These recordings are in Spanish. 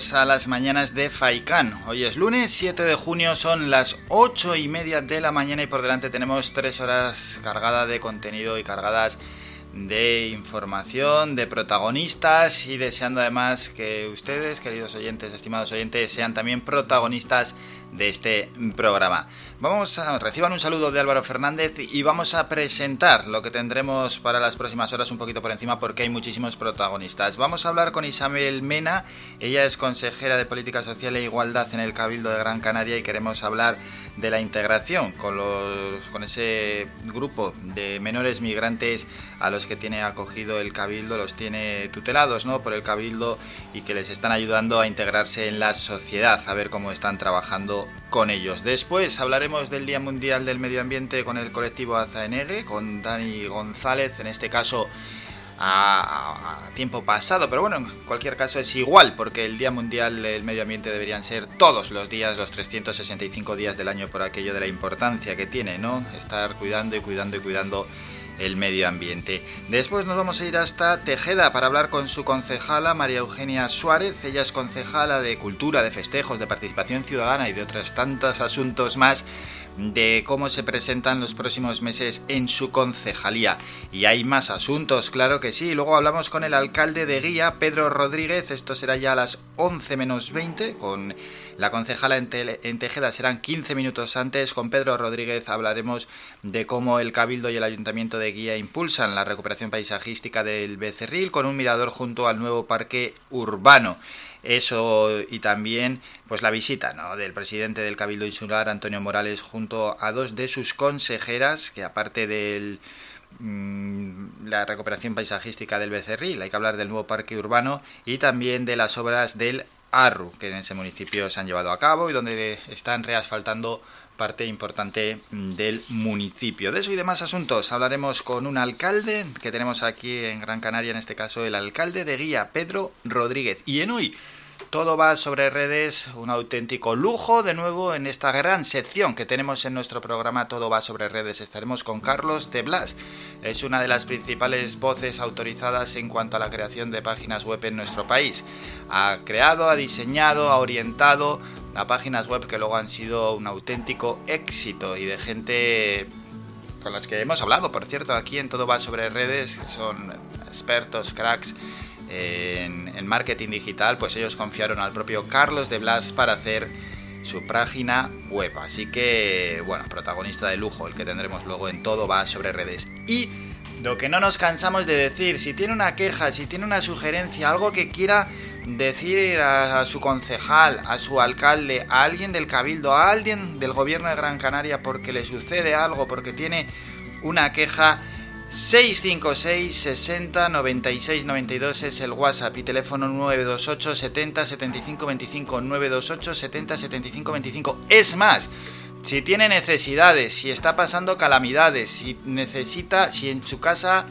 A las mañanas de Faikan. Hoy es lunes 7 de junio, son las 8 y media de la mañana y por delante tenemos 3 horas cargadas de contenido y cargadas de información, de protagonistas y deseando además que ustedes, queridos oyentes, estimados oyentes, sean también protagonistas de este programa. Vamos a reciban un saludo de Álvaro Fernández y vamos a presentar lo que tendremos para las próximas horas un poquito por encima porque hay muchísimos protagonistas. Vamos a hablar con Isabel Mena, ella es consejera de Política Social e Igualdad en el Cabildo de Gran Canaria y queremos hablar de la integración con los con ese grupo de menores migrantes a los que tiene acogido el Cabildo, los tiene tutelados, ¿no? por el Cabildo y que les están ayudando a integrarse en la sociedad, a ver cómo están trabajando con ellos. Después hablaremos del Día Mundial del Medio Ambiente con el colectivo Azaenegue, con Dani González, en este caso a, tiempo pasado, pero bueno, en cualquier caso es igual, porque el Día Mundial del Medio Ambiente deberían ser todos los días, los 365 días del año, por aquello de la importancia que tiene, ¿no? Estar cuidando y cuidando y cuidando el medio ambiente. Después nos vamos a ir hasta Tejeda para hablar con su concejala María Eugenia Suárez. Ella es concejala de Cultura, de Festejos, de Participación Ciudadana y de otros tantos asuntos más de cómo se presentan los próximos meses en su concejalía. Y hay más asuntos, claro que sí. Luego hablamos con el alcalde de Guía, Pedro Rodríguez. Esto será ya a las 11 menos 20 con la concejala en, Tejeda serán 15 minutos antes. Con Pedro Rodríguez hablaremos de cómo el Cabildo y el Ayuntamiento de Guía impulsan la recuperación paisajística del Becerril con un mirador junto al nuevo parque urbano. Eso y también pues la visita ¿no? del presidente del Cabildo Insular, Antonio Morales, junto a dos de sus consejeras, que aparte de mm, la recuperación paisajística del Becerril, hay que hablar del nuevo parque urbano y también de las obras del Arru, que en ese municipio se han llevado a cabo y donde están reasfaltando parte importante del municipio. De eso y demás asuntos hablaremos con un alcalde que tenemos aquí en Gran Canaria, en este caso el alcalde de Guía, Pedro Rodríguez. Y en hoy todo va sobre redes, un auténtico lujo de nuevo en esta gran sección que tenemos en nuestro programa Todo va sobre redes. Estaremos con Carlos de Blas. Es una de las principales voces autorizadas en cuanto a la creación de páginas web en nuestro país. Ha creado, ha diseñado, ha orientado a páginas web que luego han sido un auténtico éxito y de gente con las que hemos hablado, por cierto, aquí en Todo va sobre redes, que son expertos, cracks en, marketing digital, pues ellos confiaron al propio Carlos de Blas para hacer su página web. Así que, bueno, protagonista de lujo, el que tendremos luego en todo va sobre redes. Y lo que no nos cansamos de decir, si tiene una queja, si tiene una sugerencia, algo que quiera decir a, a, su concejal, a su alcalde, a alguien del cabildo, a alguien del gobierno de Gran Canaria porque le sucede algo, porque tiene una queja, 656 60 96 92 es el WhatsApp y teléfono 928 70 75 25 928 70 75 25. Es más, si tiene necesidades, si está pasando calamidades, si necesita, si en su casa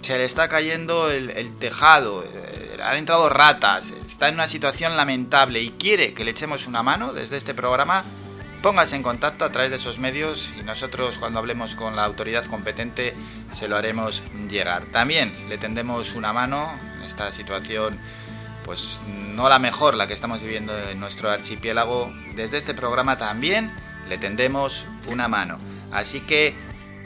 se le está cayendo el, tejado, eh, han entrado ratas, está en una situación lamentable y quiere que le echemos una mano desde este programa, Póngase en contacto a través de esos medios y nosotros cuando hablemos con la autoridad competente se lo haremos llegar. También le tendemos una mano en esta situación, pues no la mejor la que estamos viviendo en nuestro archipiélago. Desde este programa también le tendemos una mano. Así que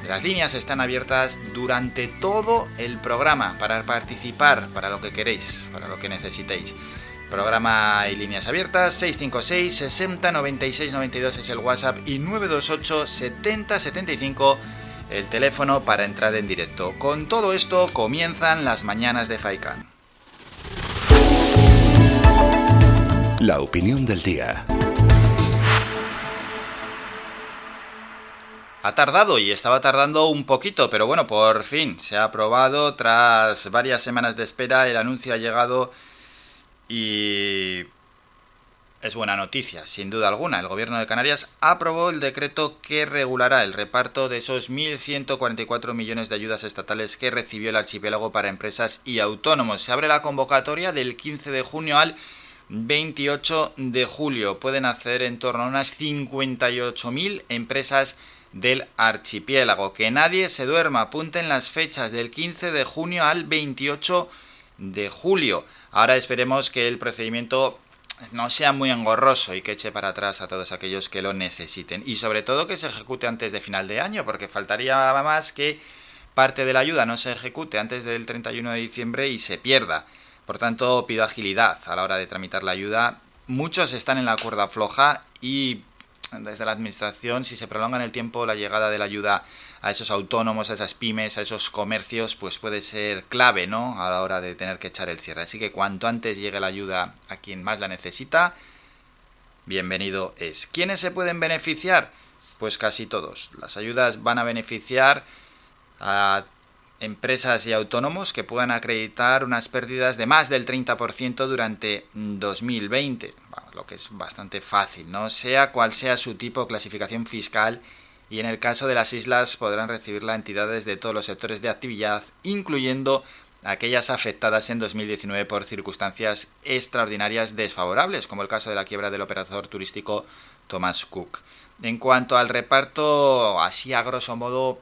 las líneas están abiertas durante todo el programa para participar, para lo que queréis, para lo que necesitéis. Programa y líneas abiertas 656 60 96 92 es el WhatsApp y 928 70 75 el teléfono para entrar en directo. Con todo esto comienzan las mañanas de Faikan. La opinión del día. Ha tardado y estaba tardando un poquito, pero bueno, por fin se ha aprobado. Tras varias semanas de espera, el anuncio ha llegado y es buena noticia, sin duda alguna. El gobierno de Canarias aprobó el decreto que regulará el reparto de esos 1.144 millones de ayudas estatales que recibió el archipiélago para empresas y autónomos. Se abre la convocatoria del 15 de junio al 28 de julio. Pueden hacer en torno a unas 58.000 empresas del archipiélago. Que nadie se duerma. Apunten las fechas del 15 de junio al 28 de julio. Ahora esperemos que el procedimiento no sea muy engorroso y que eche para atrás a todos aquellos que lo necesiten. Y sobre todo que se ejecute antes de final de año, porque faltaría más que parte de la ayuda no se ejecute antes del 31 de diciembre y se pierda. Por tanto, pido agilidad a la hora de tramitar la ayuda. Muchos están en la cuerda floja y desde la Administración, si se prolonga en el tiempo la llegada de la ayuda a esos autónomos, a esas pymes, a esos comercios, pues puede ser clave, ¿no? A la hora de tener que echar el cierre. Así que cuanto antes llegue la ayuda a quien más la necesita, bienvenido es. ¿Quiénes se pueden beneficiar? Pues casi todos. Las ayudas van a beneficiar a empresas y autónomos que puedan acreditar unas pérdidas de más del 30% durante 2020, lo que es bastante fácil, ¿no? Sea cual sea su tipo de clasificación fiscal y en el caso de las islas podrán recibirla entidades de todos los sectores de actividad, incluyendo aquellas afectadas en 2019 por circunstancias extraordinarias desfavorables, como el caso de la quiebra del operador turístico Thomas Cook. En cuanto al reparto, así a grosso modo,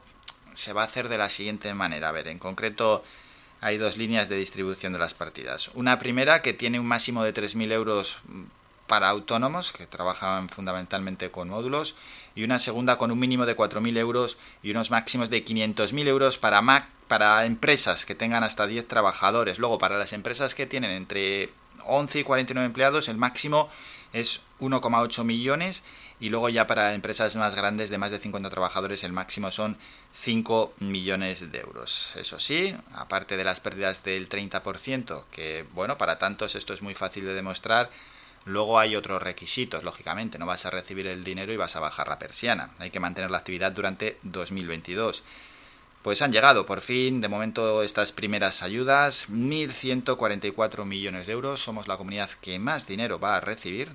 se va a hacer de la siguiente manera. A ver, en concreto hay dos líneas de distribución de las partidas. Una primera que tiene un máximo de 3.000 euros para autónomos que trabajan fundamentalmente con módulos y una segunda con un mínimo de 4.000 euros y unos máximos de 500.000 euros para, Mac, para empresas que tengan hasta 10 trabajadores. Luego, para las empresas que tienen entre 11 y 49 empleados, el máximo es 1,8 millones y luego ya para empresas más grandes de más de 50 trabajadores el máximo son 5 millones de euros. Eso sí, aparte de las pérdidas del 30%, que bueno, para tantos esto es muy fácil de demostrar, luego hay otros requisitos, lógicamente, no vas a recibir el dinero y vas a bajar la persiana. Hay que mantener la actividad durante 2022. Pues han llegado por fin, de momento, estas primeras ayudas, 1.144 millones de euros. Somos la comunidad que más dinero va a recibir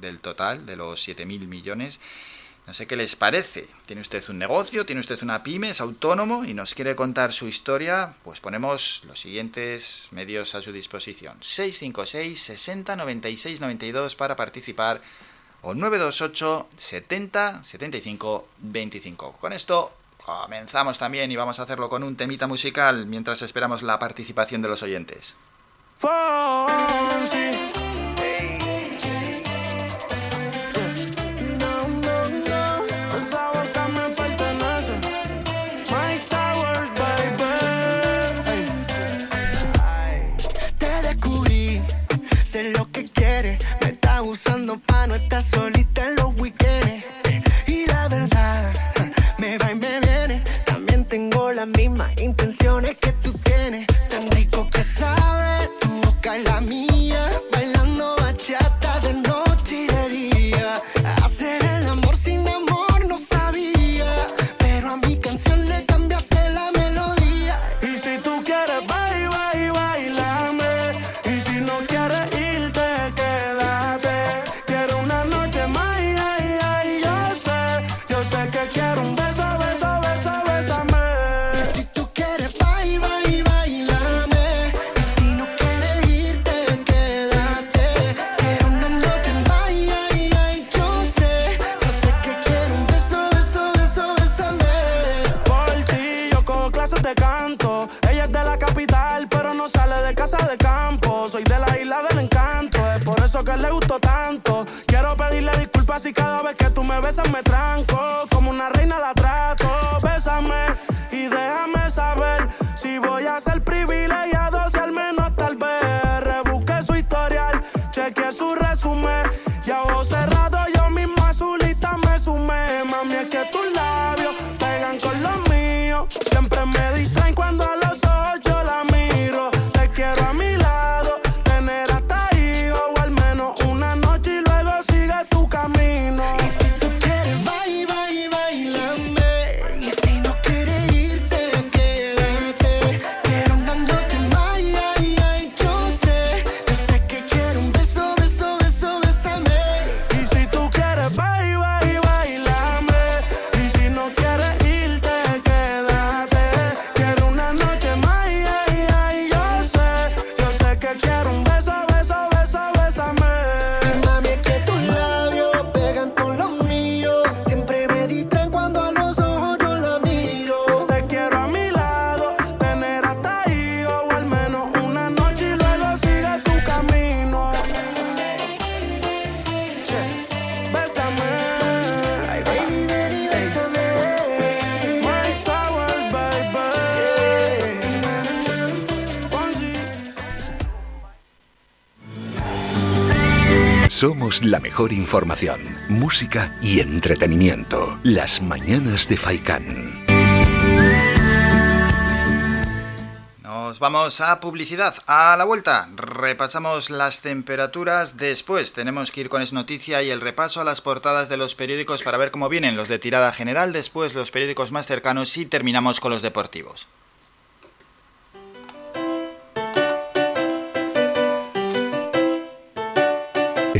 del total, de los 7.000 millones. No sé qué les parece. ¿Tiene usted un negocio? ¿Tiene usted una pyme? ¿Es autónomo? ¿Y nos quiere contar su historia? Pues ponemos los siguientes medios a su disposición. 656 60 96 92 para participar o 928 70 75 25. Con esto Comenzamos también y vamos a hacerlo con un temita musical mientras esperamos la participación de los oyentes. Te me está usando para no estar solita en los disculpas si cada vez que tú me besas me tranco La mejor información, música y entretenimiento. Las mañanas de Faikán. Nos vamos a publicidad. A la vuelta repasamos las temperaturas. Después tenemos que ir con Es Noticia y el repaso a las portadas de los periódicos para ver cómo vienen los de tirada general. Después los periódicos más cercanos y terminamos con los deportivos.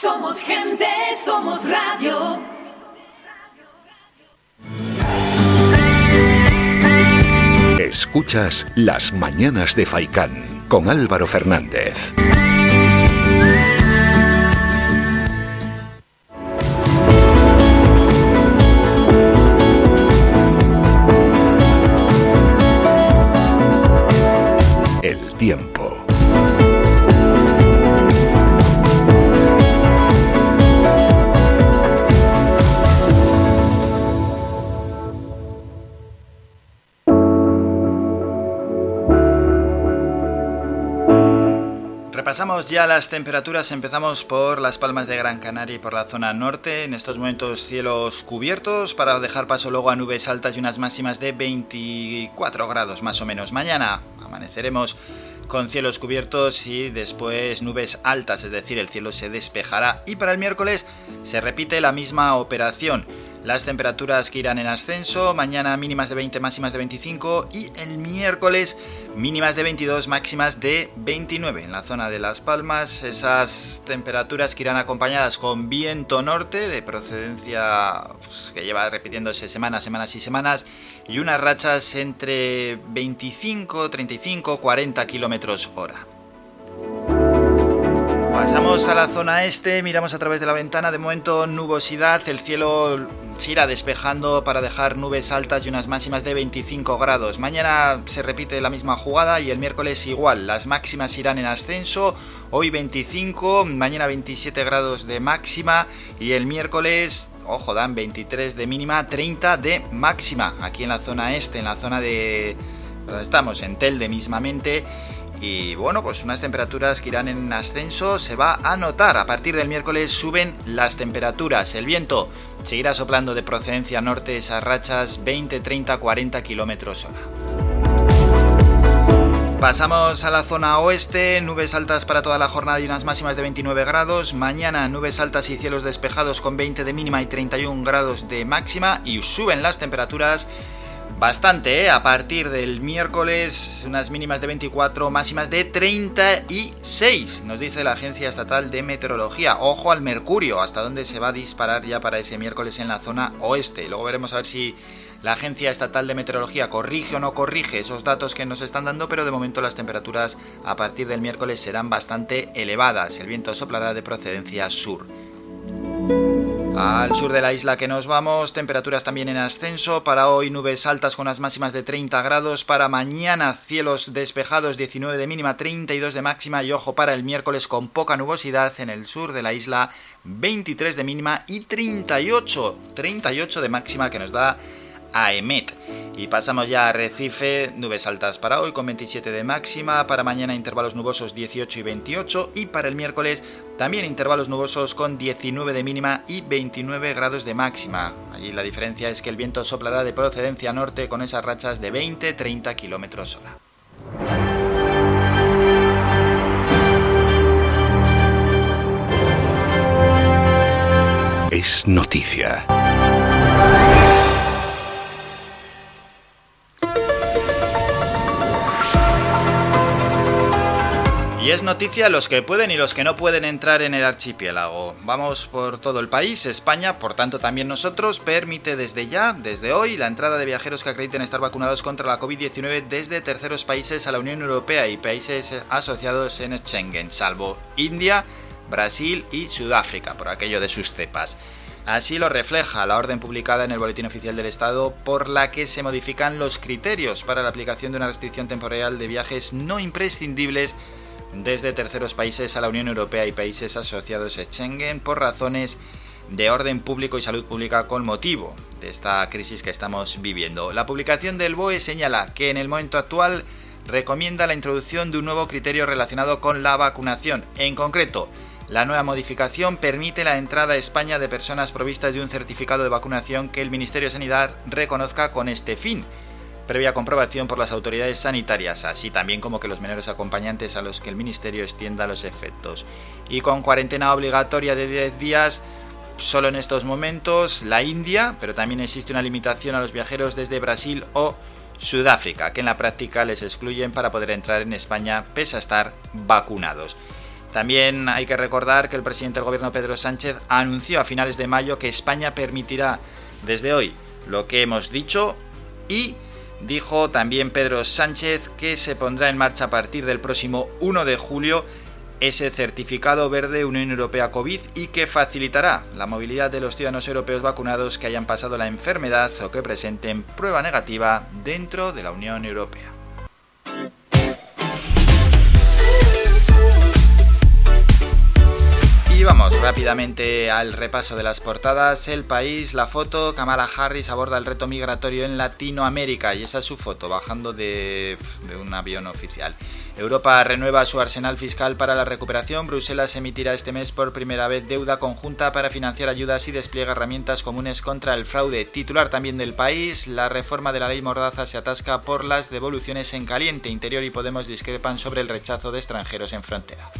Somos gente, somos radio. Escuchas Las Mañanas de Faikán con Álvaro Fernández. El tiempo. Repasamos ya las temperaturas, empezamos por las Palmas de Gran Canaria y por la zona norte. En estos momentos cielos cubiertos para dejar paso luego a nubes altas y unas máximas de 24 grados más o menos. Mañana amaneceremos con cielos cubiertos y después nubes altas, es decir, el cielo se despejará. Y para el miércoles se repite la misma operación. Las temperaturas que irán en ascenso, mañana mínimas de 20, máximas de 25 y el miércoles mínimas de 22, máximas de 29. En la zona de Las Palmas, esas temperaturas que irán acompañadas con viento norte de procedencia pues, que lleva repitiéndose semanas, semanas y semanas y unas rachas entre 25, 35, 40 kilómetros hora. Pasamos a la zona este, miramos a través de la ventana, de momento nubosidad, el cielo se irá despejando para dejar nubes altas y unas máximas de 25 grados. Mañana se repite la misma jugada y el miércoles igual, las máximas irán en ascenso, hoy 25, mañana 27 grados de máxima y el miércoles, ojo, dan 23 de mínima, 30 de máxima, aquí en la zona este, en la zona de... Estamos en Telde mismamente y bueno, pues unas temperaturas que irán en ascenso se va a notar. A partir del miércoles suben las temperaturas. El viento seguirá soplando de procedencia norte esas rachas 20, 30, 40 kilómetros hora. Pasamos a la zona oeste, nubes altas para toda la jornada y unas máximas de 29 grados. Mañana nubes altas y cielos despejados con 20 de mínima y 31 grados de máxima y suben las temperaturas Bastante, ¿eh? A partir del miércoles, unas mínimas de 24, máximas de 36, nos dice la Agencia Estatal de Meteorología. Ojo al mercurio, hasta dónde se va a disparar ya para ese miércoles en la zona oeste. Luego veremos a ver si la Agencia Estatal de Meteorología corrige o no corrige esos datos que nos están dando, pero de momento las temperaturas a partir del miércoles serán bastante elevadas. El viento soplará de procedencia sur. Al sur de la isla que nos vamos, temperaturas también en ascenso. Para hoy nubes altas con unas máximas de 30 grados. Para mañana cielos despejados, 19 de mínima, 32 de máxima. Y ojo para el miércoles con poca nubosidad en el sur de la isla, 23 de mínima y 38, 38 de máxima que nos da a Emet. Y pasamos ya a Recife, nubes altas para hoy con 27 de máxima, para mañana intervalos nubosos 18 y 28 y para el miércoles también intervalos nubosos con 19 de mínima y 29 grados de máxima. Allí la diferencia es que el viento soplará de procedencia norte con esas rachas de 20-30 kilómetros hora. Es noticia. Y es noticia los que pueden y los que no pueden entrar en el archipiélago. Vamos por todo el país, España, por tanto también nosotros, permite desde ya, desde hoy, la entrada de viajeros que acrediten estar vacunados contra la COVID-19 desde terceros países a la Unión Europea y países asociados en Schengen, salvo India, Brasil y Sudáfrica, por aquello de sus cepas. Así lo refleja la orden publicada en el Boletín Oficial del Estado por la que se modifican los criterios para la aplicación de una restricción temporal de viajes no imprescindibles desde terceros países a la Unión Europea y países asociados a Schengen por razones de orden público y salud pública con motivo de esta crisis que estamos viviendo. La publicación del BOE señala que en el momento actual recomienda la introducción de un nuevo criterio relacionado con la vacunación. En concreto, la nueva modificación permite la entrada a España de personas provistas de un certificado de vacunación que el Ministerio de Sanidad reconozca con este fin previa comprobación por las autoridades sanitarias, así también como que los menores acompañantes a los que el Ministerio extienda los efectos. Y con cuarentena obligatoria de 10 días, solo en estos momentos, la India, pero también existe una limitación a los viajeros desde Brasil o Sudáfrica, que en la práctica les excluyen para poder entrar en España pese a estar vacunados. También hay que recordar que el presidente del gobierno Pedro Sánchez anunció a finales de mayo que España permitirá desde hoy lo que hemos dicho y Dijo también Pedro Sánchez que se pondrá en marcha a partir del próximo 1 de julio ese certificado verde Unión Europea COVID y que facilitará la movilidad de los ciudadanos europeos vacunados que hayan pasado la enfermedad o que presenten prueba negativa dentro de la Unión Europea. Y vamos rápidamente al repaso de las portadas. El país, la foto, Kamala Harris aborda el reto migratorio en Latinoamérica y esa es su foto, bajando de, un avión oficial. Europa renueva su arsenal fiscal para la recuperación. Bruselas emitirá este mes por primera vez deuda conjunta para financiar ayudas y despliega herramientas comunes contra el fraude. Titular también del país, la reforma de la ley Mordaza se atasca por las devoluciones en caliente. Interior y Podemos discrepan sobre el rechazo de extranjeros en frontera.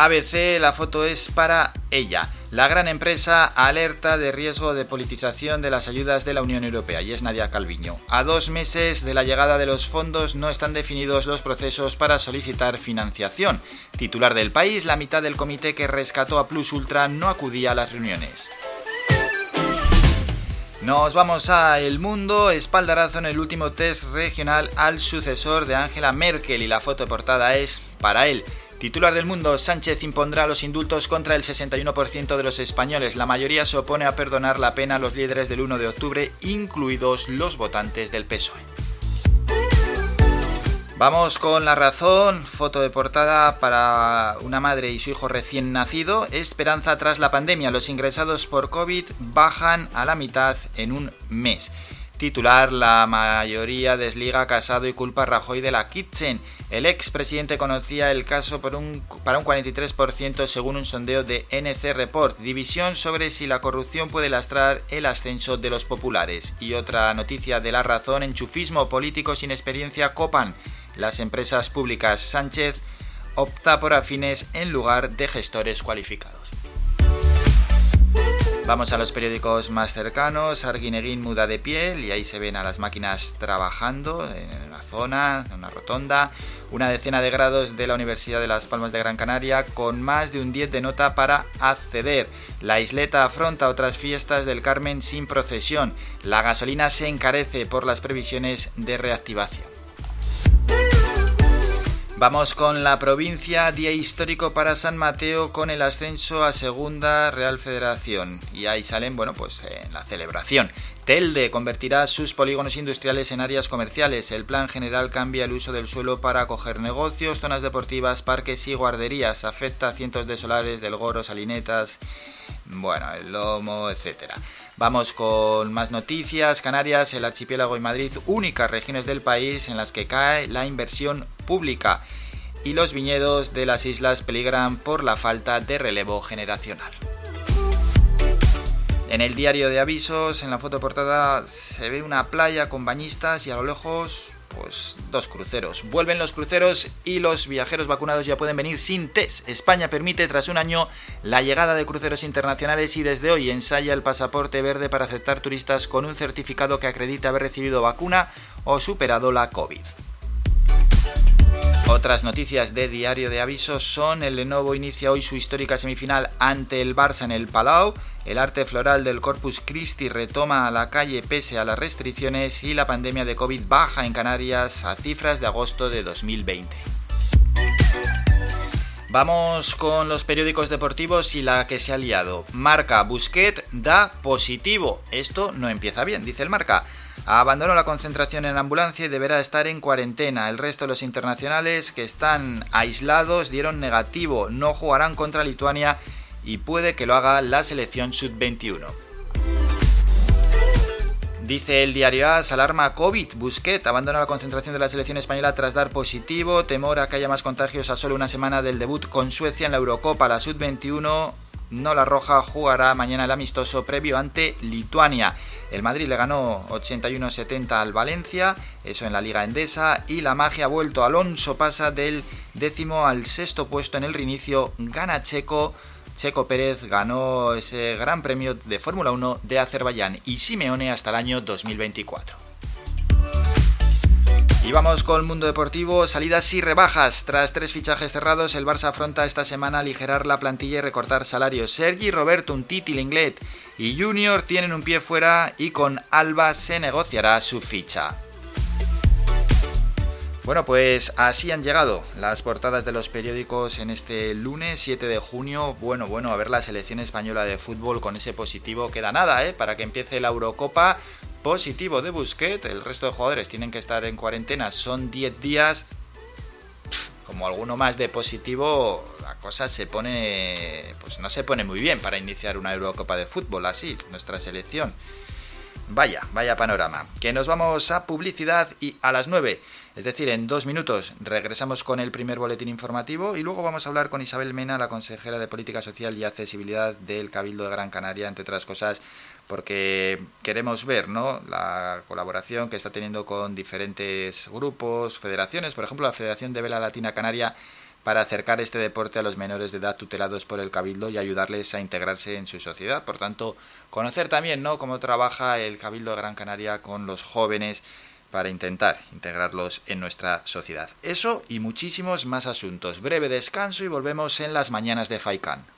ABC, la foto es para ella. La gran empresa alerta de riesgo de politización de las ayudas de la Unión Europea y es Nadia Calviño. A dos meses de la llegada de los fondos no están definidos los procesos para solicitar financiación. Titular del país, la mitad del comité que rescató a Plus Ultra no acudía a las reuniones. Nos vamos a El Mundo, espaldarazo en el último test regional al sucesor de Angela Merkel y la foto portada es para él. Titular del mundo, Sánchez impondrá los indultos contra el 61% de los españoles. La mayoría se opone a perdonar la pena a los líderes del 1 de octubre, incluidos los votantes del PSOE. Vamos con la razón, foto de portada para una madre y su hijo recién nacido. Esperanza tras la pandemia, los ingresados por COVID bajan a la mitad en un mes. Titular, la mayoría desliga Casado y culpa Rajoy de la Kitchen. El expresidente conocía el caso por un, para un 43% según un sondeo de NC Report. División sobre si la corrupción puede lastrar el ascenso de los populares. Y otra noticia de la razón, enchufismo político sin experiencia copan. Las empresas públicas Sánchez opta por afines en lugar de gestores cualificados. Vamos a los periódicos más cercanos. Arguineguín muda de piel y ahí se ven a las máquinas trabajando en una zona, en una rotonda. Una decena de grados de la Universidad de Las Palmas de Gran Canaria con más de un 10 de nota para acceder. La isleta afronta otras fiestas del Carmen sin procesión. La gasolina se encarece por las previsiones de reactivación. Vamos con la provincia, día histórico para San Mateo con el ascenso a Segunda Real Federación. Y ahí salen, bueno, pues en la celebración. Telde convertirá sus polígonos industriales en áreas comerciales. El plan general cambia el uso del suelo para acoger negocios, zonas deportivas, parques y guarderías. Afecta a cientos de solares del Goro, Salinetas, bueno, el Lomo, etcétera. Vamos con más noticias. Canarias, el archipiélago y Madrid, únicas regiones del país en las que cae la inversión pública. Y los viñedos de las islas peligran por la falta de relevo generacional. En el diario de avisos, en la foto portada, se ve una playa con bañistas y a lo lejos pues dos cruceros. Vuelven los cruceros y los viajeros vacunados ya pueden venir sin test. España permite tras un año la llegada de cruceros internacionales y desde hoy ensaya el pasaporte verde para aceptar turistas con un certificado que acredita haber recibido vacuna o superado la COVID. Otras noticias de diario de avisos son el Lenovo inicia hoy su histórica semifinal ante el Barça en el Palau, el arte floral del Corpus Christi retoma a la calle pese a las restricciones y la pandemia de COVID baja en Canarias a cifras de agosto de 2020. Vamos con los periódicos deportivos y la que se ha liado. Marca Busquet da positivo. Esto no empieza bien, dice el Marca. Abandonó la concentración en la ambulancia y deberá estar en cuarentena. El resto de los internacionales que están aislados dieron negativo. No jugarán contra Lituania y puede que lo haga la selección sub-21. Dice el diario AS, alarma COVID, Busquet abandona la concentración de la selección española tras dar positivo, temor a que haya más contagios a solo una semana del debut con Suecia en la Eurocopa, la sub-21 no la roja jugará mañana el amistoso previo ante Lituania. El Madrid le ganó 81-70 al Valencia, eso en la Liga Endesa, y la magia ha vuelto. Alonso pasa del décimo al sexto puesto en el reinicio, gana Checo. Checo Pérez ganó ese Gran Premio de Fórmula 1 de Azerbaiyán y Simeone hasta el año 2024. Y vamos con el mundo deportivo, salidas y rebajas. Tras tres fichajes cerrados, el Barça afronta esta semana aligerar la plantilla y recortar salarios. Sergi Roberto, un Titi Linglet y Junior tienen un pie fuera y con Alba se negociará su ficha. Bueno, pues así han llegado las portadas de los periódicos en este lunes 7 de junio. Bueno, bueno, a ver la selección española de fútbol con ese positivo. Queda nada, ¿eh? Para que empiece la Eurocopa. Positivo de Busquet. El resto de jugadores tienen que estar en cuarentena. Son 10 días. Como alguno más de positivo, la cosa se pone. Pues no se pone muy bien para iniciar una Eurocopa de fútbol así, nuestra selección. Vaya, vaya panorama. Que nos vamos a publicidad y a las 9 es decir, en dos minutos regresamos con el primer boletín informativo y luego vamos a hablar con Isabel Mena, la consejera de Política Social y Accesibilidad del Cabildo de Gran Canaria, entre otras cosas, porque queremos ver ¿no? la colaboración que está teniendo con diferentes grupos, federaciones, por ejemplo la Federación de Vela Latina Canaria, para acercar este deporte a los menores de edad tutelados por el Cabildo y ayudarles a integrarse en su sociedad. Por tanto, conocer también ¿no? cómo trabaja el Cabildo de Gran Canaria con los jóvenes para intentar integrarlos en nuestra sociedad. Eso y muchísimos más asuntos. Breve descanso y volvemos en las mañanas de FAICAN.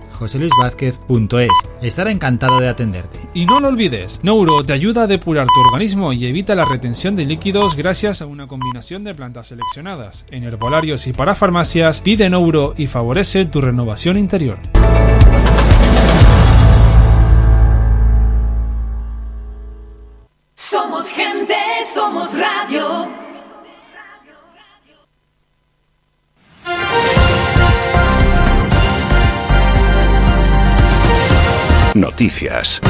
joseluisvázquez.es. Estará encantado de atenderte. Y no lo olvides, Nouro te ayuda a depurar tu organismo y evita la retención de líquidos gracias a una combinación de plantas seleccionadas. En herbolarios y para farmacias, pide Nouro y favorece tu renovación interior. Somos gente, somos radio. Noticias.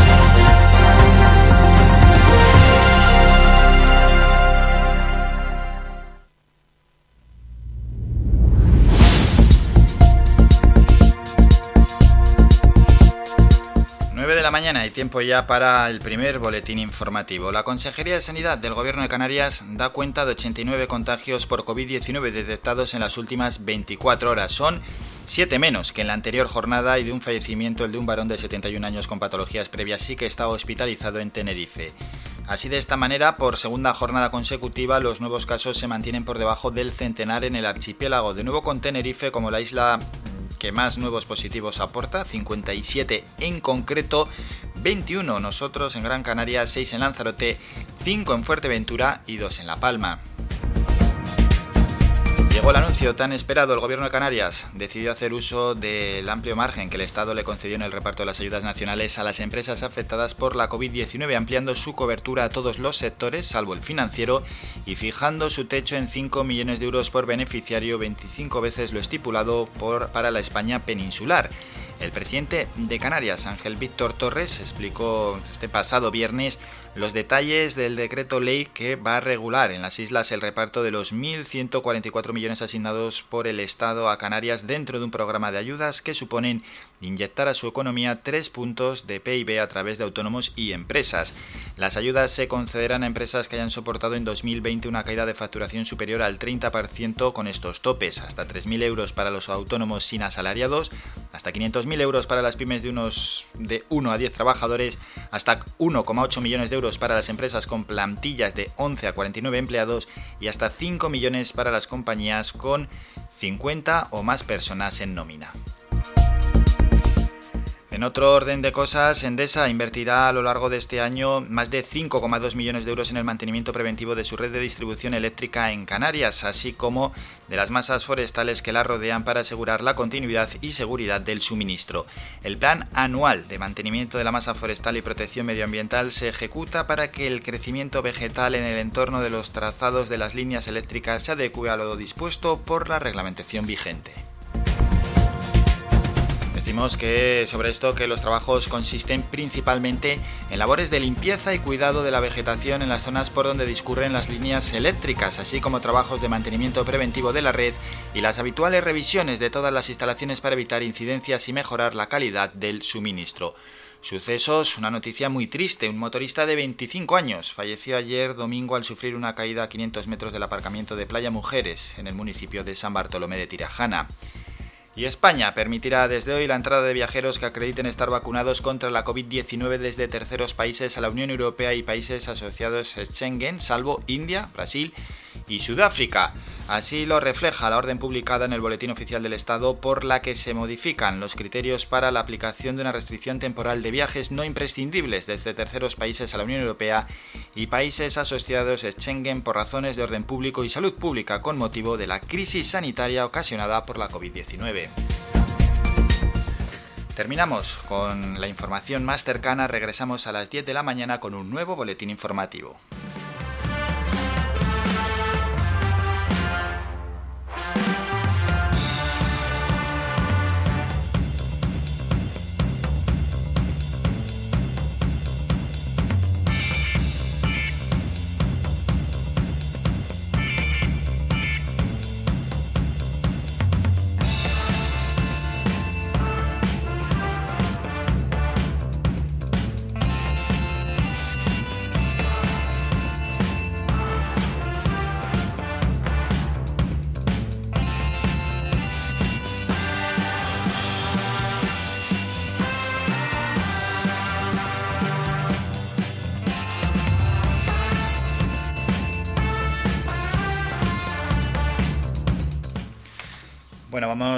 Mañana y tiempo ya para el primer boletín informativo. La Consejería de Sanidad del Gobierno de Canarias da cuenta de 89 contagios por COVID-19 detectados en las últimas 24 horas. Son 7 menos que en la anterior jornada y de un fallecimiento el de un varón de 71 años con patologías previas y que estaba hospitalizado en Tenerife. Así de esta manera, por segunda jornada consecutiva, los nuevos casos se mantienen por debajo del centenar en el archipiélago, de nuevo con Tenerife como la isla que más nuevos positivos aporta, 57 en concreto, 21 nosotros en Gran Canaria, 6 en Lanzarote, 5 en Fuerteventura y 2 en La Palma. El anuncio tan esperado. El Gobierno de Canarias decidió hacer uso del amplio margen que el Estado le concedió en el reparto de las ayudas nacionales a las empresas afectadas por la COVID-19, ampliando su cobertura a todos los sectores, salvo el financiero, y fijando su techo en 5 millones de euros por beneficiario, 25 veces lo estipulado por, para la España peninsular. El presidente de Canarias, Ángel Víctor Torres, explicó este pasado viernes los detalles del decreto ley que va a regular en las islas el reparto de los 1.144 millones asignados por el Estado a Canarias dentro de un programa de ayudas que suponen inyectar a su economía tres puntos de PIB a través de autónomos y empresas. Las ayudas se concederán a empresas que hayan soportado en 2020 una caída de facturación superior al 30% con estos topes, hasta 3.000 euros para los autónomos sin asalariados, hasta 500.000 euros para las pymes de unos de 1 a 10 trabajadores, hasta 1,8 millones de euros para las empresas con plantillas de 11 a 49 empleados y hasta 5 millones para las compañías con 50 o más personas en nómina. En otro orden de cosas, Endesa invertirá a lo largo de este año más de 5,2 millones de euros en el mantenimiento preventivo de su red de distribución eléctrica en Canarias, así como de las masas forestales que la rodean para asegurar la continuidad y seguridad del suministro. El plan anual de mantenimiento de la masa forestal y protección medioambiental se ejecuta para que el crecimiento vegetal en el entorno de los trazados de las líneas eléctricas se adecue a lo dispuesto por la reglamentación vigente. Decimos que sobre esto que los trabajos consisten principalmente en labores de limpieza y cuidado de la vegetación en las zonas por donde discurren las líneas eléctricas, así como trabajos de mantenimiento preventivo de la red y las habituales revisiones de todas las instalaciones para evitar incidencias y mejorar la calidad del suministro. Sucesos, una noticia muy triste. Un motorista de 25 años falleció ayer domingo al sufrir una caída a 500 metros del aparcamiento de Playa Mujeres, en el municipio de San Bartolomé de Tirajana. Y España permitirá desde hoy la entrada de viajeros que acrediten estar vacunados contra la COVID-19 desde terceros países a la Unión Europea y países asociados a Schengen, salvo India, Brasil Sudáfrica. Así lo refleja la orden publicada en el Boletín Oficial del Estado por la que se modifican los criterios para la aplicación de una restricción temporal de viajes no imprescindibles desde terceros países a la Unión Europea y países asociados a Schengen por razones de orden público y salud pública con motivo de la crisis sanitaria ocasionada por la COVID-19. Terminamos con la información más cercana, regresamos a las 10 de la mañana con un nuevo boletín informativo.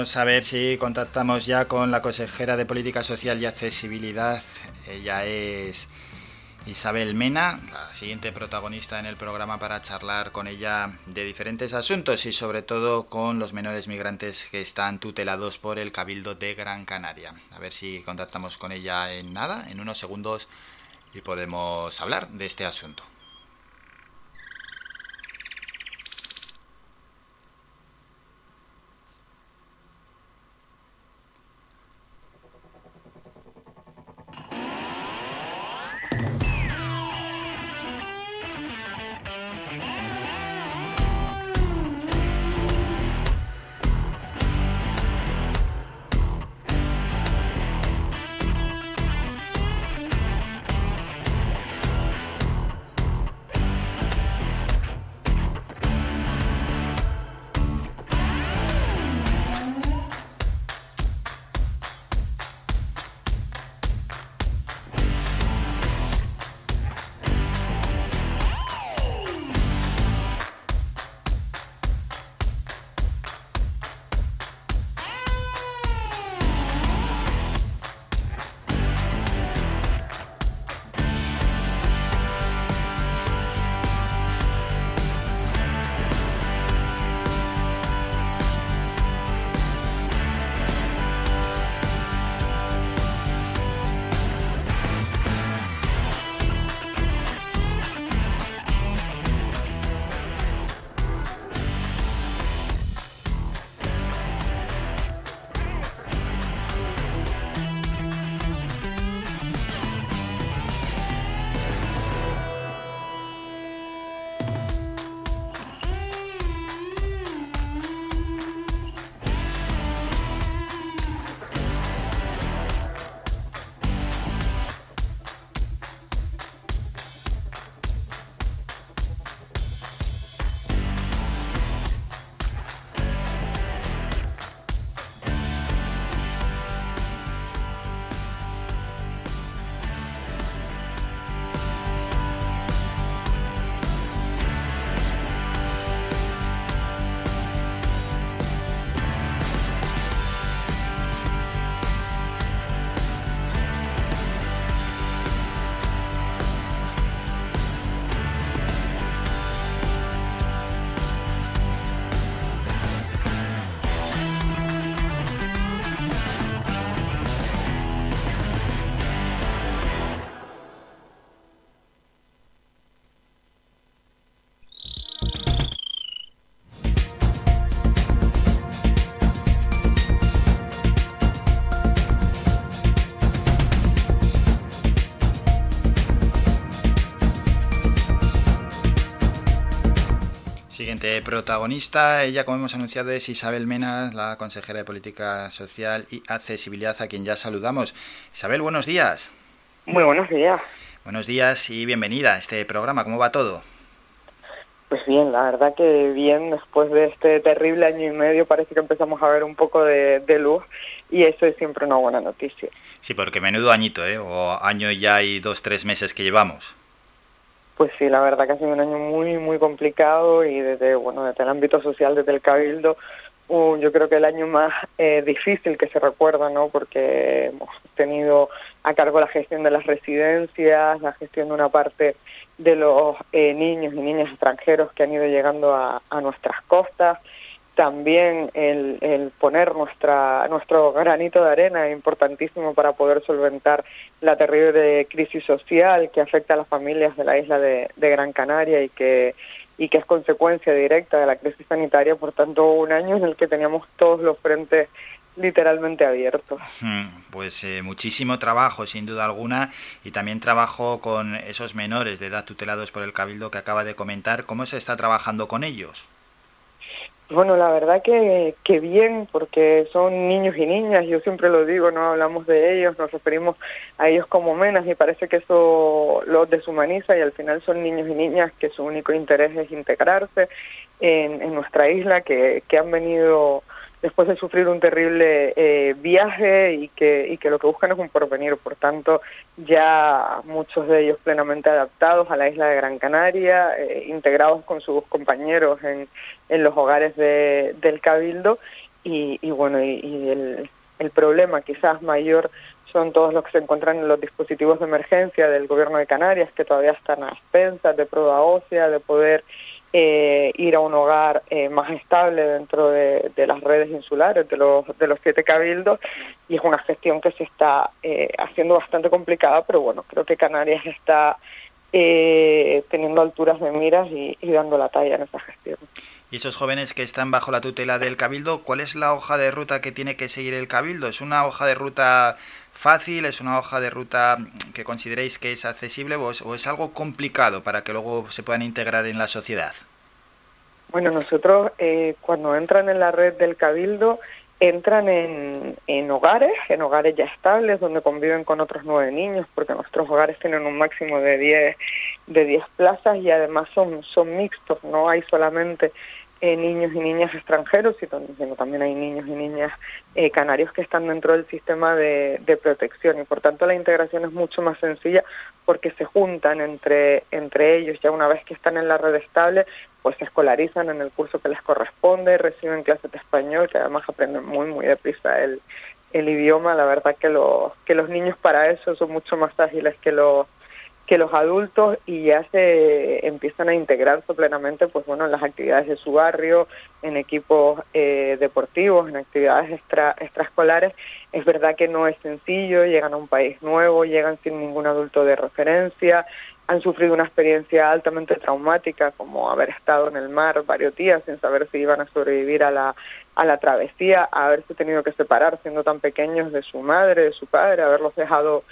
Vamos a ver si contactamos ya con la consejera de Política Social y Accesibilidad. Ella es Isabel Mena, la siguiente protagonista en el programa para charlar con ella de diferentes asuntos y sobre todo con los menores migrantes que están tutelados por el Cabildo de Gran Canaria. A ver si contactamos con ella en nada, en unos segundos, y podemos hablar de este asunto. Siguiente protagonista, ella como hemos anunciado es Isabel Mena, la consejera de Política Social y Accesibilidad, a quien ya saludamos. Isabel, buenos días. Muy buenos días. Buenos días y bienvenida a este programa. ¿Cómo va todo? Pues bien, la verdad que bien, después de este terrible año y medio parece que empezamos a ver un poco de, de luz y eso es siempre una buena noticia. Sí, porque menudo añito, ¿eh? O año ya y dos, tres meses que llevamos. Pues sí, la verdad que ha sido un año muy, muy complicado y desde, bueno, desde el ámbito social, desde el Cabildo, uh, yo creo que el año más eh, difícil que se recuerda, ¿no? Porque hemos tenido a cargo la gestión de las residencias, la gestión de una parte de los eh, niños y niñas extranjeros que han ido llegando a, a nuestras costas, también el, el, poner nuestra, nuestro granito de arena importantísimo para poder solventar la terrible crisis social que afecta a las familias de la isla de, de, Gran Canaria y que, y que es consecuencia directa de la crisis sanitaria. Por tanto, un año en el que teníamos todos los frentes literalmente abiertos. Pues eh, muchísimo trabajo, sin duda alguna, y también trabajo con esos menores de edad tutelados por el Cabildo que acaba de comentar. ¿Cómo se está trabajando con ellos? Bueno, la verdad que, que bien, porque son niños y niñas, yo siempre lo digo, no hablamos de ellos, nos referimos a ellos como menas y parece que eso los deshumaniza y al final son niños y niñas que su único interés es integrarse en, en nuestra isla, que, que han venido después de sufrir un terrible eh, viaje y que, y que lo que buscan es un porvenir. Por tanto, ya muchos de ellos plenamente adaptados a la isla de Gran Canaria, eh, integrados con sus compañeros en, en los hogares de, del Cabildo y, y bueno, y, y el, el problema quizás mayor son todos los que se encuentran en los dispositivos de emergencia del gobierno de Canarias, que todavía están a expensas de prueba ósea, de poder eh, ir a un hogar eh, más estable dentro de, las redes insulares, de los, de los siete cabildos, y es una gestión que se está eh, haciendo bastante complicada, pero bueno, creo que Canarias está eh, teniendo alturas de miras y, y dando la talla en esa gestión. Y esos jóvenes que están bajo la tutela del Cabildo, ¿cuál es la hoja de ruta que tiene que seguir el Cabildo? ¿Es una hoja de ruta fácil? ¿Es una hoja de ruta que consideréis que es accesible o es, o es algo complicado para que luego se puedan integrar en la sociedad? Bueno, nosotros eh, cuando entran en la red del Cabildo entran en, en, hogares, en hogares ya estables, donde conviven con otros nueve niños, porque nuestros hogares tienen un máximo de 10 de 10 plazas y además son, son mixtos, no hay solamente eh, niños y niñas extranjeros, sino también hay niños y niñas eh, canarios que están dentro del sistema de, de, protección. Y por tanto la integración es mucho más sencilla porque se juntan entre, entre ellos. Ya una vez que están en la red estable pues se escolarizan en el curso que les corresponde, reciben clases de español que además aprenden muy muy deprisa el, el idioma, la verdad que los, que los niños para eso son mucho más ágiles que los que los adultos y ya se empiezan a integrarse plenamente pues bueno en las actividades de su barrio en equipos eh, deportivos en actividades extra extraescolares. Es verdad que no es sencillo llegan a un país nuevo llegan sin ningún adulto de referencia han sufrido una experiencia altamente traumática como haber estado en el mar varios días sin saber si iban a sobrevivir a la a la travesía haberse tenido que separar siendo tan pequeños de su madre de su padre haberlos dejado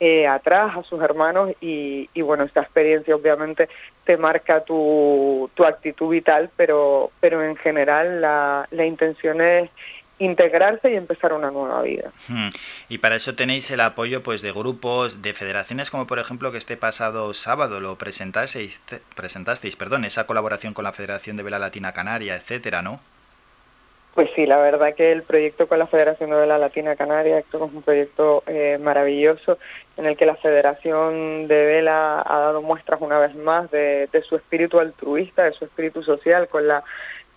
eh, atrás a sus hermanos y, y, bueno, esta experiencia obviamente te marca tu, tu actitud vital, pero, pero en general la, la intención es integrarse y empezar una nueva vida. Hmm. Y para eso tenéis el apoyo pues de grupos, de federaciones como por ejemplo que este pasado sábado lo presentasteis, presentasteis, perdón, esa colaboración con la Federación de Vela Latina Canaria, etcétera, ¿no? Pues sí, la verdad que el proyecto con la Federación de Vela Latina Canaria es un proyecto eh, maravilloso en el que la Federación de Vela ha dado muestras una vez más de, de su espíritu altruista, de su espíritu social con la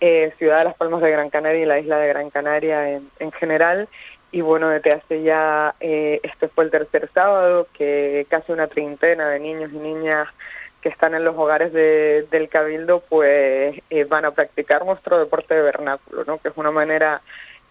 eh, ciudad de Las Palmas de Gran Canaria y la isla de Gran Canaria en, en general. Y bueno, desde hace ya, eh, este fue el tercer sábado, que casi una treintena de niños y niñas que están en los hogares de, del Cabildo, pues eh, van a practicar nuestro deporte de vernáculo, ¿no? que es una manera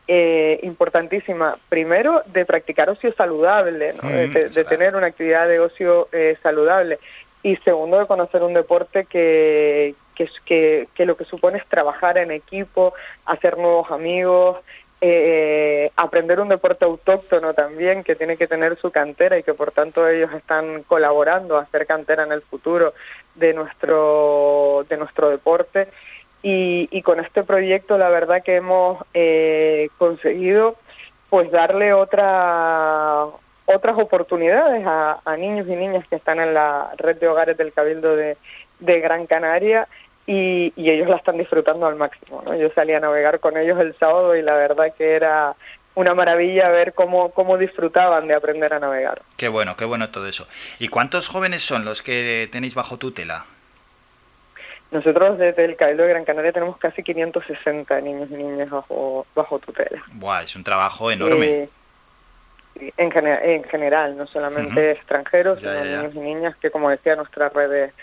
eh, importantísima, primero, de practicar ocio saludable, ¿no? de, de, de, tener una actividad de ocio eh, saludable, y segundo, de conocer un deporte que, que, que, que lo que supone es trabajar en equipo, hacer nuevos amigos, eh, aprender un deporte autóctono también que tiene que tener su cantera y que por tanto ellos están colaborando a hacer cantera en el futuro de nuestro de nuestro deporte. Y, y con este proyecto la verdad que hemos eh, conseguido pues darle otra otras oportunidades a, a, niños y niñas que están en la red de hogares del Cabildo de, de Gran Canaria y, y, ellos la están disfrutando al máximo. ¿no? Yo salí a navegar con ellos el sábado y la verdad que era una maravilla ver cómo, cómo disfrutaban de aprender a navegar. Qué bueno, qué bueno todo eso. ¿Y cuántos jóvenes son los que tenéis bajo tutela? Nosotros desde el Cabildo de Gran Canaria tenemos casi 560 niños y niñas bajo, bajo tutela. Buah, es un trabajo enorme. Eh, en, gener en, general, no solamente uh -huh. extranjeros, ya, sino ya, ya. niños y niñas, que como decía, nuestra red es,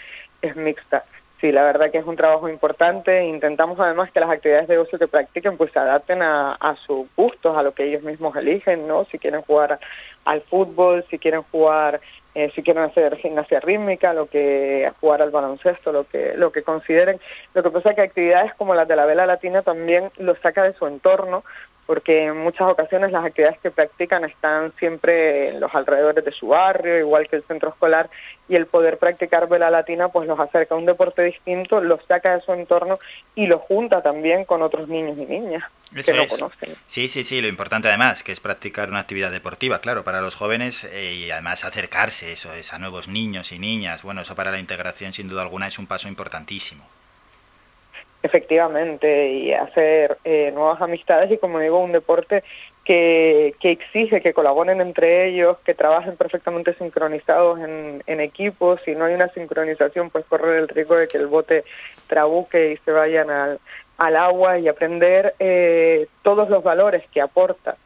es mixta sí, la verdad que es un trabajo importante. Intentamos además que las actividades de ocio que practiquen pues se adapten a, a sus gustos, a lo que ellos mismos eligen, ¿no? Si quieren jugar al fútbol, si quieren jugar, eh, si quieren hacer gimnasia rítmica, lo que jugar al baloncesto, lo que lo que consideren. Lo que pasa es que actividades como las de la vela latina también los saca de su entorno, porque en muchas ocasiones las actividades que practican están siempre en los alrededores de su barrio, igual que el centro escolar, y el poder practicar vela latina pues los acerca a un deporte distinto, los saca de su entorno y los junta también con otros niños y niñas Eso que no es. conocen. Sí, sí, sí, lo importante además que es practicar una actividad deportiva, claro, para los jóvenes eh, y además acercarse eso es a nuevos niños y niñas. Bueno, eso para la integración sin duda alguna es un paso importantísimo. Efectivamente, y hacer eh, nuevas amistades y como digo, un deporte que, que exige que colaboren entre ellos, que trabajen perfectamente sincronizados en, en equipos. Si no hay una sincronización, pues correr el riesgo de que el bote trabuque y se vayan al, al agua y aprender eh, todos los valores que aporta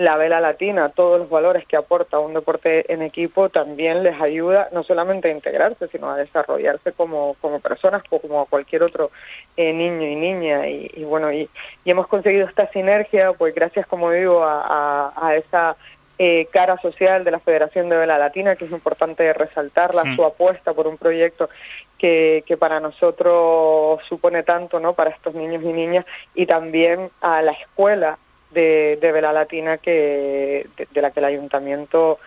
la vela latina, todos los valores que aporta un deporte en equipo, también les ayuda no solamente a integrarse, sino a desarrollarse como, como personas o como cualquier otro eh, niño y niña. Y, bueno, y, hemos conseguido esta sinergia, pues gracias, como digo, a, a, esa eh, cara social de la Federación de Vela Latina, que es importante resaltarla, su apuesta por un proyecto que, que, para nosotros supone tanto, ¿no? Para estos niños y niñas, y también a la escuela de, Vela Latina que, de, la que el ayuntamiento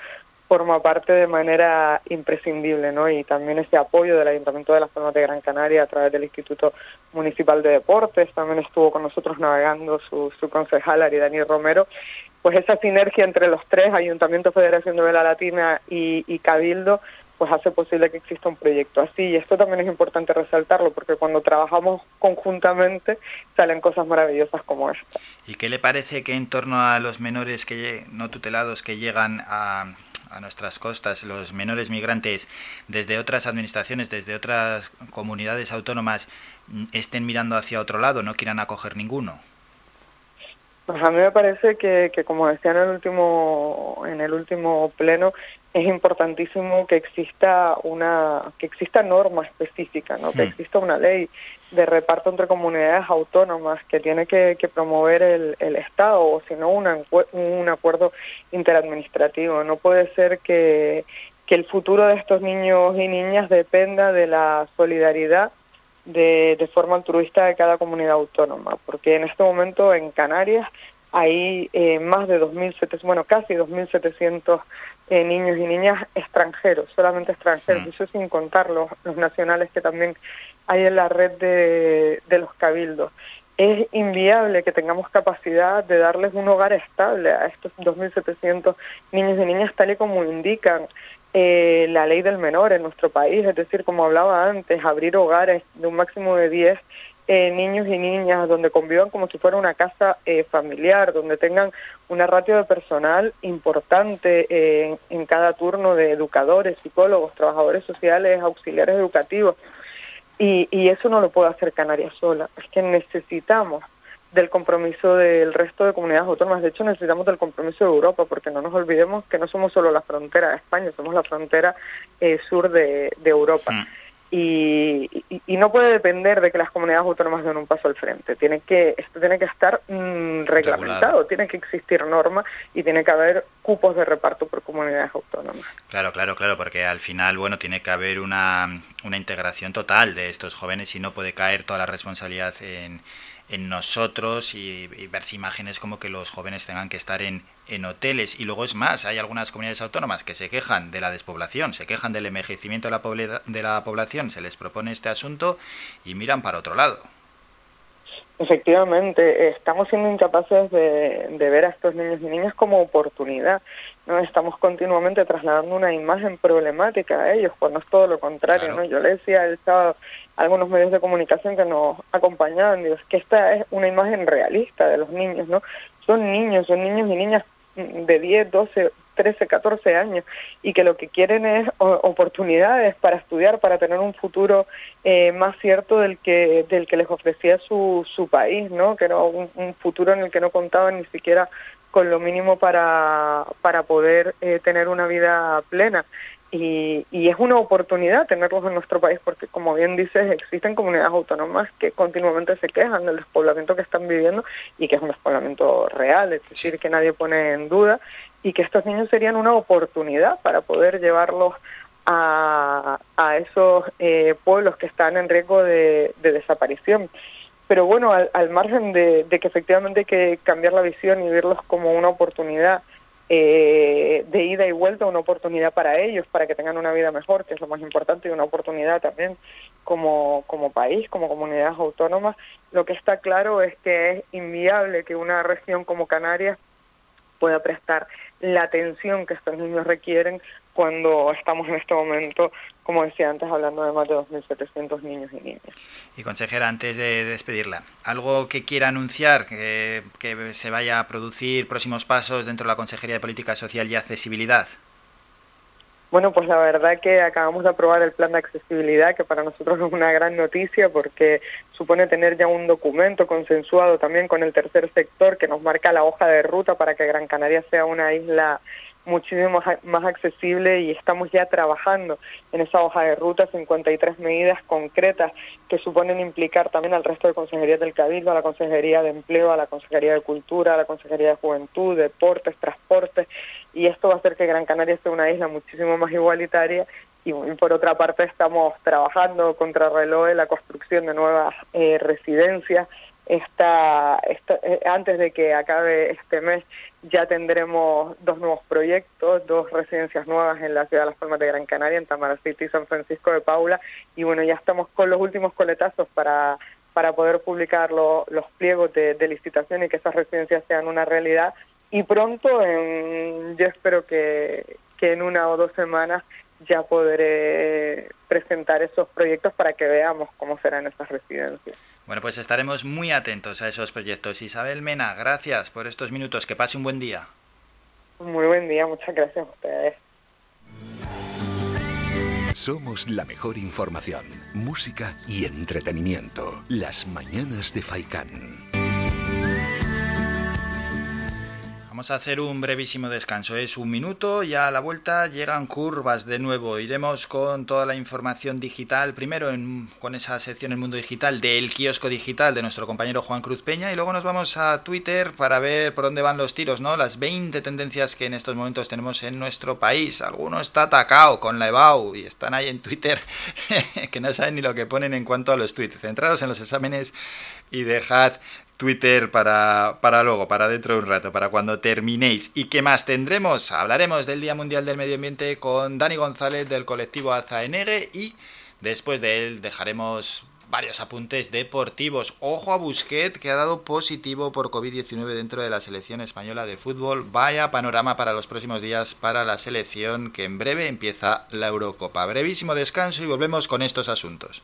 forma parte de manera imprescindible, ¿no? Y también ese apoyo del Ayuntamiento de las Palmas de Gran Canaria a través del Instituto Municipal de Deportes, también estuvo con nosotros navegando su, su concejal Aridani Romero, pues esa sinergia entre los tres, Ayuntamiento, Federación de Vela Latina y, y Cabildo, pues hace posible que exista un proyecto así. Y esto también es importante resaltarlo, porque cuando trabajamos conjuntamente salen cosas maravillosas como esta. ¿Y qué le parece que en torno a los menores que no tutelados que llegan a, a nuestras costas, los menores migrantes, desde otras administraciones, desde otras comunidades autónomas, mm, estén mirando hacia otro lado, no quieran acoger ninguno? Pues a mí me parece que, que, como decía en el último en el último pleno es importantísimo que exista una que exista norma específica, ¿no? Que exista una ley de reparto entre comunidades autónomas que tiene que, que promover el, el Estado o si no un acuerdo interadministrativo. No puede ser que, que el futuro de estos niños y niñas dependa de la solidaridad de, de forma altruista de cada comunidad autónoma, porque en este momento en Canarias hay eh, más de 2.700, bueno, casi 2.700 eh, niños y niñas extranjeros, solamente extranjeros, mm. eso sin contar los, los nacionales que también hay en la red de, de los cabildos. Es inviable que tengamos capacidad de darles un hogar estable a estos 2.700 niños y niñas, tal y como indican eh, la ley del menor en nuestro país, es decir, como hablaba antes, abrir hogares de un máximo de 10 eh, niños y niñas donde convivan como si fuera una casa eh, familiar, donde tengan una ratio de personal importante eh, en cada turno de educadores, psicólogos, trabajadores sociales, auxiliares educativos. Y, y eso no lo puede hacer Canarias sola, es que necesitamos del compromiso del resto de comunidades autónomas. De hecho, necesitamos del compromiso de Europa, porque no nos olvidemos que no somos solo la frontera de España, somos la frontera eh, sur de, Europa. Mm. Y, y, no puede depender de que las comunidades autónomas den un paso al frente. Tiene que, esto tiene que estar mm, reglamentado, tiene que existir norma y tiene que haber cupos de reparto por comunidades autónomas. Claro, claro, claro, porque al final, bueno, tiene que haber una, una integración total de estos jóvenes y no puede caer toda la responsabilidad en en nosotros y, ver si imágenes como que los jóvenes tengan que estar en, en hoteles. Y luego es más, hay algunas comunidades autónomas que se quejan de la despoblación, se quejan del envejecimiento de la, de la población, se les propone este asunto y miran para otro lado. Efectivamente, estamos siendo incapaces de, ver a estos niños y niñas como oportunidad. No Estamos continuamente trasladando una imagen problemática a ellos, cuando es todo lo contrario. ¿no? Yo le decía el sábado a algunos medios de comunicación que nos acompañaban, digo, es que esta es una imagen realista de los niños, ¿no? Son niños, son niños y niñas de 10, 12, 13, 14 años y que lo que quieren es oportunidades para estudiar, para tener un futuro eh, más cierto del que del que les ofrecía su, su país, ¿no? Que era un, un futuro en el que no contaban ni siquiera con lo mínimo para, para poder eh, tener una vida plena. Y, y, es una oportunidad tenerlos en nuestro país porque, como bien dices, existen comunidades autónomas que continuamente se quejan del despoblamiento que están viviendo y que es un despoblamiento real, es decir, que nadie pone en duda y que estos niños serían una oportunidad para poder llevarlos a, a esos eh, pueblos que están en riesgo de, de desaparición. Pero bueno, al, al margen de, que efectivamente hay que cambiar la visión y verlos como una oportunidad eh, de ida y vuelta, una oportunidad para ellos, para que tengan una vida mejor, que es lo más importante, y una oportunidad también como, como país, como comunidades autónomas, lo que está claro es que es inviable que una región como Canarias pueda prestar la atención que estos niños requieren cuando estamos en este momento, como decía antes, hablando de más de 2.700 niños y niñas. Y consejera, antes de despedirla, ¿algo que quiera anunciar, que, que se vaya a producir próximos pasos dentro de la Consejería de Política Social y Accesibilidad? Bueno, pues la verdad que acabamos de aprobar el plan de accesibilidad, que para nosotros es una gran noticia porque supone tener ya un documento consensuado también con el tercer sector que nos marca la hoja de ruta para que Gran Canaria sea una isla muchísimo más accesible y estamos ya trabajando en esa hoja de ruta 53 medidas concretas que suponen implicar también al resto de consejerías del Cabildo, a la Consejería de Empleo, a la Consejería de Cultura, a la Consejería de Juventud, Deportes, Transportes y esto va a hacer que Gran Canaria sea una isla muchísimo más igualitaria. Y, por otra parte estamos trabajando contra reloj en la construcción de nuevas eh, residencias. Esta, eh, antes de que acabe este mes ya tendremos dos nuevos proyectos, dos residencias nuevas en la ciudad de Las Palmas de Gran Canaria, en Tamaracita y San Francisco de Paula, y bueno, ya estamos con los últimos coletazos para, para poder publicar los pliegos de, de licitación y que esas residencias sean una realidad, y pronto, en, yo espero que, que en una o dos semanas ya podré presentar esos proyectos para que veamos cómo serán esas residencias. Bueno, pues estaremos muy atentos a esos proyectos. Isabel Mena, gracias por estos minutos. Que pase un buen día. Muy buen día, muchas gracias a ustedes. Somos la mejor información, música y entretenimiento. Las mañanas de Faikán. Vamos a hacer un brevísimo descanso, es un minuto, ya a la vuelta llegan curvas de nuevo, iremos con toda la información digital, primero con esa sección El Mundo Digital del kiosco digital de nuestro compañero Juan Cruz Peña y luego nos vamos a Twitter para ver por dónde van los tiros, ¿no? Las 20 tendencias que en estos momentos tenemos en nuestro país, alguno está atacado con la EBAU y están ahí en Twitter que no saben ni lo que ponen en cuanto a los tweets, centrados en los exámenes y dejad Twitter para, para luego, para dentro de un rato, para cuando terminéis. ¿Y qué más tendremos? Hablaremos del Día Mundial del Medio Ambiente con Dani González del colectivo Azaenegue y después de él dejaremos varios apuntes deportivos. Ojo a Busquet, que ha dado positivo por COVID-19 dentro de la selección española de fútbol. Vaya panorama para los próximos días para la selección, que en breve empieza la Eurocopa. Brevísimo descanso y volvemos con estos asuntos.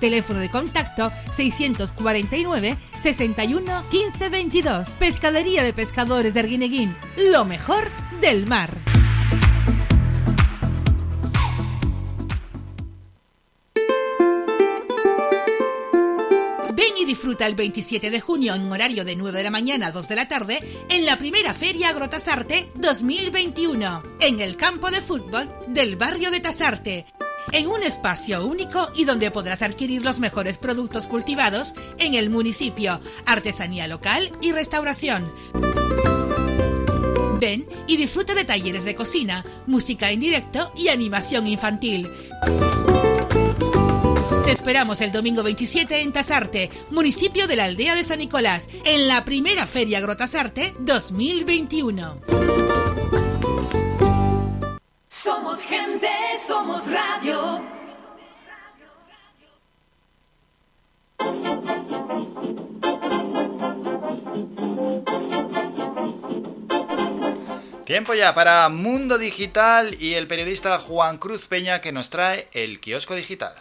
Teléfono de contacto 649 61 15 22. Pescadería de Pescadores de Arguineguín. Lo mejor del mar. Ven y disfruta el 27 de junio en horario de 9 de la mañana a 2 de la tarde en la primera Feria Agrotasarte 2021 en el campo de fútbol del barrio de Tasarte en un espacio único y donde podrás adquirir los mejores productos cultivados en el municipio, artesanía local y restauración. Ven y disfruta de talleres de cocina, música en directo y animación infantil. Te esperamos el domingo 27 en Tasarte, municipio de la aldea de San Nicolás, en la primera Feria Agrotasarte 2021. Somos gente, somos radio. Tiempo ya para Mundo Digital y el periodista Juan Cruz Peña que nos trae el kiosco digital.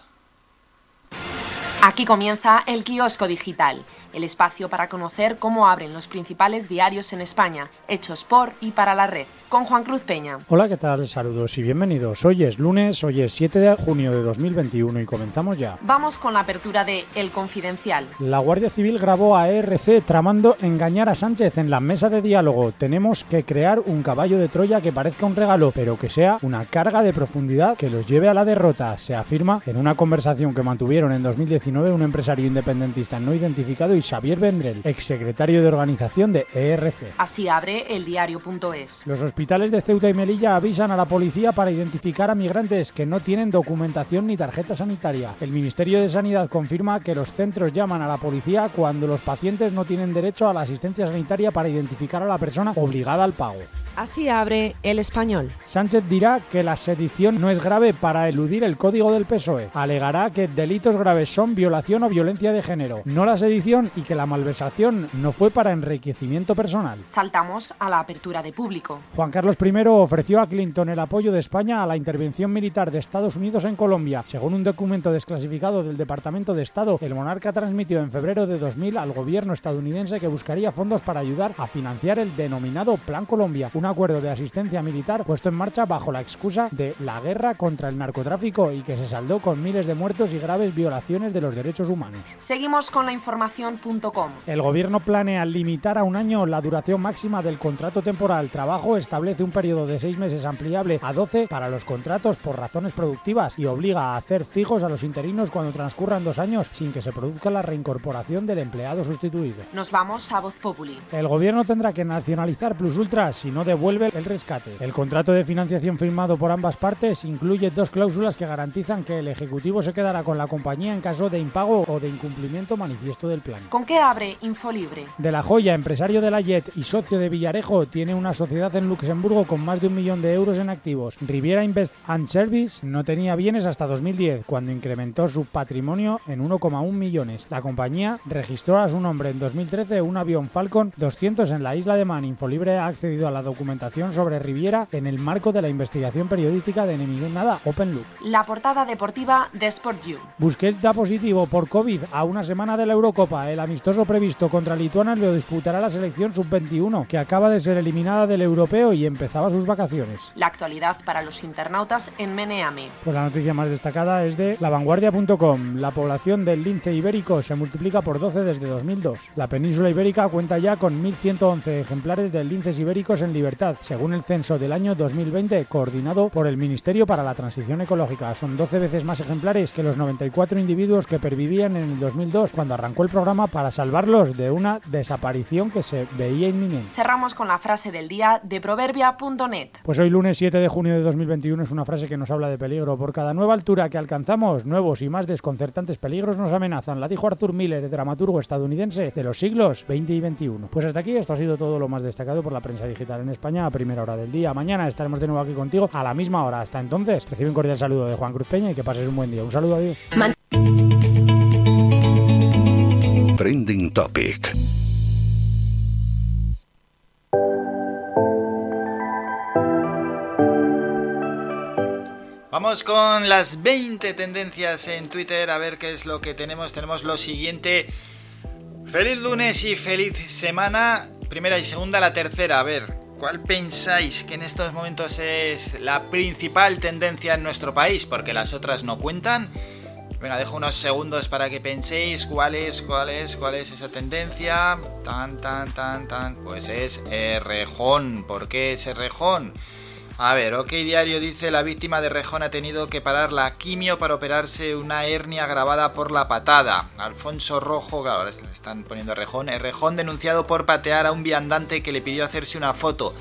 Aquí comienza el kiosco digital, el espacio para conocer cómo abren los principales diarios en España, hechos por y para la red con Juan Cruz Peña. Hola, ¿qué tal? Saludos y bienvenidos. Hoy es lunes, hoy es 7 de junio de 2021 y comenzamos ya. Vamos con la apertura de El Confidencial. La Guardia Civil grabó a ERC tramando engañar a Sánchez en la mesa de diálogo. Tenemos que crear un caballo de Troya que parezca un regalo, pero que sea una carga de profundidad que los lleve a la derrota, se afirma en una conversación que mantuvieron en 2019 un empresario independentista no identificado y Xavier Vendrell, exsecretario de organización de ERC. Así abre el diario.es. Los hospitales de Ceuta y Melilla avisan a la policía para identificar a migrantes que no tienen documentación ni tarjeta sanitaria. El Ministerio de Sanidad confirma que los centros llaman a la policía cuando los pacientes no tienen derecho a la asistencia sanitaria para identificar a la persona obligada al pago. Así abre el español. Sánchez dirá que la sedición no es grave para eludir el código del PSOE. Alegará que delitos graves son violación o violencia de género, no la sedición y que la malversación no fue para enriquecimiento personal. Saltamos a la apertura de público. Juan Carlos I ofreció a Clinton el apoyo de España a la intervención militar de Estados Unidos en Colombia. Según un documento desclasificado del Departamento de Estado, el monarca transmitió en febrero de 2000 al gobierno estadounidense que buscaría fondos para ayudar a financiar el denominado Plan Colombia, acuerdo de asistencia militar puesto en marcha bajo la excusa de la guerra contra el narcotráfico y que se saldó con miles de muertos y graves violaciones de los derechos humanos. Seguimos con la información.com. El gobierno planea limitar a un año la duración máxima del contrato temporal. Trabajo establece un periodo de seis meses ampliable a 12 para los contratos por razones productivas y obliga a hacer fijos a los interinos cuando transcurran dos años sin que se produzca la reincorporación del empleado sustituido. Nos vamos a Voz Populi. El gobierno tendrá que nacionalizar Plus Ultra si no devuelve el rescate. El contrato de financiación firmado por ambas partes incluye dos cláusulas que garantizan que el Ejecutivo se quedará con la compañía en caso de impago o de incumplimiento manifiesto del plan. ¿Con qué abre Infolibre? De la Joya, empresario de la Jet y socio de Villarejo, tiene una sociedad en Luxemburgo con más de un millón de euros en activos. Riviera Invest and Service no tenía bienes hasta 2010, cuando incrementó su patrimonio en 1,1 millones. La compañía registró a su nombre en 2013 un avión Falcon 200 en la isla de Man. Infolibre ha accedido a la documentación sobre Riviera en el marco de la investigación periodística de Nada Open Loop. La portada deportiva de Sport You. Busquets da positivo por COVID a una semana de la Eurocopa. El amistoso previsto contra Lituania lo disputará la selección sub-21, que acaba de ser eliminada del europeo y empezaba sus vacaciones. La actualidad para los internautas en Meneame. Pues la noticia más destacada es de lavanguardia.com. La población del lince ibérico se multiplica por 12 desde 2002. La península ibérica cuenta ya con 1.111 ejemplares de linces ibéricos en libertad, según el censo del año 2020, coordinado por el Ministerio para la Transición Ecológica. Son 12 veces más ejemplares que los 94 individuos que pervivían en el 2002, cuando arrancó el programa para salvarlos de una desaparición que se veía inminente. Cerramos con la frase del día de proverbia.net. Pues hoy lunes 7 de junio de 2021 es una frase que nos habla de peligro. Por cada nueva altura que alcanzamos, nuevos y más desconcertantes peligros nos amenazan. La dijo Arthur Miller, dramaturgo estadounidense de los siglos XX y XXI. Pues hasta aquí esto ha sido todo lo más destacado por la prensa digital en España a primera hora del día. Mañana estaremos de nuevo aquí contigo a la misma hora. Hasta entonces, recibe un cordial saludo de Juan Cruz Peña y que pases un buen día. Un saludo, adiós. Trending Topic. Vamos con las 20 tendencias en Twitter a ver qué es lo que tenemos. Tenemos lo siguiente. Feliz lunes y feliz semana. Primera y segunda, la tercera. A ver, ¿cuál pensáis que en estos momentos es la principal tendencia en nuestro país? Porque las otras no cuentan. Venga, dejo unos segundos para que penséis cuál es, cuál es, cuál es esa tendencia. Tan, tan, tan, tan. Pues es Rejón. ¿Por qué es Rejón? A ver, OK Diario dice la víctima de Rejón ha tenido que parar la quimio para operarse una hernia grabada por la patada. Alfonso Rojo, ahora le están poniendo Rejón, Rejón denunciado por patear a un viandante que le pidió hacerse una foto.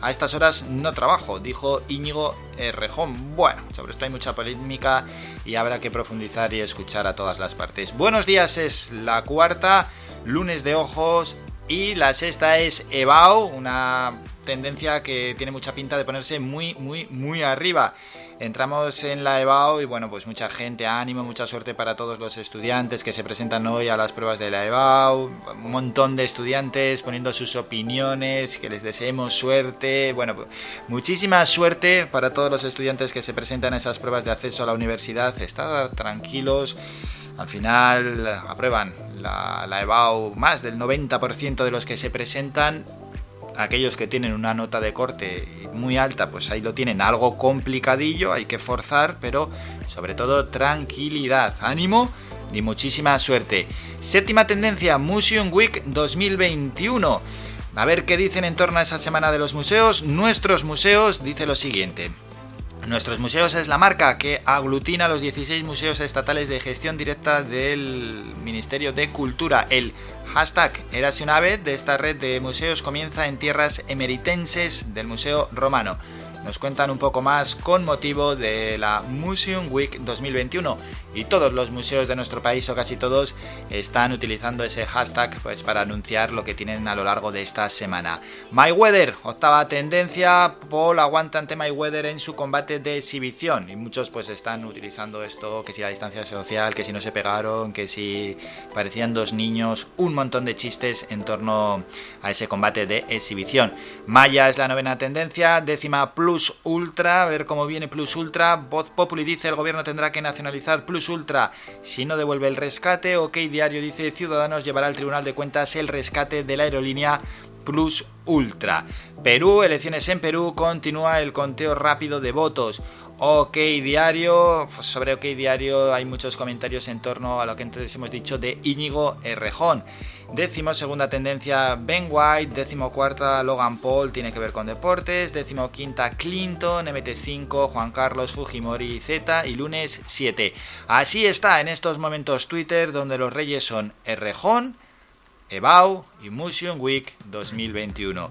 A estas horas no trabajo, dijo Íñigo Rejón. Bueno, sobre esto hay mucha polémica y habrá que profundizar y escuchar a todas las partes. Buenos días, es la cuarta, lunes de ojos y la sexta es Ebao, una tendencia que tiene mucha pinta de ponerse muy, muy, muy arriba. Entramos en la EBAO y bueno, pues mucha gente, ánimo, mucha suerte para todos los estudiantes que se presentan hoy a las pruebas de la EBAO. Un montón de estudiantes poniendo sus opiniones, que les deseemos suerte. Bueno, pues muchísima suerte para todos los estudiantes que se presentan a esas pruebas de acceso a la universidad. Estad tranquilos. Al final aprueban la, la EBAU más del 90% de los que se presentan aquellos que tienen una nota de corte muy alta, pues ahí lo tienen algo complicadillo, hay que forzar, pero sobre todo tranquilidad, ánimo y muchísima suerte. Séptima tendencia, Museum Week 2021. A ver qué dicen en torno a esa semana de los museos. Nuestros museos dice lo siguiente. Nuestros museos es la marca que aglutina los 16 museos estatales de gestión directa del Ministerio de Cultura. El hashtag Erase una vez de esta red de museos comienza en tierras emeritenses del Museo Romano nos cuentan un poco más con motivo de la Museum Week 2021 y todos los museos de nuestro país o casi todos están utilizando ese hashtag pues para anunciar lo que tienen a lo largo de esta semana. My Weather, octava tendencia, Paul aguanta ante My Weather en su combate de exhibición y muchos pues están utilizando esto, que si la distancia social, que si no se pegaron, que si parecían dos niños, un montón de chistes en torno a ese combate de exhibición. Maya es la novena tendencia, décima Plus Plus Ultra, a ver cómo viene Plus Ultra. Voz Populi dice el gobierno tendrá que nacionalizar Plus Ultra si no devuelve el rescate. OK Diario dice Ciudadanos llevará al Tribunal de Cuentas el rescate de la aerolínea Plus Ultra. Perú, elecciones en Perú, continúa el conteo rápido de votos. OK Diario, sobre OK Diario hay muchos comentarios en torno a lo que entonces hemos dicho de Íñigo Errejón. Décimo segunda tendencia Ben White, décimo cuarta Logan Paul tiene que ver con deportes, décimo quinta Clinton, MT5 Juan Carlos Fujimori Z y lunes 7. Así está en estos momentos Twitter donde los reyes son Errejón, Ebau y Museum Week 2021.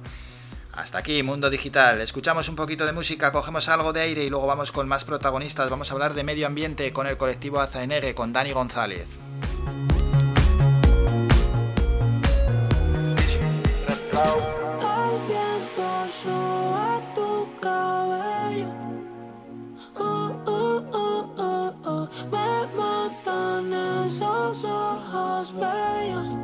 Hasta aquí, Mundo Digital. Escuchamos un poquito de música, cogemos algo de aire y luego vamos con más protagonistas. Vamos a hablar de medio ambiente con el colectivo Azaenegue, con Dani González. El viento a tu cabello. Uh uh uh, uh, uh, uh, Me matan esos ojos bellos.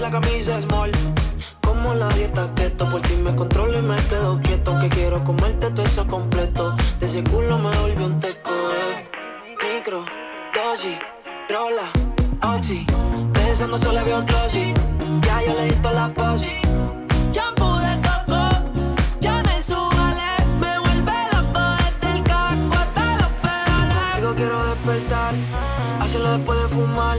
La camisa small. Como la dieta keto, por ti me controlo y me quedo quieto. Que quiero comerte todo eso completo. De ese culo me volvió un teco, eh. Micro, dosis, rola, oxi. Pensando solo veo glossy. Ya yo le di toda la posi. Shampoo de coco, ya me. Me vuelve hasta los. Digo quiero despertar, hacerlo después de fumar.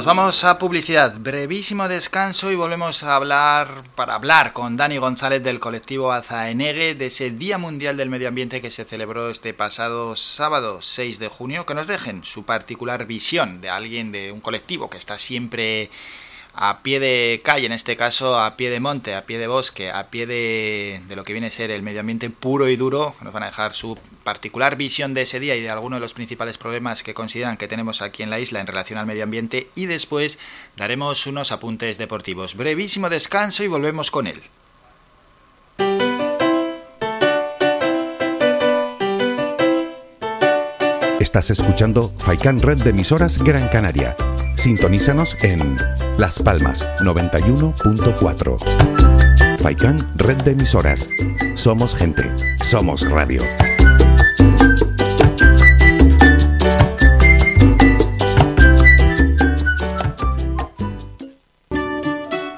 Nos vamos a publicidad, brevísimo descanso y volvemos a hablar para hablar con Dani González del colectivo Azaenegue de ese Día Mundial del Medio Ambiente que se celebró este pasado sábado 6 de junio. Que nos dejen su particular visión de alguien de un colectivo que está siempre a pie de calle, en este caso a pie de monte, a pie de bosque, a pie de, de lo que viene a ser el medio ambiente puro y duro, nos van a dejar su particular visión de ese día y de algunos de los principales problemas que consideran que tenemos aquí en la isla en relación al medio ambiente y después daremos unos apuntes deportivos. Brevísimo descanso y volvemos con él. Estás escuchando Faikan Red de emisoras Gran Canaria. Sintonízanos en Las Palmas 91.4. Faikan Red de emisoras. Somos gente, somos radio.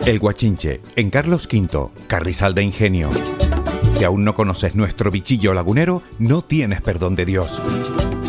El Guachinche, en Carlos V, Carrizal de Ingenio. Si aún no conoces nuestro bichillo lagunero, no tienes perdón de Dios.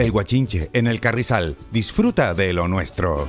El Guachinche, en el Carrizal. Disfruta de lo nuestro.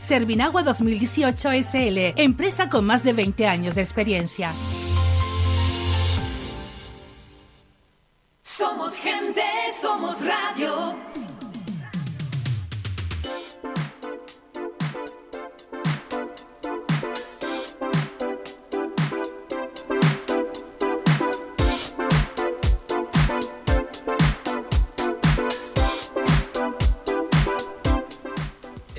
Servinagua 2018 SL, empresa con más de 20 años de experiencia. Somos gente, somos radio.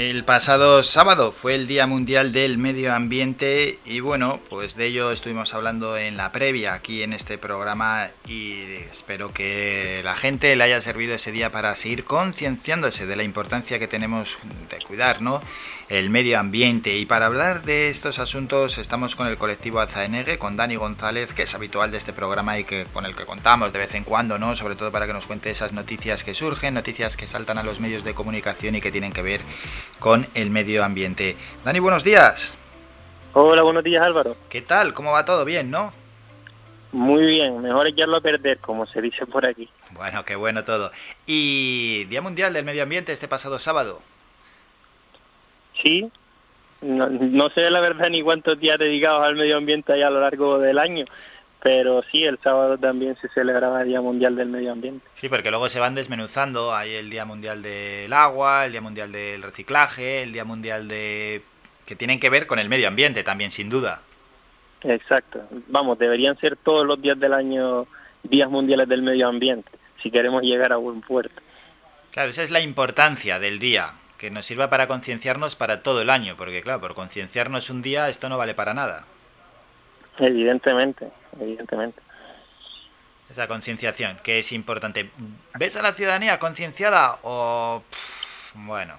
El pasado sábado fue el Día Mundial del Medio Ambiente y bueno, pues de ello estuvimos hablando en la previa aquí en este programa y espero que la gente le haya servido ese día para seguir concienciándose de la importancia que tenemos de cuidar, ¿no? El medio ambiente y para hablar de estos asuntos estamos con el colectivo Azaenegue, con Dani González, que es habitual de este programa y que con el que contamos de vez en cuando, ¿no? Sobre todo para que nos cuente esas noticias que surgen, noticias que saltan a los medios de comunicación y que tienen que ver con el medio ambiente. Dani, buenos días. Hola, buenos días Álvaro. ¿Qué tal? ¿Cómo va todo? ¿Bien, no? Muy bien, mejor echarlo a perder, como se dice por aquí. Bueno, qué bueno todo. ¿Y Día Mundial del Medio Ambiente este pasado sábado? Sí, no, no sé la verdad ni cuántos días dedicados al medio ambiente hay a lo largo del año, pero sí, el sábado también se celebraba el Día Mundial del Medio Ambiente. Sí, porque luego se van desmenuzando. Hay el Día Mundial del Agua, el Día Mundial del Reciclaje, el Día Mundial de... que tienen que ver con el medio ambiente también, sin duda. Exacto. Vamos, deberían ser todos los días del año días mundiales del medio ambiente, si queremos llegar a buen puerto. Claro, esa es la importancia del día, que nos sirva para concienciarnos para todo el año, porque claro, por concienciarnos un día esto no vale para nada. Evidentemente, evidentemente. Esa concienciación, que es importante. ¿Ves a la ciudadanía concienciada o... pff, bueno,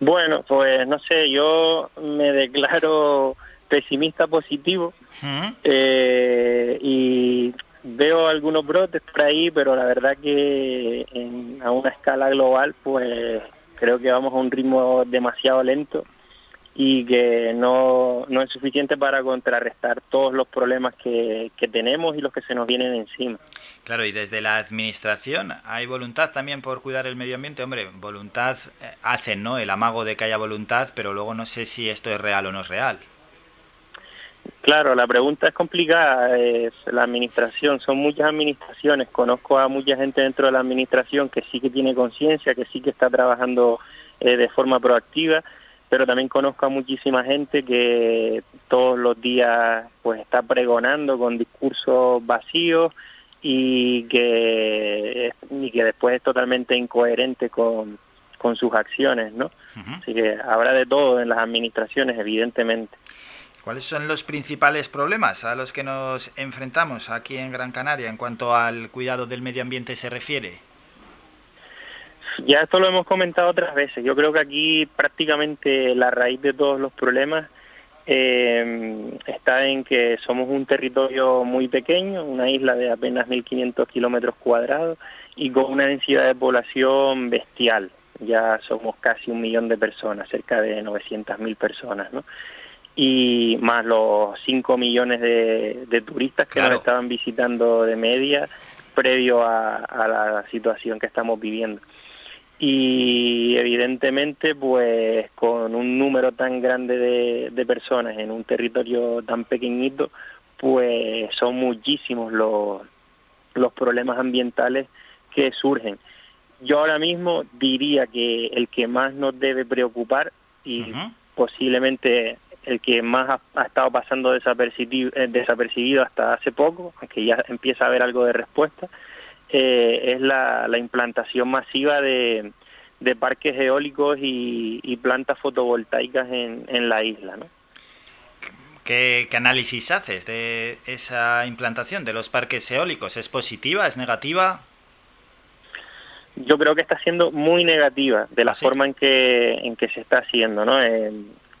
Bueno, pues no sé, yo me declaro pesimista positivo eh, y veo algunos brotes por ahí, pero la verdad que en- a una escala global, pues creo que vamos a un ritmo demasiado lento y que no, no es suficiente para contrarrestar todos los problemas que, que tenemos y los que se nos vienen encima. Claro, y desde la administración hay voluntad también por cuidar el medio ambiente. Hombre, voluntad eh, hacen, ¿no? El amago de que haya voluntad, pero luego no sé si esto es real o no es real. Claro, la pregunta es complicada. Es la administración, son muchas administraciones. Conozco a mucha gente dentro de la administración que sí que tiene conciencia, que sí que está trabajando eh, de forma proactiva, pero también conozco a muchísima gente que todos los días pues está pregonando con discursos vacíos y que, y que después es totalmente incoherente con, con sus acciones, ¿no? Así que habrá de todo en las administraciones, evidentemente. ¿Cuáles son los principales problemas a los que nos enfrentamos aquí en Gran Canaria en cuanto al cuidado del medio ambiente se refiere? Ya esto lo hemos comentado otras veces. Yo creo que aquí prácticamente la raíz de todos los problemas eh, está en que somos un territorio muy pequeño, una isla de apenas 1.500 kilómetros cuadrados y con una densidad de población bestial. Ya somos casi un millón de personas, cerca de 900.000 personas, ¿no? Y más los 5 millones de, turistas que nos estaban visitando de media previo a, la situación que estamos viviendo. Y evidentemente, pues con un número tan grande de, de personas en un territorio tan pequeñito, pues son muchísimos los, los problemas ambientales que surgen. Yo ahora mismo diría que el que más nos debe preocupar y posiblemente el que más ha, estado pasando desapercibido, eh, desapercibido, hasta hace poco, aunque ya empieza a haber algo de respuesta, eh, es la, implantación masiva de, parques eólicos y, plantas fotovoltaicas en, en la isla. ¿no? ¿Qué, ¿Qué, análisis haces de esa implantación de los parques eólicos? ¿Es positiva? ¿Es negativa? Yo creo que está siendo muy negativa de la ¿Ah, forma en que, en que se está haciendo. ¿no?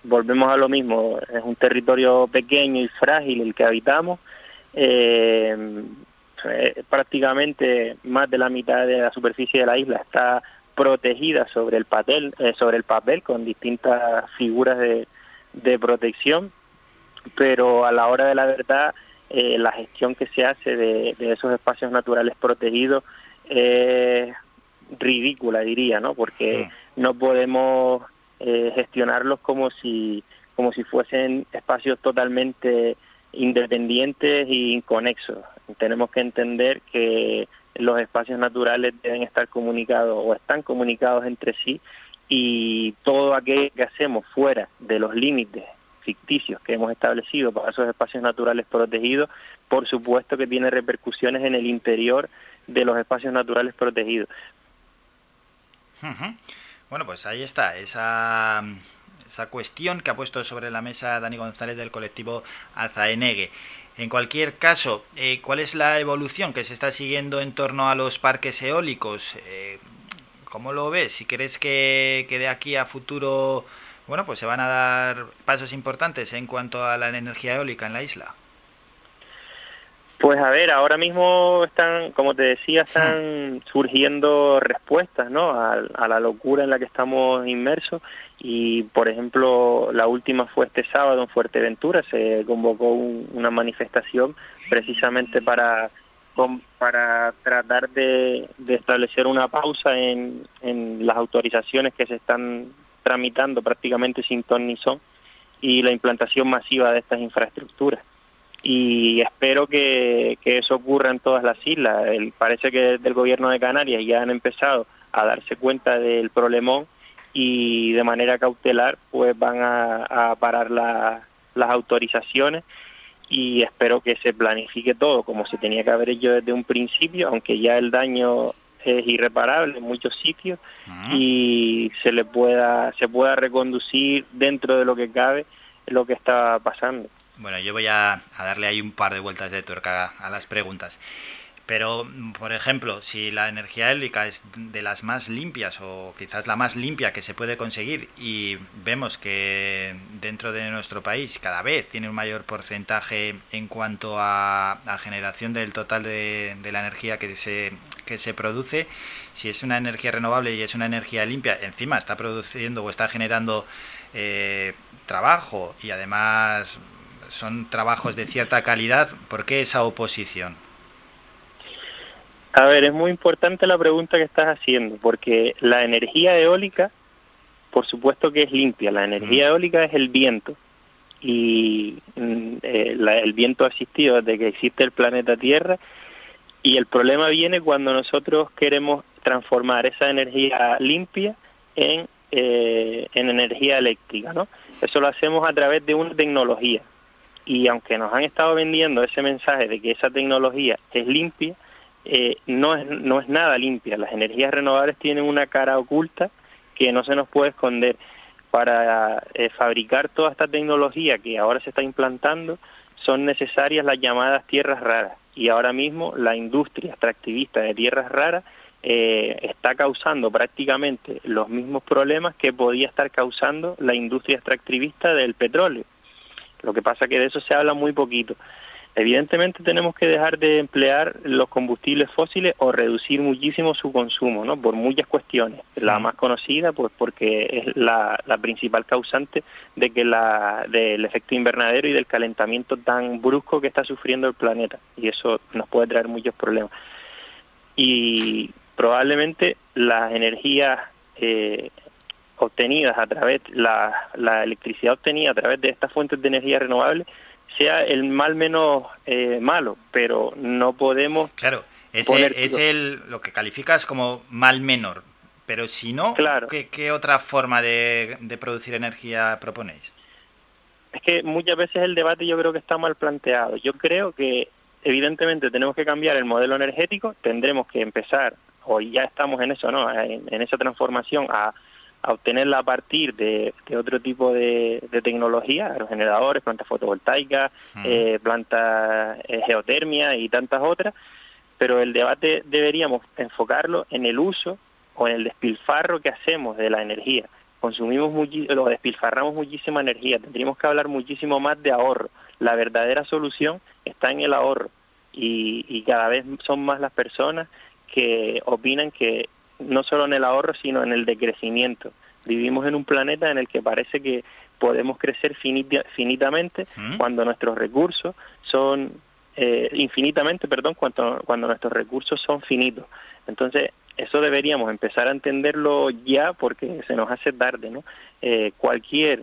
Volvemos a lo mismo, es un territorio pequeño y frágil el que habitamos. Eh, eh, prácticamente más de la mitad de la superficie de la isla está protegida sobre el papel, eh, sobre el papel con distintas figuras de, de, protección, pero a la hora de la verdad la gestión que se hace de, de esos espacios naturales protegidos es ridícula, diría, ¿no? Porque no podemos eh, gestionarlos como si, como si fuesen espacios totalmente independientes e inconexos. Tenemos que entender que los espacios naturales deben estar comunicados o están comunicados entre sí y todo aquello que hacemos fuera de los límites ficticios que hemos establecido para esos espacios naturales protegidos, por supuesto que tiene repercusiones en el interior de los espacios naturales protegidos. Bueno, pues ahí está, esa, esa cuestión que ha puesto sobre la mesa Dani González del colectivo Azaenegue. En cualquier caso, eh, ¿cuál es la evolución que se está siguiendo en torno a los parques eólicos? Eh, ¿Cómo lo ves? Si crees que, que de aquí a futuro, bueno, pues se van a dar pasos importantes en cuanto a la energía eólica en la isla. Pues a ver, ahora mismo están, como te decía, están surgiendo respuestas ¿no? a, la locura en la que estamos inmersos. Y, por ejemplo, la última fue este sábado en Fuerteventura, se convocó una manifestación precisamente para, para tratar de, establecer una pausa en, en las autorizaciones que se están tramitando prácticamente sin ton ni son y la implantación masiva de estas infraestructuras y espero que, eso ocurra en todas las islas. El, parece que del gobierno de Canarias ya han empezado a darse cuenta del problemón y de manera cautelar pues van a, parar las autorizaciones y espero que se planifique todo como se tenía que haber hecho desde un principio, aunque ya el daño es irreparable en muchos sitios y se le pueda se pueda reconducir dentro de lo que cabe lo que está pasando. Bueno, yo voy a, darle ahí un par de vueltas de tuerca a, las preguntas. Pero, por ejemplo, si la energía eólica es de las más limpias o quizás la más limpia que se puede conseguir y vemos que dentro de nuestro país cada vez tiene un mayor porcentaje en cuanto a, generación del total de, la energía que se, que se produce, si es una energía renovable y es una energía limpia, encima está produciendo o está generando eh, trabajo y además son trabajos de cierta calidad, ¿por qué esa oposición? A ver, es muy importante la pregunta que estás haciendo, porque la energía eólica, por supuesto que es limpia, la energía eólica es el viento, y mm, eh, el viento ha existido desde que existe el planeta Tierra, y el problema viene cuando nosotros queremos transformar esa energía limpia en, eh, en energía eléctrica, ¿no? Eso lo hacemos a través de una tecnología y aunque nos han estado vendiendo ese mensaje de que esa tecnología es limpia, eh, no, es, no es nada limpia. Las energías renovables tienen una cara oculta que no se nos puede esconder. Para eh, fabricar toda esta tecnología que ahora se está implantando, son necesarias las llamadas tierras raras. Y ahora mismo la industria extractivista de tierras raras eh, está causando prácticamente los mismos problemas que podía estar causando la industria extractivista del petróleo. Lo que pasa que de eso se habla muy poquito. Evidentemente tenemos que dejar de emplear los combustibles fósiles o reducir muchísimo su consumo, ¿no? Por muchas cuestiones. La más conocida, pues porque es la, la principal causante de que la del efecto invernadero y del calentamiento tan brusco que está sufriendo el planeta y eso nos puede traer muchos problemas. Y probablemente las energías eh, obtenidas a través la, la electricidad obtenida a través de estas fuentes de energía renovable sea el mal menos eh, malo, pero no podemos... Claro, ese es el, lo que calificas como mal menor, pero si no, ¿qué, otra forma de, de producir energía proponéis? Es que muchas veces el debate yo creo que está mal planteado. Yo creo que evidentemente tenemos que cambiar el modelo energético, tendremos que empezar, o ya estamos en eso, ¿no? en esa transformación a a obtenerla a partir de, otro tipo de, tecnología, generadores, plantas fotovoltaicas, eh, plantas eh, geotermia y tantas otras, pero el debate deberíamos enfocarlo en el uso o en el despilfarro que hacemos de la energía. Consumimos lo despilfarramos muchísima energía, tendríamos que hablar muchísimo más de ahorro. La verdadera solución está en el ahorro y, y cada vez son más las personas que opinan que no solo en el ahorro, sino en el decrecimiento. Vivimos en un planeta en el que parece que podemos crecer finitamente cuando nuestros recursos son eh, infinitamente, perdón, cuando, cuando nuestros recursos son finitos. Entonces, eso deberíamos empezar a entenderlo ya porque se nos hace tarde, ¿no? Eh, cualquier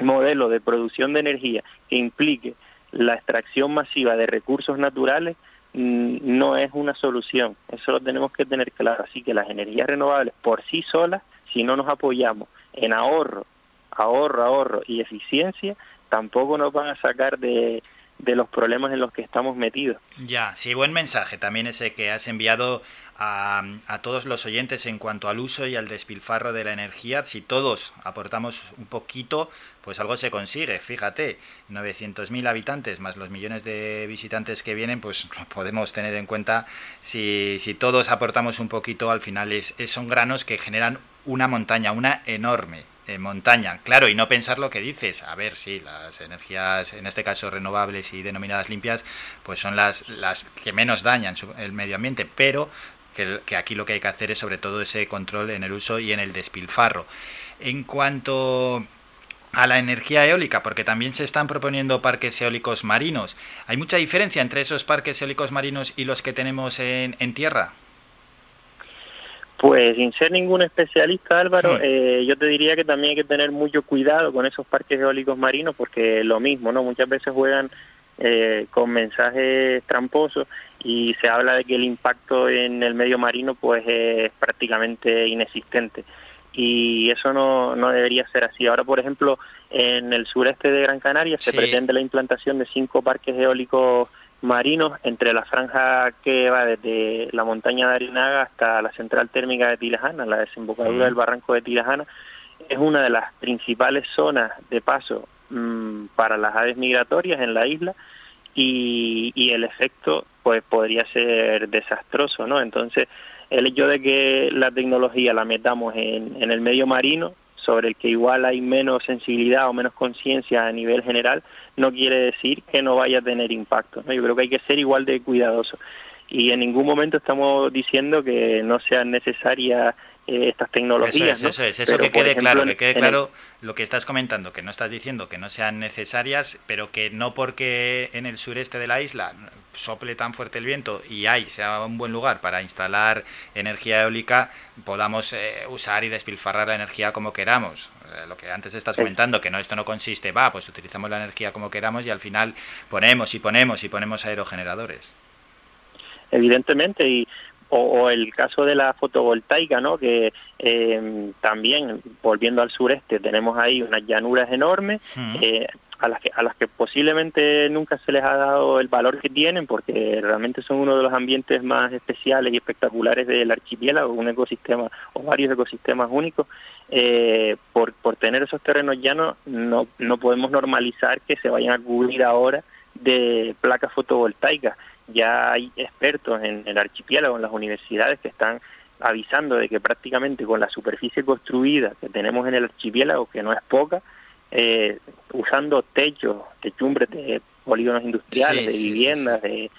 modelo de producción de energía que implique la extracción masiva de recursos naturales Mm, no es una solución. Eso lo tenemos que tener claro. Así que las energías renovables por sí solas, si no nos apoyamos en ahorro, ahorro, ahorro y eficiencia, tampoco nos van a sacar de, de los problemas en los que estamos metidos. Ya, sí, buen mensaje también ese que has enviado a, a, todos los oyentes en cuanto al uso y al despilfarro de la energía. Si todos aportamos un poquito, pues algo se consigue. Fíjate, 900.000 habitantes más los millones de visitantes que vienen, pues podemos tener en cuenta si, si todos aportamos un poquito, al final es, son granos que generan una montaña, una enorme montaña. Claro, y no pensar lo que dices. A ver, sí, las energías, en este caso renovables y denominadas limpias, pues son las, las que menos dañan el medio ambiente, pero que, que aquí lo que hay que hacer es sobre todo ese control en el uso y en el despilfarro. En cuanto a la energía eólica, porque también se están proponiendo parques eólicos marinos. ¿Hay mucha diferencia entre esos parques eólicos marinos y los que tenemos en, en tierra? Pues sin ser ningún especialista, Álvaro, eh, yo te diría que también hay que tener mucho cuidado con esos parques eólicos marinos, porque lo mismo, ¿no? Muchas veces juegan eh, con mensajes tramposos y se habla de que el impacto en el medio marino pues es prácticamente inexistente y eso no, no debería ser así. Ahora, por ejemplo, en el sureste de Gran Canaria se pretende la implantación de cinco parques eólicos marinos entre la franja que va desde la montaña de Arinaga hasta la central térmica de Tilajana, la desembocadura del barranco de Tilajana, es una de las principales zonas de paso mm, para las aves migratorias en la isla y, y, el efecto pues podría ser desastroso, ¿no? Entonces, el hecho de que la tecnología la metamos en, en el medio marino sobre el que igual hay menos sensibilidad o menos conciencia a nivel general, no quiere decir que no vaya a tener impacto. ¿no? Yo creo que hay que ser igual de cuidadoso. Y en ningún momento estamos diciendo que no sean necesarias eh, estas tecnologías. Eso es, eso es, eso que quede claro, que quede claro lo que estás comentando, que no estás diciendo que no sean necesarias, pero que no porque en el sureste de la isla sople tan fuerte el viento y hay sea un buen lugar para instalar energía eólica, podamos eh, usar y despilfarrar la energía como queramos. Eh, lo que antes estás comentando, que no esto no consiste, va, pues utilizamos la energía como queramos y al final ponemos y ponemos y ponemos aerogeneradores. Evidentemente, y o, el caso de la fotovoltaica, ¿no? Que eh, también, volviendo al sureste, tenemos ahí unas llanuras enormes. Eh, a las que a las que posiblemente nunca se les ha dado el valor que tienen porque realmente son uno de los ambientes más especiales y espectaculares del archipiélago un ecosistema o varios ecosistemas únicos eh, por por tener esos terrenos llanos no no podemos normalizar que se vayan a cubrir ahora de placas fotovoltaicas ya hay expertos en el archipiélago en las universidades que están avisando de que prácticamente con la superficie construida que tenemos en el archipiélago que no es poca eh, usando techos, techumbres de polígonos industriales, de viviendas, de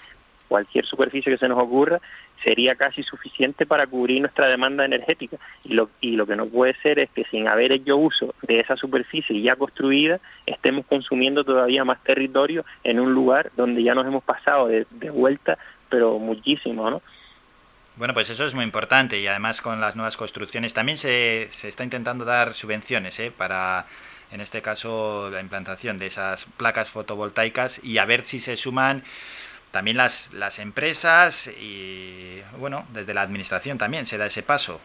cualquier superficie que se nos ocurra, sería casi suficiente para cubrir nuestra demanda energética. Y lo, y lo que no puede ser es que sin haber hecho uso de esa superficie ya construida, estemos consumiendo todavía más territorio en un lugar donde ya nos hemos pasado de, de vuelta, pero muchísimo, ¿no? Bueno, pues eso es muy importante y además con las nuevas construcciones también se, se está intentando dar subvenciones ¿eh? para en este caso la implantación de esas placas fotovoltaicas y a ver si se suman también las, las empresas y bueno, desde la administración también se da ese paso.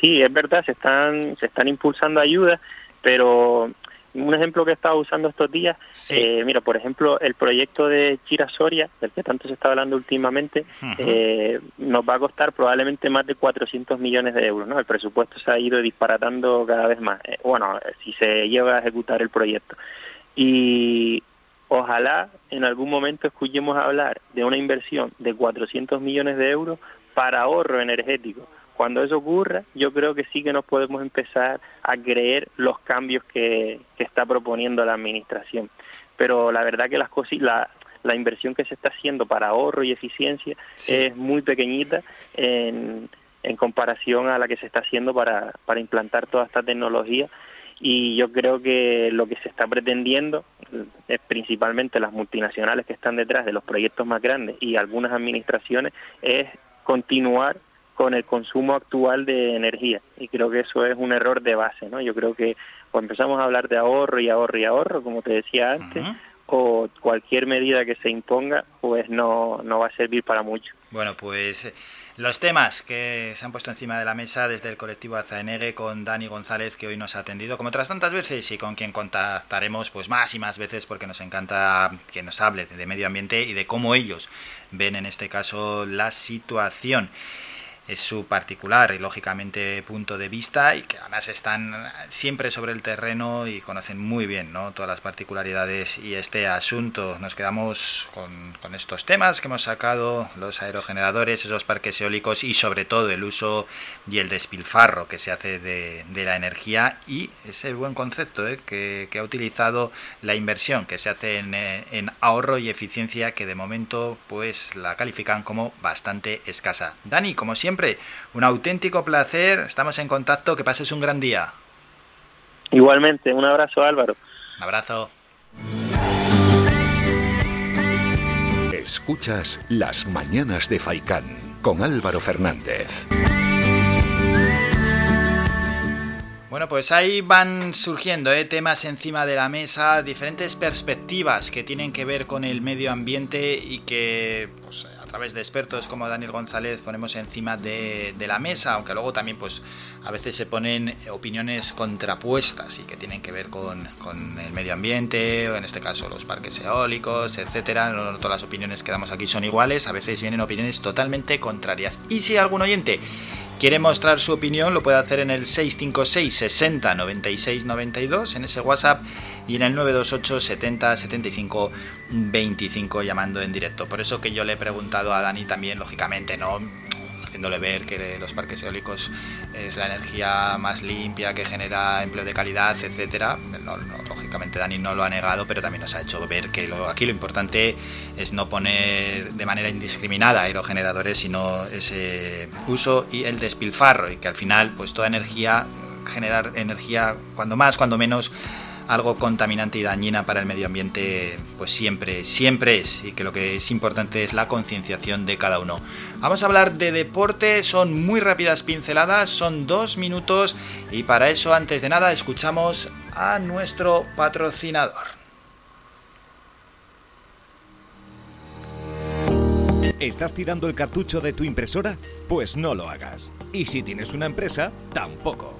Sí, es verdad, se están, se están impulsando ayudas, pero un ejemplo que he estado usando estos días, eh, mira, por ejemplo, el proyecto de Chirasoria, del que tanto se está hablando últimamente, eh, nos va a costar probablemente más de 400 millones de euros, ¿no? El presupuesto se ha ido disparatando cada vez más, eh, bueno, si se lleva a ejecutar el proyecto. Y ojalá en algún momento escuchemos hablar de una inversión de 400 millones de euros para ahorro energético cuando eso ocurra, yo creo que sí que nos podemos empezar a creer los cambios que, está proponiendo la administración. Pero la verdad que las cosas, la, la inversión que se está haciendo para ahorro y eficiencia es muy pequeñita en, en comparación a la que se está haciendo para, para implantar toda esta tecnología y yo creo que lo que se está pretendiendo es principalmente las multinacionales que están detrás de los proyectos más grandes y algunas administraciones es continuar con el consumo actual de energía y creo que eso es un error de base, ¿no? Yo creo que cuando empezamos a hablar de ahorro y ahorro y ahorro, como te decía antes, o cualquier medida que se imponga, pues no, no va a servir para mucho. Bueno, pues eh, los temas que se han puesto encima de la mesa desde el colectivo Azaenegue con Dani González, que hoy nos ha atendido. Como otras tantas veces y con quien contactaremos pues más y más veces porque nos encanta que nos hable de medio ambiente y de cómo ellos ven en este caso la situación es su particular y lógicamente punto de vista y que además están siempre sobre el terreno y conocen muy bien ¿no? todas las particularidades y este asunto. Nos quedamos con, estos temas que hemos sacado, los aerogeneradores, esos parques eólicos y sobre todo el uso y el despilfarro que se hace de, la energía y ese buen concepto ¿eh? que, que, ha utilizado la inversión que se hace en, en ahorro y eficiencia que de momento pues la califican como bastante escasa. Dani, como siempre, un auténtico placer. Estamos en contacto. Que pases un gran día. Igualmente, un abrazo Álvaro. Un abrazo. Escuchas las mañanas de Faicán con Álvaro Fernández. Bueno, pues ahí van surgiendo ¿eh? temas encima de la mesa, diferentes perspectivas que tienen que ver con el medio ambiente y que pues, través de expertos como Daniel González ponemos encima de, la mesa, aunque luego también pues a veces se ponen opiniones contrapuestas y que tienen que ver con, el medio ambiente, o en este caso los parques eólicos, etcétera. No, todas las opiniones que damos aquí son iguales, a veces vienen opiniones totalmente contrarias. Y si algún oyente quiere mostrar su opinión, lo puede hacer en el 656 60 96 92, en ese WhatsApp, y en el 928 70 75 25 llamando en directo. Por eso que yo le he preguntado a Dani también, lógicamente, ¿no? Haciéndole ver que los parques eólicos es la energía más limpia que genera empleo de calidad, etcétera. lógicamente Dani no lo ha negado, pero también nos ha hecho ver que aquí lo importante es no poner de manera indiscriminada aerogeneradores, sino ese uso y el despilfarro y que al final pues toda energía generar energía cuando más, cuando menos algo contaminante y dañina para el medio ambiente, pues siempre, siempre es, y que lo que es importante es la concienciación de cada uno. Vamos a hablar de deporte, son muy rápidas pinceladas, son dos minutos, y para eso, antes de nada, escuchamos a nuestro patrocinador. ¿Estás tirando el cartucho de tu impresora? Pues no lo hagas. Y si tienes una empresa, tampoco.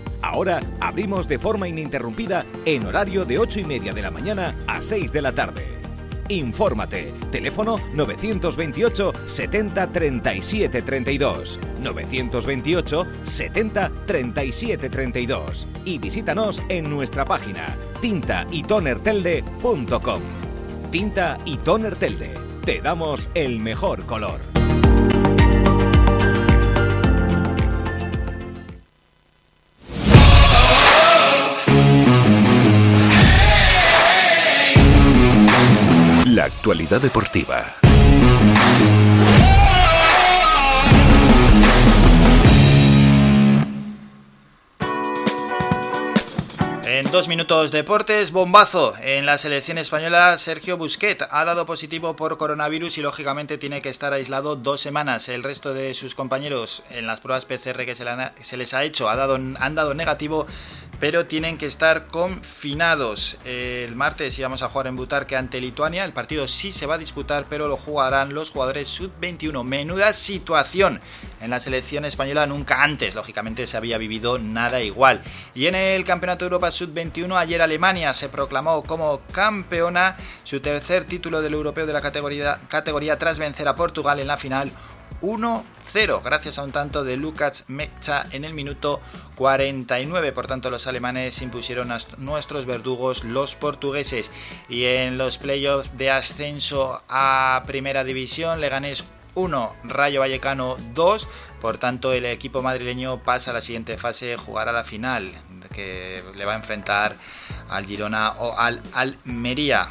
Ahora abrimos de forma ininterrumpida en horario de 8 y media de la mañana a 6 de la tarde. Infórmate. Teléfono 928 70 37 32. 928 70 37 32. Y visítanos en nuestra página tintaytonertelde.com. Tinta y Toner Telde. Te damos el mejor color. La actualidad deportiva. En dos minutos deportes, bombazo. En la selección española, Sergio Busquet ha dado positivo por coronavirus y lógicamente tiene que estar aislado dos semanas. El resto de sus compañeros en las pruebas PCR que se, les ha hecho han dado negativo, pero tienen que estar confinados. El martes íbamos a jugar en Butarque ante Lituania. El partido sí se va a disputar, pero lo jugarán los jugadores sub-21. Menuda situación en la selección española nunca antes, lógicamente se había vivido nada igual. Y en el Campeonato de Europa Sub-21 ayer Alemania se proclamó como campeona, su tercer título del europeo de la categoría, categoría tras vencer a Portugal en la final 1-0 gracias a un tanto de Lukács Mekcha en el minuto 49. Por tanto, los alemanes impusieron a nuestros verdugos, los portugueses. Y en los playoffs de ascenso a Primera División, Leganés 1, Rayo Vallecano 2. Por tanto, el equipo madrileño pasa a la siguiente fase, jugará la final, que le va a enfrentar al Girona o al Almería.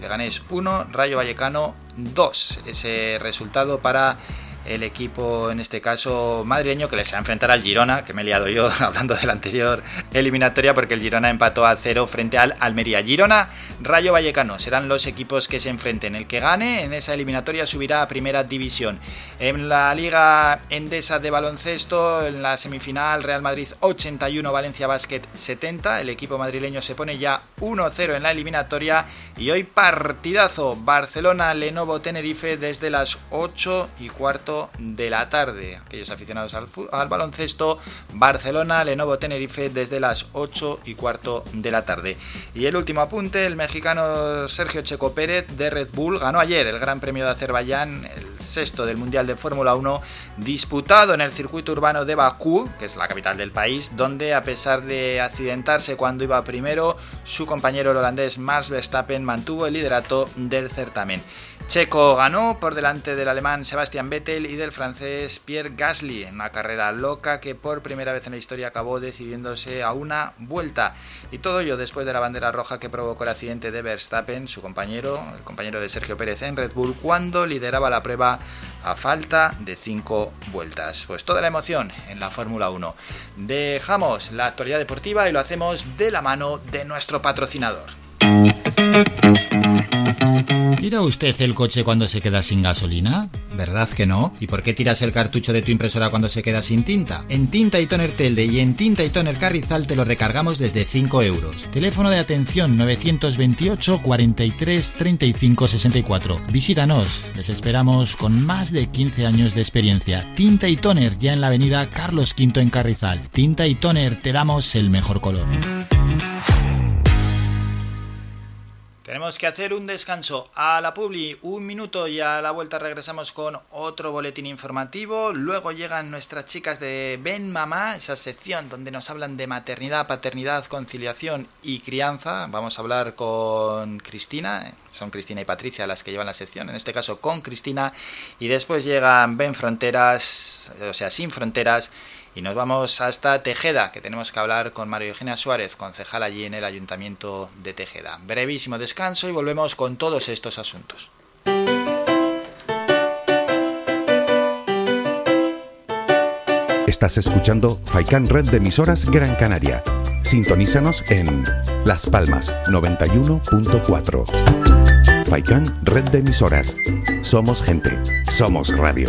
Leganés 1, Rayo Vallecano 2. Ese resultado para el equipo, en este caso madrileño, que les va a enfrentar al Girona, que me he liado yo hablando de la anterior eliminatoria, porque el Girona empató a cero frente al Almería. Girona, Rayo Vallecano serán los equipos que se enfrenten. El que gane en esa eliminatoria subirá a primera división. En la Liga Endesa de Baloncesto, en la semifinal, Real Madrid 81, Valencia Basket 70. El equipo madrileño se pone ya 1-0 en la eliminatoria. Y hoy partidazo, Barcelona-Lenovo Tenerife desde las 8 y cuarto de la tarde. Aquellos aficionados al, baloncesto, Barcelona, Lenovo Tenerife desde las 8 y cuarto de la tarde. Y el último apunte, el mexicano Sergio Checo Pérez de Red Bull ganó ayer el Gran Premio de Azerbaiyán, el sexto del Mundial de Fórmula 1, disputado en el circuito urbano de Bakú, que es la capital del país, donde a pesar de accidentarse cuando iba primero, su compañero holandés Max Verstappen mantuvo el liderato del certamen. Checo ganó por delante del alemán Sebastian Vettel y del francés Pierre Gasly en una carrera loca que por primera vez en la historia acabó decidiéndose a una vuelta. Y todo ello después de la bandera roja que provocó el accidente de Verstappen, su compañero, el compañero de Sergio Pérez en Red Bull, cuando lideraba la prueba a falta de cinco vueltas. Pues toda la emoción en la Fórmula 1. Dejamos la actualidad deportiva y lo hacemos de la mano de nuestro patrocinador. ¿Tira usted el coche cuando se queda sin gasolina? ¿Verdad que no? ¿Y por qué tiras el cartucho de tu impresora cuando se queda sin tinta? En Tinta y Toner Telde y en Tinta y Toner Carrizal te lo recargamos desde 5 euros. Teléfono de atención 928 43 35 64. Visítanos, les esperamos con más de 15 años de experiencia. Tinta y Toner ya en la avenida Carlos V en Carrizal. Tinta y Toner te damos el mejor color. Tenemos que hacer un descanso a la publi, un minuto y a la vuelta regresamos con otro boletín informativo. Luego llegan nuestras chicas de Ben Mamá, esa sección donde nos hablan de maternidad, paternidad, conciliación y crianza. Vamos a hablar con Cristina, son Cristina y Patricia las que llevan la sección, en este caso con Cristina. Y después llegan Ben Fronteras, o sea, Sin Fronteras. Y nos vamos hasta Tejeda, que tenemos que hablar con María Eugenia Suárez, concejal allí en el Ayuntamiento de Tejeda. Brevísimo descanso y volvemos con todos estos asuntos. Estás escuchando Faikan Red de emisoras Gran Canaria. Sintonízanos en Las Palmas 91.4. Faikan Red de emisoras. Somos gente. Somos radio.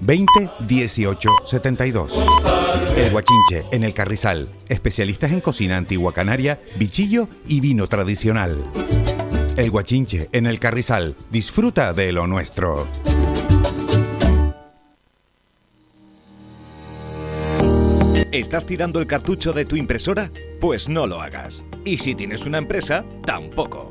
20 18 72. El Guachinche, en el Carrizal. Especialistas en cocina antigua canaria, bichillo y vino tradicional. El Guachinche, en el Carrizal. Disfruta de lo nuestro. ¿Estás tirando el cartucho de tu impresora? Pues no lo hagas. Y si tienes una empresa, tampoco.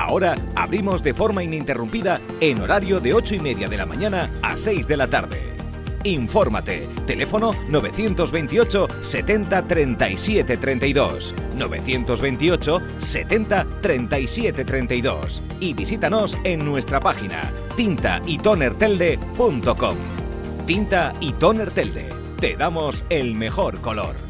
Ahora abrimos de forma ininterrumpida en horario de 8 y media de la mañana a 6 de la tarde. Infórmate. Teléfono 928 70 37 32. 928 70 37 32. Y visítanos en nuestra página tintaytonertelde.com. Tinta y Toner Telde. Te damos el mejor color.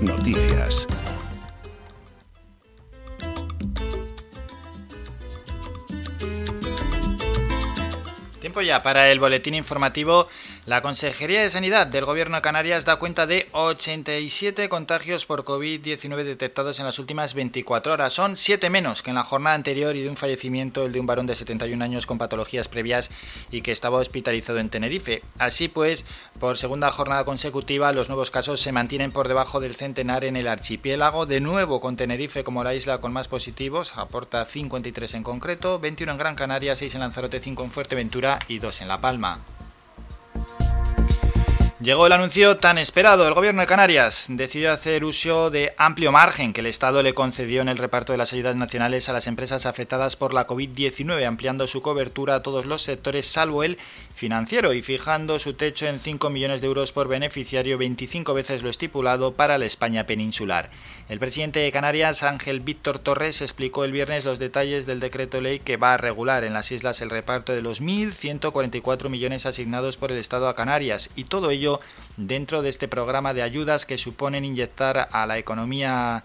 Noticias. Tiempo ya para el boletín informativo. La Consejería de Sanidad del Gobierno de Canarias da cuenta de 87 contagios por COVID-19 detectados en las últimas 24 horas. Son 7 menos que en la jornada anterior y de un fallecimiento, el de un varón de 71 años con patologías previas y que estaba hospitalizado en Tenerife. Así pues, por segunda jornada consecutiva, los nuevos casos se mantienen por debajo del centenar en el archipiélago. De nuevo, con Tenerife como la isla con más positivos, aporta 53 en concreto, 21 en Gran Canaria, 6 en Lanzarote, 5 en Fuerteventura y 2 en La Palma. Llegó el anuncio tan esperado. El gobierno de Canarias decidió hacer uso de amplio margen que el Estado le concedió en el reparto de las ayudas nacionales a las empresas afectadas por la COVID-19, ampliando su cobertura a todos los sectores salvo el financiero y fijando su techo en 5 millones de euros por beneficiario, 25 veces lo estipulado para la España peninsular. El presidente de Canarias, Ángel Víctor Torres, explicó el viernes los detalles del decreto ley que va a regular en las islas el reparto de los 1.144 millones asignados por el Estado a Canarias y todo ello dentro de este programa de ayudas que suponen inyectar a la economía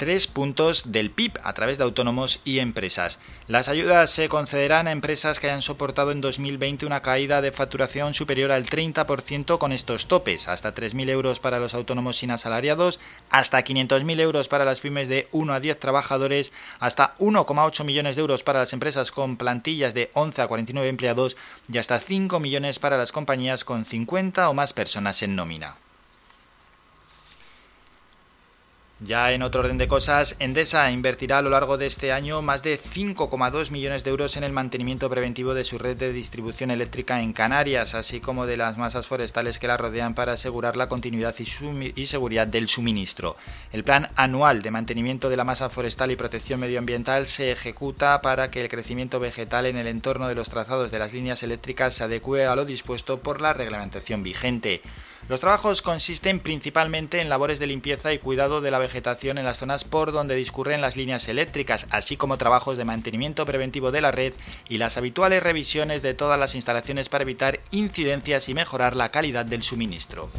tres puntos del PIB a través de autónomos y empresas. Las ayudas se concederán a empresas que hayan soportado en 2020 una caída de facturación superior al 30% con estos topes, hasta 3.000 euros para los autónomos sin asalariados, hasta 500.000 euros para las pymes de 1 a 10 trabajadores, hasta 1,8 millones de euros para las empresas con plantillas de 11 a 49 empleados y hasta 5 millones para las compañías con 50 o más personas en nómina. Ya en otro orden de cosas, Endesa invertirá a lo largo de este año más de 5,2 millones de euros en el mantenimiento preventivo de su red de distribución eléctrica en Canarias, así como de las masas forestales que la rodean para asegurar la continuidad y, seguridad del suministro. El plan anual de mantenimiento de la masa forestal y protección medioambiental se ejecuta para que el crecimiento vegetal en el entorno de los trazados de las líneas eléctricas se adecue a lo dispuesto por la reglamentación vigente. Los trabajos consisten principalmente en labores de limpieza y cuidado de la vegetación en las zonas por donde discurren las líneas eléctricas, así como trabajos de mantenimiento preventivo de la red y las habituales revisiones de todas las instalaciones para evitar incidencias y mejorar la calidad del suministro.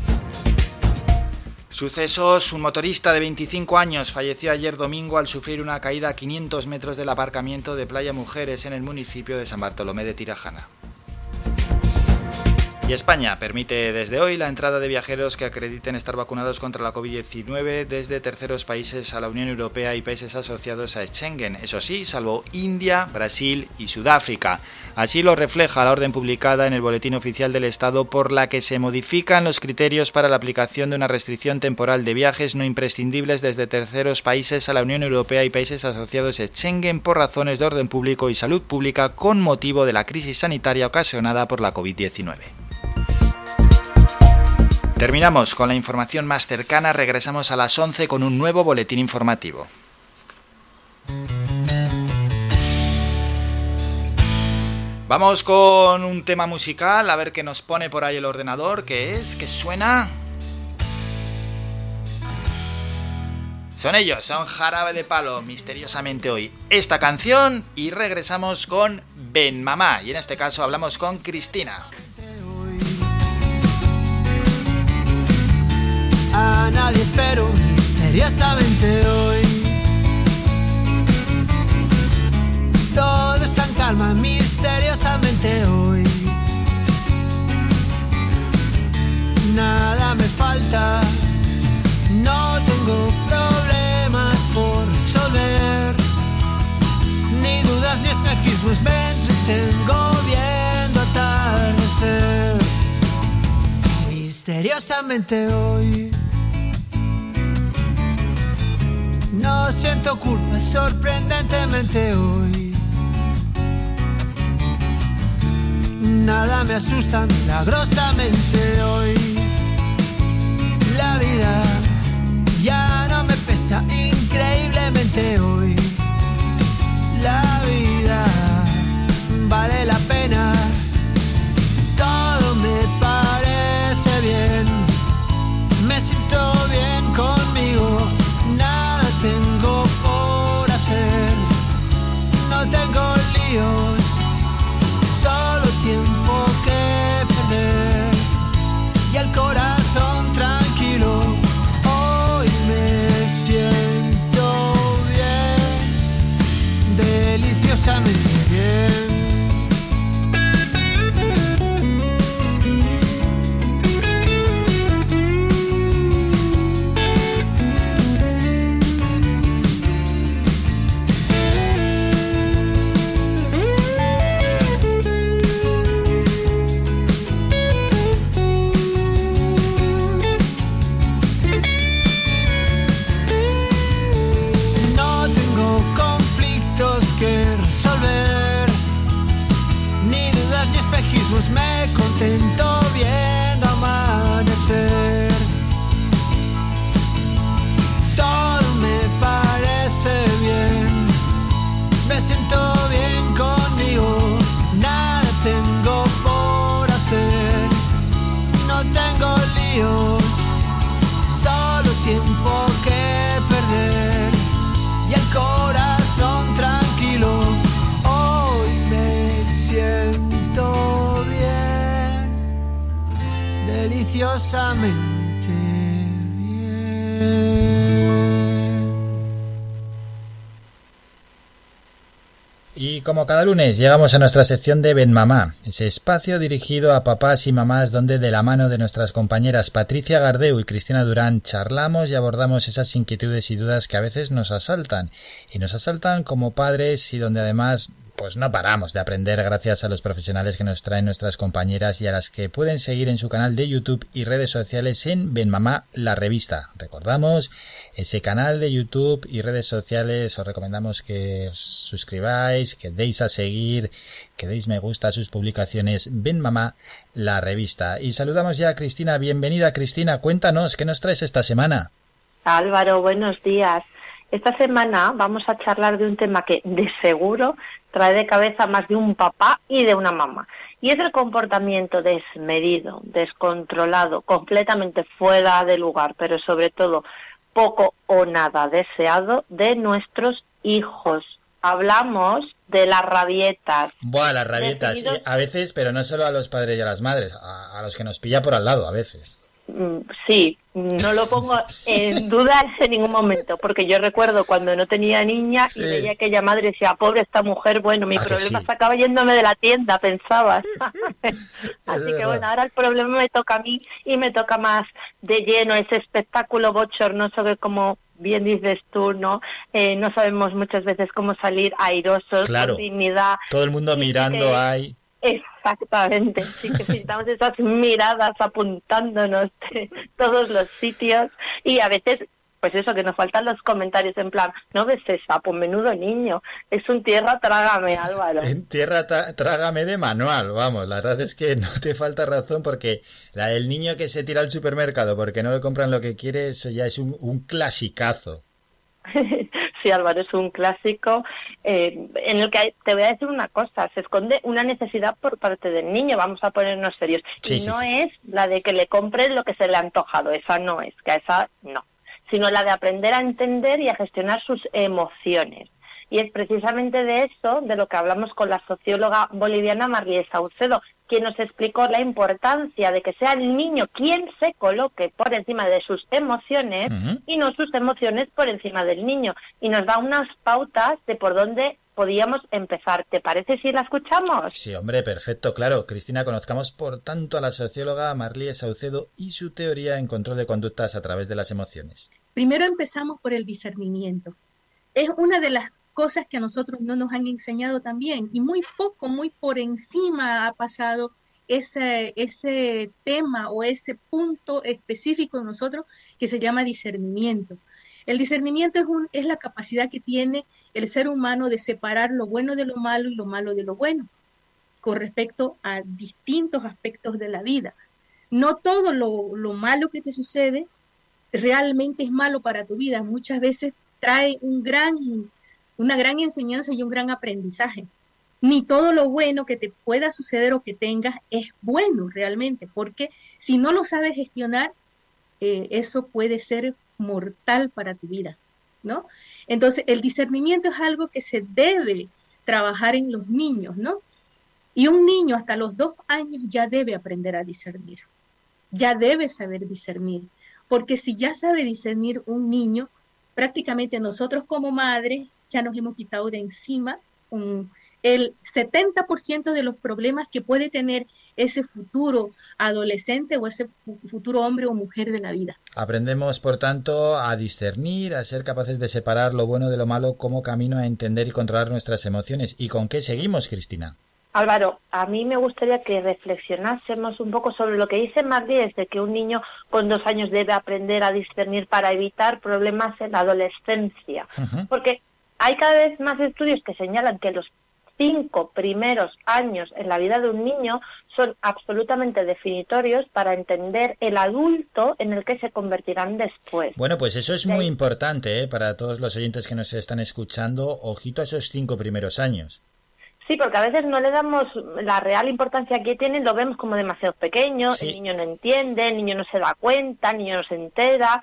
Sucesos, un motorista de 25 años falleció ayer domingo al sufrir una caída a 500 metros del aparcamiento de Playa Mujeres en el municipio de San Bartolomé de Tirajana. Y España permite desde hoy la entrada de viajeros que acrediten estar vacunados contra la COVID-19 desde terceros países a la Unión Europea y países asociados a Schengen, eso sí, salvo India, Brasil y Sudáfrica. Así lo refleja la orden publicada en el Boletín Oficial del Estado por la que se modifican los criterios para la aplicación de una restricción temporal de viajes no imprescindibles desde terceros países a la Unión Europea y países asociados a Schengen por razones de orden público y salud pública con motivo de la crisis sanitaria ocasionada por la COVID-19. Terminamos con la información más cercana, regresamos a las 11 con un nuevo boletín informativo. Vamos con un tema musical, a ver qué nos pone por ahí el ordenador, que es, que suena... Son ellos, son Jarabe de Palo, misteriosamente hoy esta canción y regresamos con Ben Mamá y en este caso hablamos con Cristina. Nadie espero misteriosamente hoy. Todo está en calma misteriosamente hoy. Nada me falta, no tengo problemas por resolver, ni dudas ni espejismos, me entretengo viendo atardecer misteriosamente hoy. No siento culpa sorprendentemente hoy. Nada me asusta milagrosamente hoy. La vida ya no me pesa increíblemente hoy. La vida vale la pena. Y como cada lunes llegamos a nuestra sección de Ben Mamá, ese espacio dirigido a papás y mamás donde de la mano de nuestras compañeras Patricia Gardeu y Cristina Durán charlamos y abordamos esas inquietudes y dudas que a veces nos asaltan. Y nos asaltan como padres y donde además pues no paramos de aprender gracias a los profesionales que nos traen nuestras compañeras y a las que pueden seguir en su canal de YouTube y redes sociales en Mamá la revista. Recordamos ese canal de YouTube y redes sociales, os recomendamos que os suscribáis, que deis a seguir, que deis me gusta a sus publicaciones Ben Mamá la revista. Y saludamos ya a Cristina, bienvenida Cristina, cuéntanos, ¿qué nos traes esta semana? Álvaro, buenos días. Esta semana vamos a charlar de un tema que de seguro trae de cabeza más de un papá y de una mamá. Y es el comportamiento desmedido, descontrolado, completamente fuera de lugar, pero sobre todo poco o nada deseado de nuestros hijos. Hablamos de las rabietas. Buah, las rabietas, a veces, pero no solo a los padres y a las madres, a, a los que nos pilla por al lado, a veces. Mm, Sí, no lo pongo en duda en ningún momento, porque yo recuerdo cuando no tenía niña y veía aquella madre y decía, pobre esta mujer, bueno, mi ¿A que problema sí? se acaba yéndome de la tienda, pensabas. Así que bueno, ahora el problema me toca a mí y me toca más de lleno ese espectáculo bochornoso que como bien dices tú, ¿no? Eh, no sabemos muchas veces cómo salir airosos, Claro. con dignidad. Todo el mundo mirando que- ahí. Exactamente, sí que necesitamos esas miradas apuntándonos de todos los sitios y a veces, pues eso, que nos faltan los comentarios en plan, no ves esa, pues menudo niño, es un tierra, trágame Álvaro. En tierra trágame de manual, vamos, la verdad es que no te falta razón porque la del niño que se tira al supermercado porque no le compran lo que quiere, eso ya es un, un clasicazo. Sí, Álvaro, es un clásico eh, en el que hay- te voy a decir una cosa, se esconde una necesidad por parte del niño, vamos a ponernos serios. Sí, y sí, no sí. es la de que le compres lo que se le ha antojado, esa no es, que a esa no, sino la de aprender a entender y a gestionar sus emociones. Y es precisamente de eso de lo que hablamos con la socióloga boliviana María Saucedo, quien nos explicó la importancia de que sea el niño quien se coloque por encima de sus emociones y no sus emociones por encima del niño. Y nos da unas pautas de por dónde podíamos empezar. ¿Te parece si la escuchamos? Sí, hombre, perfecto, claro. Cristina, conozcamos por tanto a la socióloga Marlie Saucedo y su teoría en control de conductas a través de las emociones. Primero empezamos por el discernimiento. Es una de las cosas que a nosotros no nos han enseñado también y muy poco, muy por encima ha pasado ese, ese tema o ese punto específico en nosotros que se llama discernimiento. El discernimiento es, un, es la capacidad que tiene el ser humano de separar lo bueno de lo malo y lo malo de lo bueno con respecto a distintos aspectos de la vida. No todo lo, lo malo que te sucede realmente es malo para tu vida. Muchas veces trae un gran, una gran enseñanza y un gran aprendizaje. Ni todo lo bueno que te pueda suceder o que tengas es bueno realmente, porque si no lo sabes gestionar, eh, eso puede ser mortal para tu vida, ¿no? Entonces, el discernimiento es algo que se debe trabajar en los niños, ¿no? Y un niño hasta los dos años ya debe aprender a discernir, ya debe saber discernir, porque si ya sabe discernir un niño, prácticamente nosotros como madres ya nos hemos quitado de encima un- el 70% de los problemas que puede tener ese futuro adolescente o ese fu- futuro hombre o mujer de la vida. Aprendemos, por tanto, a discernir, a ser capaces de separar lo bueno de lo malo como camino a entender y controlar nuestras emociones. ¿Y con qué seguimos, Cristina? Álvaro, a mí me gustaría que reflexionásemos un poco sobre lo que dice Martínez de que un niño con dos años debe aprender a discernir para evitar problemas en la adolescencia. Porque hay cada vez más estudios que señalan que los cinco primeros años en la vida de un niño son absolutamente definitorios para entender el adulto en el que se convertirán después. Bueno, pues eso es muy importante ¿eh? para todos los oyentes que nos están escuchando. Ojito a esos cinco primeros años. Sí, porque a veces no le damos la real importancia que tienen, lo vemos como demasiado pequeño, Sí. el niño no entiende, el niño no se da cuenta, el niño no se entera,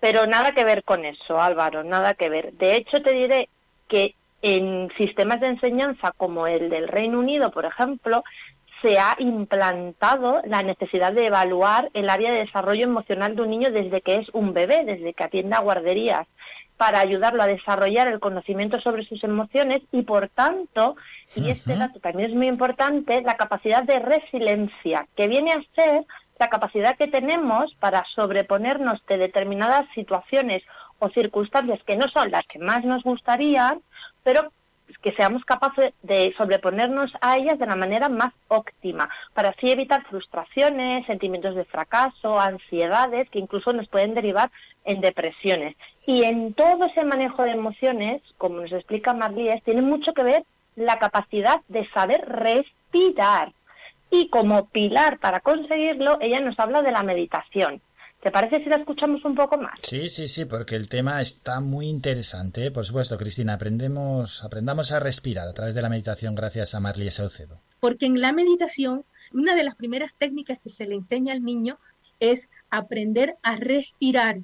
pero nada que ver con eso, Álvaro, nada que ver. De hecho, te diré que en sistemas de enseñanza como el del Reino Unido, por ejemplo, se ha implantado la necesidad de evaluar el área de desarrollo emocional de un niño desde que es un bebé, desde que atiende a guarderías, para ayudarlo a desarrollar el conocimiento sobre sus emociones y, por tanto, y este dato también es muy importante, la capacidad de resiliencia, que viene a ser la capacidad que tenemos para sobreponernos de determinadas situaciones o circunstancias que no son las que más nos gustarían, pero que seamos capaces de sobreponernos a ellas de la manera más óptima, para así evitar frustraciones, sentimientos de fracaso, ansiedades que incluso nos pueden derivar en depresiones. Y en todo ese manejo de emociones, como nos explica Marlíes, tiene mucho que ver la capacidad de saber respirar. Y como pilar para conseguirlo, ella nos habla de la meditación. ¿Te parece si la escuchamos un poco más? Sí, sí, sí, porque el tema está muy interesante. ¿eh? Por supuesto, Cristina, aprendemos, aprendamos a respirar a través de la meditación gracias a Marley Saucedo. Porque en la meditación, una de las primeras técnicas que se le enseña al niño es aprender a respirar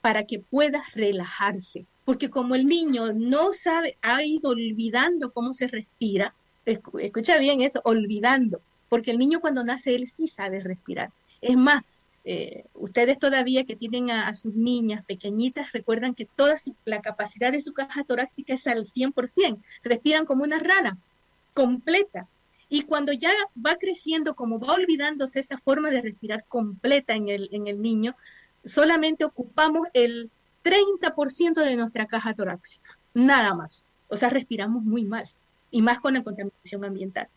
para que pueda relajarse. Porque como el niño no sabe, ha ido olvidando cómo se respira, escucha bien eso, olvidando, porque el niño cuando nace él sí sabe respirar. Es más, eh, ustedes todavía que tienen a, sus niñas pequeñitas recuerdan que toda la capacidad de su caja torácica es al 100%, respiran como una rana, completa. Y cuando ya va creciendo, como va olvidándose esa forma de respirar completa en el, en el niño, solamente ocupamos el 30% de nuestra caja torácica, nada más. O sea, respiramos muy mal, y más con la contaminación ambiental.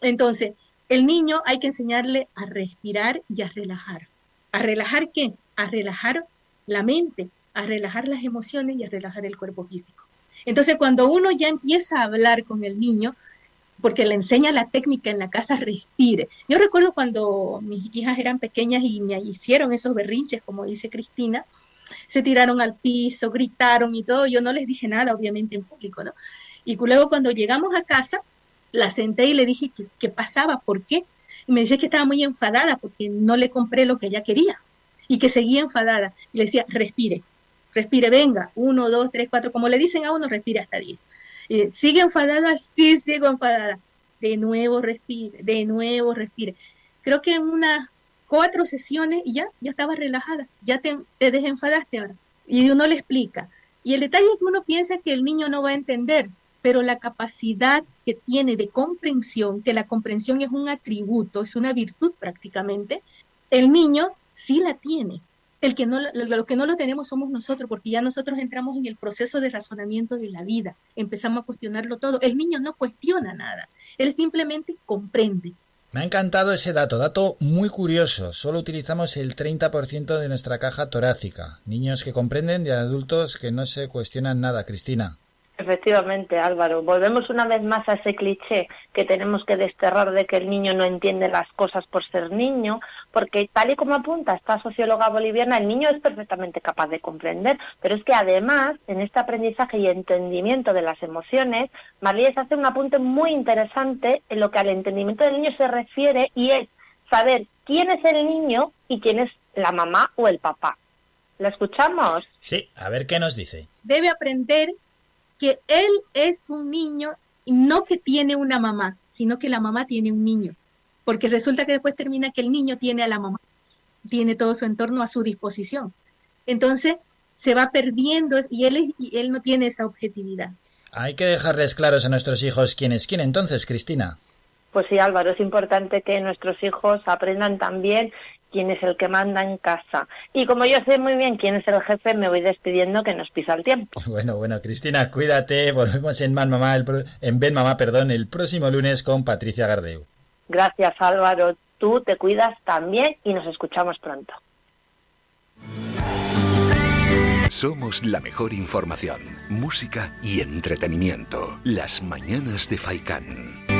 Entonces, el niño hay que enseñarle a respirar y a relajar. ¿A relajar qué? A relajar la mente, a relajar las emociones y a relajar el cuerpo físico. Entonces, cuando uno ya empieza a hablar con el niño, porque le enseña la técnica en la casa, respire. Yo recuerdo cuando mis hijas eran pequeñas y me hicieron esos berrinches, como dice Cristina, se tiraron al piso, gritaron y todo, yo no les dije nada, obviamente en público, ¿no? Y luego cuando llegamos a casa, la senté y le dije qué, pasaba, por qué. Me decía que estaba muy enfadada porque no le compré lo que ella quería y que seguía enfadada. Y le decía, respire, respire, venga, uno, dos, tres, cuatro, como le dicen a uno, respire hasta diez. Y, ¿Sigue enfadada? Sí, sigo enfadada. De nuevo respire, de nuevo respire. Creo que en unas cuatro sesiones ya, ya estaba relajada, ya te, te desenfadaste ahora. Y uno le explica. Y el detalle es que uno piensa que el niño no va a entender, pero la capacidad que tiene de comprensión, que la comprensión es un atributo, es una virtud prácticamente, el niño sí la tiene. El que no, lo que no lo tenemos somos nosotros, porque ya nosotros entramos en el proceso de razonamiento de la vida, empezamos a cuestionarlo todo. El niño no cuestiona nada, él simplemente comprende. Me ha encantado ese dato, dato muy curioso. Solo utilizamos el 30% de nuestra caja torácica. Niños que comprenden y adultos que no se cuestionan nada, Cristina. Efectivamente, Álvaro. Volvemos una vez más a ese cliché que tenemos que desterrar de que el niño no entiende las cosas por ser niño, porque tal y como apunta esta socióloga boliviana, el niño es perfectamente capaz de comprender, pero es que además, en este aprendizaje y entendimiento de las emociones, Marlíes hace un apunte muy interesante en lo que al entendimiento del niño se refiere y es saber quién es el niño y quién es la mamá o el papá. ¿La escuchamos? Sí, a ver qué nos dice. Debe aprender que él es un niño y no que tiene una mamá, sino que la mamá tiene un niño. Porque resulta que después termina que el niño tiene a la mamá, tiene todo su entorno a su disposición. Entonces se va perdiendo y él, y él no tiene esa objetividad. Hay que dejarles claros a nuestros hijos quién es quién entonces, Cristina. Pues sí, Álvaro, es importante que nuestros hijos aprendan también quién es el que manda en casa. Y como yo sé muy bien quién es el jefe, me voy despidiendo que nos pisa el tiempo. Bueno, bueno, Cristina, cuídate. Volvemos en, Man Mamá, en Ben Mamá, perdón, el próximo lunes con Patricia Gardeu. Gracias, Álvaro. Tú te cuidas también y nos escuchamos pronto. Somos la mejor información, música y entretenimiento. Las mañanas de Faikán.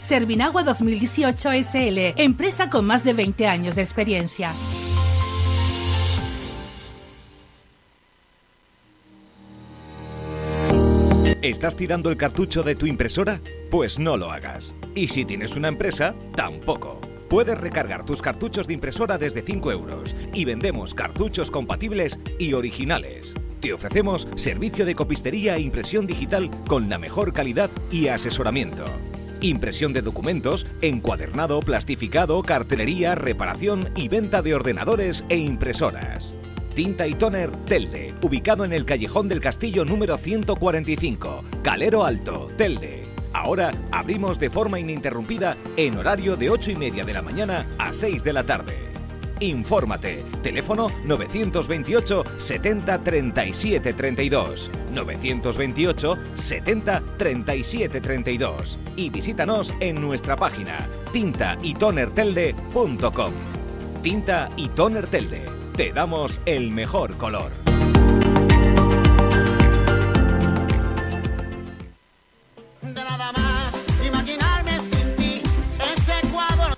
Servinagua 2018 SL, empresa con más de 20 años de experiencia. ¿Estás tirando el cartucho de tu impresora? Pues no lo hagas. Y si tienes una empresa, tampoco. Puedes recargar tus cartuchos de impresora desde 5 euros y vendemos cartuchos compatibles y originales. Te ofrecemos servicio de copistería e impresión digital con la mejor calidad y asesoramiento. Impresión de documentos, encuadernado, plastificado, cartelería, reparación y venta de ordenadores e impresoras. Tinta y Toner Telde, ubicado en el Callejón del Castillo número 145, Calero Alto, Telde. Ahora abrimos de forma ininterrumpida en horario de 8 y media de la mañana a 6 de la tarde. Infórmate. Teléfono 928 70 37 32. 928 70 37 32. Y visítanos en nuestra página tintaytonertelde.com. Tinta y Toner Telde. Te damos el mejor color.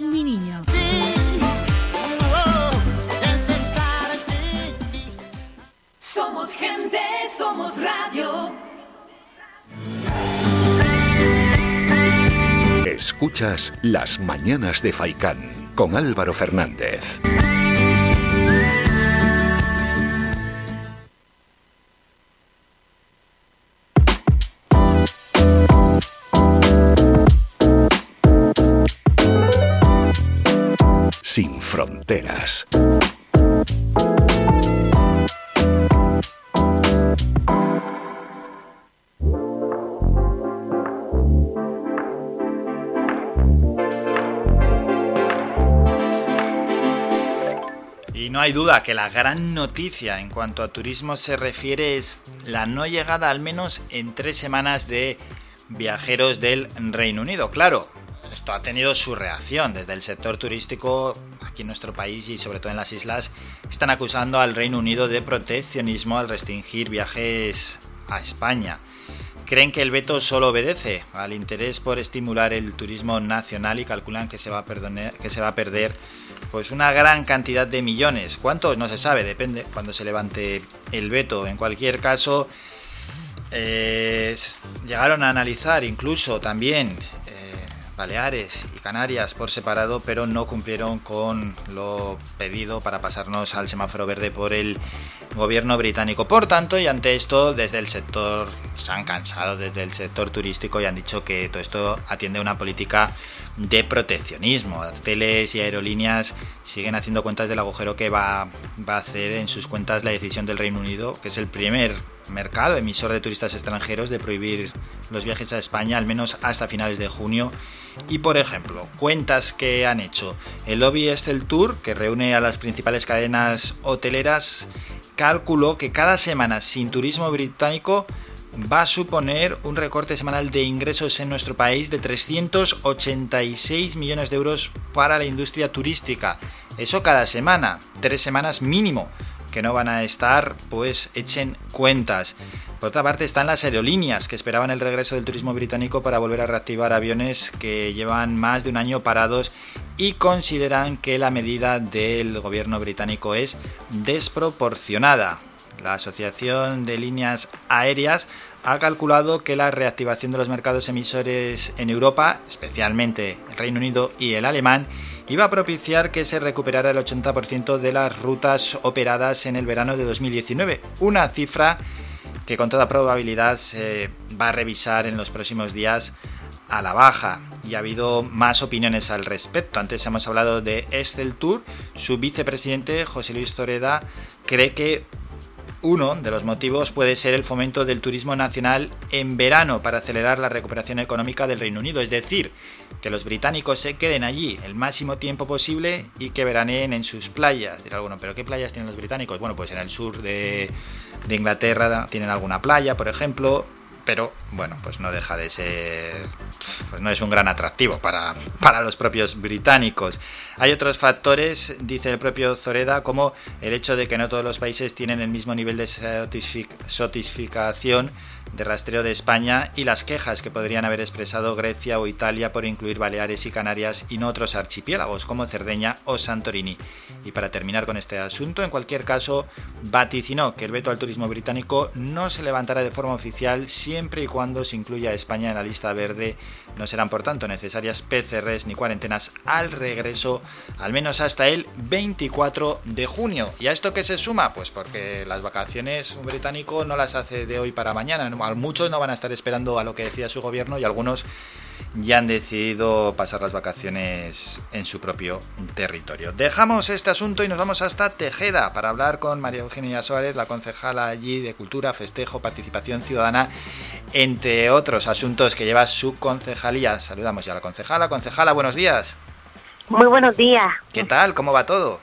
Mi Niño. Somos gente, somos radio. Escuchas Las Mañanas de Faicán con Álvaro Fernández. Sin fronteras. Y no hay duda que la gran noticia en cuanto a turismo se refiere es la no llegada al menos en tres semanas de viajeros del Reino Unido. Claro, esto ha tenido su reacción desde el sector turístico aquí en nuestro país y sobre todo en las islas. Están acusando al Reino Unido de proteccionismo al restringir viajes a España. Creen que el veto solo obedece al interés por estimular el turismo nacional y calculan que se va a, perder pues una gran cantidad de millones. ¿Cuántos? No se sabe, depende cuando se levante el veto. En cualquier caso, eh, llegaron a analizar incluso también Baleares y Canarias por separado, pero no cumplieron con lo pedido para pasarnos al semáforo verde por el gobierno británico. Por tanto, y ante esto, desde el sector se han cansado, desde el sector turístico, y han dicho que todo esto atiende a una política de proteccionismo. Hoteles y aerolíneas siguen haciendo cuentas del agujero que va, va a hacer en sus cuentas la decisión del Reino Unido, que es el primer mercado emisor de turistas extranjeros de prohibir los viajes a España al menos hasta finales de junio. Y por ejemplo, cuentas que han hecho el Lobby Estel Tour, que reúne a las principales cadenas hoteleras, calculó que cada semana sin turismo británico va a suponer un recorte semanal de ingresos en nuestro país de 386 millones de euros para la industria turística. Eso cada semana, tres semanas mínimo, que no van a estar, pues echen cuentas. Por otra parte están las aerolíneas que esperaban el regreso del turismo británico para volver a reactivar aviones que llevan más de un año parados y consideran que la medida del gobierno británico es desproporcionada. La Asociación de Líneas Aéreas ha calculado que la reactivación de los mercados emisores en Europa, especialmente el Reino Unido y el alemán, iba a propiciar que se recuperara el 80% de las rutas operadas en el verano de 2019, una cifra con toda probabilidad se va a revisar en los próximos días a la baja y ha habido más opiniones al respecto. Antes hemos hablado de Estel Tour, su vicepresidente José Luis Toreda cree que uno de los motivos puede ser el fomento del turismo nacional en verano para acelerar la recuperación económica del Reino Unido, es decir, que los británicos se queden allí el máximo tiempo posible y que veraneen en sus playas. Dirá alguno, ¿pero qué playas tienen los británicos? Bueno, pues en el sur de, de Inglaterra tienen alguna playa, por ejemplo, pero bueno, pues no deja de ser, pues no es un gran atractivo para, para los propios británicos. Hay otros factores, dice el propio Zoreda, como el hecho de que no todos los países tienen el mismo nivel de satisfacción de rastreo de España y las quejas que podrían haber expresado Grecia o Italia por incluir Baleares y Canarias y no otros archipiélagos como Cerdeña o Santorini. Y para terminar con este asunto, en cualquier caso, vaticinó que el veto al turismo británico no se levantará de forma oficial siempre y cuando se incluya a España en la lista verde. No serán por tanto necesarias PCRs ni cuarentenas al regreso, al menos hasta el 24 de junio. ¿Y a esto qué se suma? Pues porque las vacaciones un británico no las hace de hoy para mañana muchos no van a estar esperando a lo que decía su gobierno y algunos ya han decidido pasar las vacaciones en su propio territorio. Dejamos este asunto y nos vamos hasta Tejeda para hablar con María Eugenia Suárez, la concejala allí de Cultura, Festejo, Participación Ciudadana, entre otros asuntos que lleva su concejalía. Saludamos ya a la concejala. Concejala, buenos días. Muy buenos días. ¿Qué tal? ¿Cómo va todo?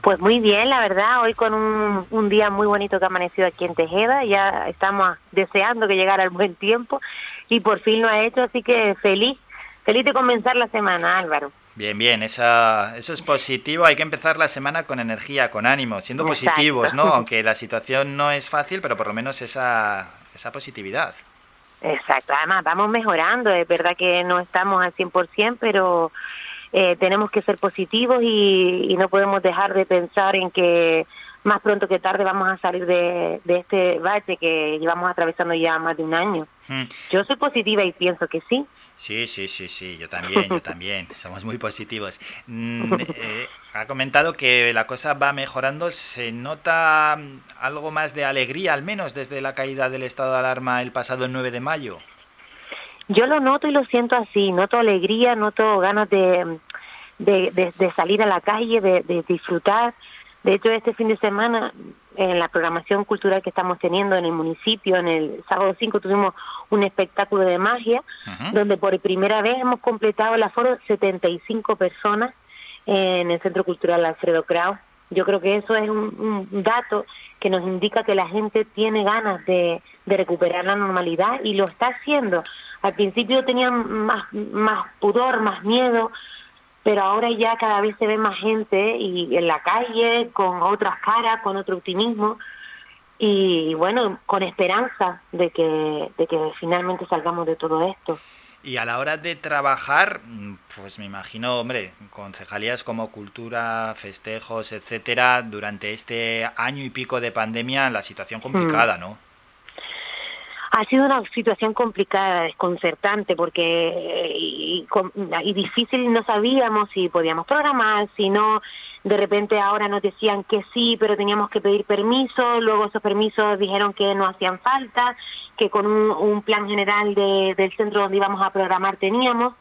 Pues muy bien, la verdad, hoy con un, un, día muy bonito que ha amanecido aquí en Tejeda, ya estamos deseando que llegara el buen tiempo y por fin lo ha hecho, así que feliz, feliz de comenzar la semana, Álvaro. Bien, bien, esa, eso es positivo, hay que empezar la semana con energía, con ánimo, siendo Exacto. positivos, ¿no? Aunque la situación no es fácil, pero por lo menos esa, esa positividad. Exacto, además vamos mejorando, es verdad que no estamos al 100%, pero eh, tenemos que ser positivos y, y, no podemos dejar de pensar en que más pronto que tarde vamos a salir de, de este bache que llevamos atravesando ya más de un año. Mm. Yo soy positiva y pienso que sí. Sí, sí, sí, sí, yo también, yo también, somos muy positivos. Mm, eh, ha comentado que la cosa va mejorando, ¿se nota algo más de alegría, al menos desde la caída del estado de alarma el pasado 9 de mayo? Yo lo noto y lo siento así, noto alegría, noto ganas de, de, de, de salir a la calle, de, disfrutar. De hecho, este fin de semana, en la programación cultural que estamos teniendo en el municipio, en el sábado 5 tuvimos un espectáculo de magia, uh -huh. donde por primera vez hemos completado el aforo 75 personas en el Centro Cultural Alfredo Kraus. Yo creo que eso es un, un dato que nos indica que la gente tiene ganas de, recuperar la normalidad y lo está haciendo. Al principio tenían más, más pudor, más miedo, pero ahora ya cada vez se ve más gente y en la calle, con otras caras, con otro optimismo y bueno, con esperanza de que, de que finalmente salgamos de todo esto. Y a la hora de trabajar, pues me imagino, hombre, concejalías como cultura, festejos, etcétera, durante este año y pico de pandemia, la situación complicada, ¿no? Ha sido una situación complicada, desconcertante, porque y, y difícil, no sabíamos si podíamos programar, si no, de repente ahora nos decían que sí, pero teníamos que pedir permiso, luego esos permisos dijeron que no hacían falta, que con un, un plan general de, del centro donde íbamos a programar teníamos.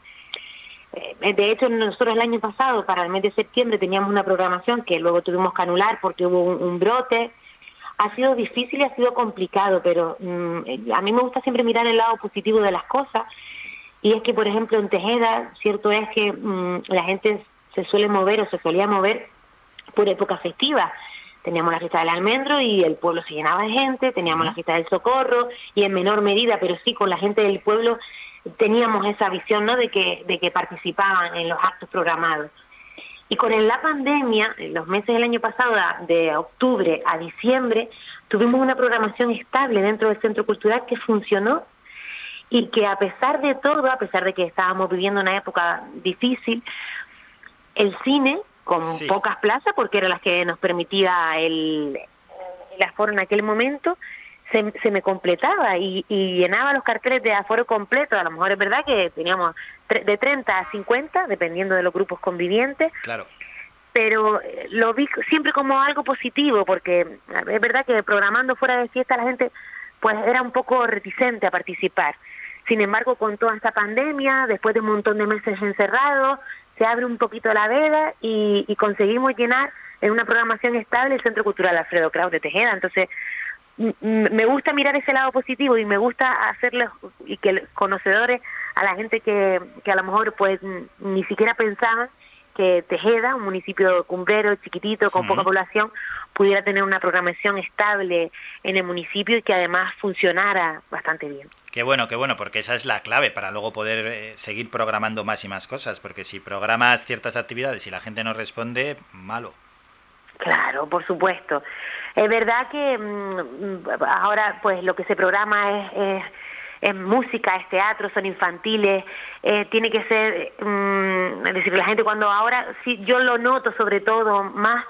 Eh, de hecho, nosotros el año pasado, para el mes de septiembre, teníamos una programación que luego tuvimos que anular porque hubo un, brote. Ha sido difícil y ha sido complicado, pero mmm, a mí me gusta siempre mirar el lado positivo de las cosas. Y es que, por ejemplo, en Tejeda, cierto es que mmm, la gente se suele mover o se solía mover por época festiva. Teníamos la fiesta del almendro y el pueblo se llenaba de gente, teníamos la fiesta del socorro y en menor medida, pero sí con la gente del pueblo teníamos esa visión ¿no? de, que, de que participaban en los actos programados. Y con la pandemia, en los meses del año pasado, de octubre a diciembre, tuvimos una programación estable dentro del Centro Cultural que funcionó y que a pesar de todo, a pesar de que estábamos viviendo una época difícil, el cine, con sí. pocas plazas, porque eran las que nos permitía el, el aforo en aquel momento, se, se me completaba y, y llenaba los carteles de aforo completo. A lo mejor es verdad que teníamos tre- de 30 a 50, dependiendo de los grupos convivientes, Claro. pero eh, lo vi siempre como algo positivo, porque es verdad que programando fuera de fiesta la gente pues era un poco reticente a participar. Sin embargo, con toda esta pandemia, después de un montón de meses encerrados, se abre un poquito la veda y, y conseguimos llenar en una programación estable el Centro Cultural Alfredo Kraus de Tejeda. Entonces, me gusta mirar ese lado positivo y me gusta hacerles y que los conocedores a la gente que, que a lo mejor pues ni siquiera pensaban que Tejeda, un municipio cumbrero, chiquitito, con poca población, pudiera tener una programación estable en el municipio y que además funcionara bastante bien. Qué bueno, qué bueno, porque esa es la clave para luego poder eh, seguir programando más y más cosas, porque si programas ciertas actividades y la gente no responde, malo. Claro, por supuesto. Es verdad que mm, ahora pues lo que se programa es, es, es música, es teatro, son infantiles, eh, tiene que ser, mm, es decir, la gente cuando ahora, sí, yo lo noto sobre todo más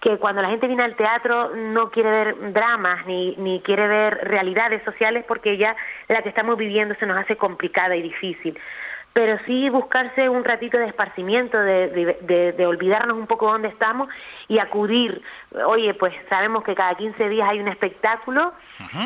que cuando la gente viene al teatro no quiere ver dramas ni, ni quiere ver realidades sociales porque ya la que estamos viviendo se nos hace complicada y difícil pero sí buscarse un ratito de esparcimiento, de, de, de- de olvidarnos un poco dónde estamos y acudir. Oye, pues sabemos que cada 15 días hay un espectáculo,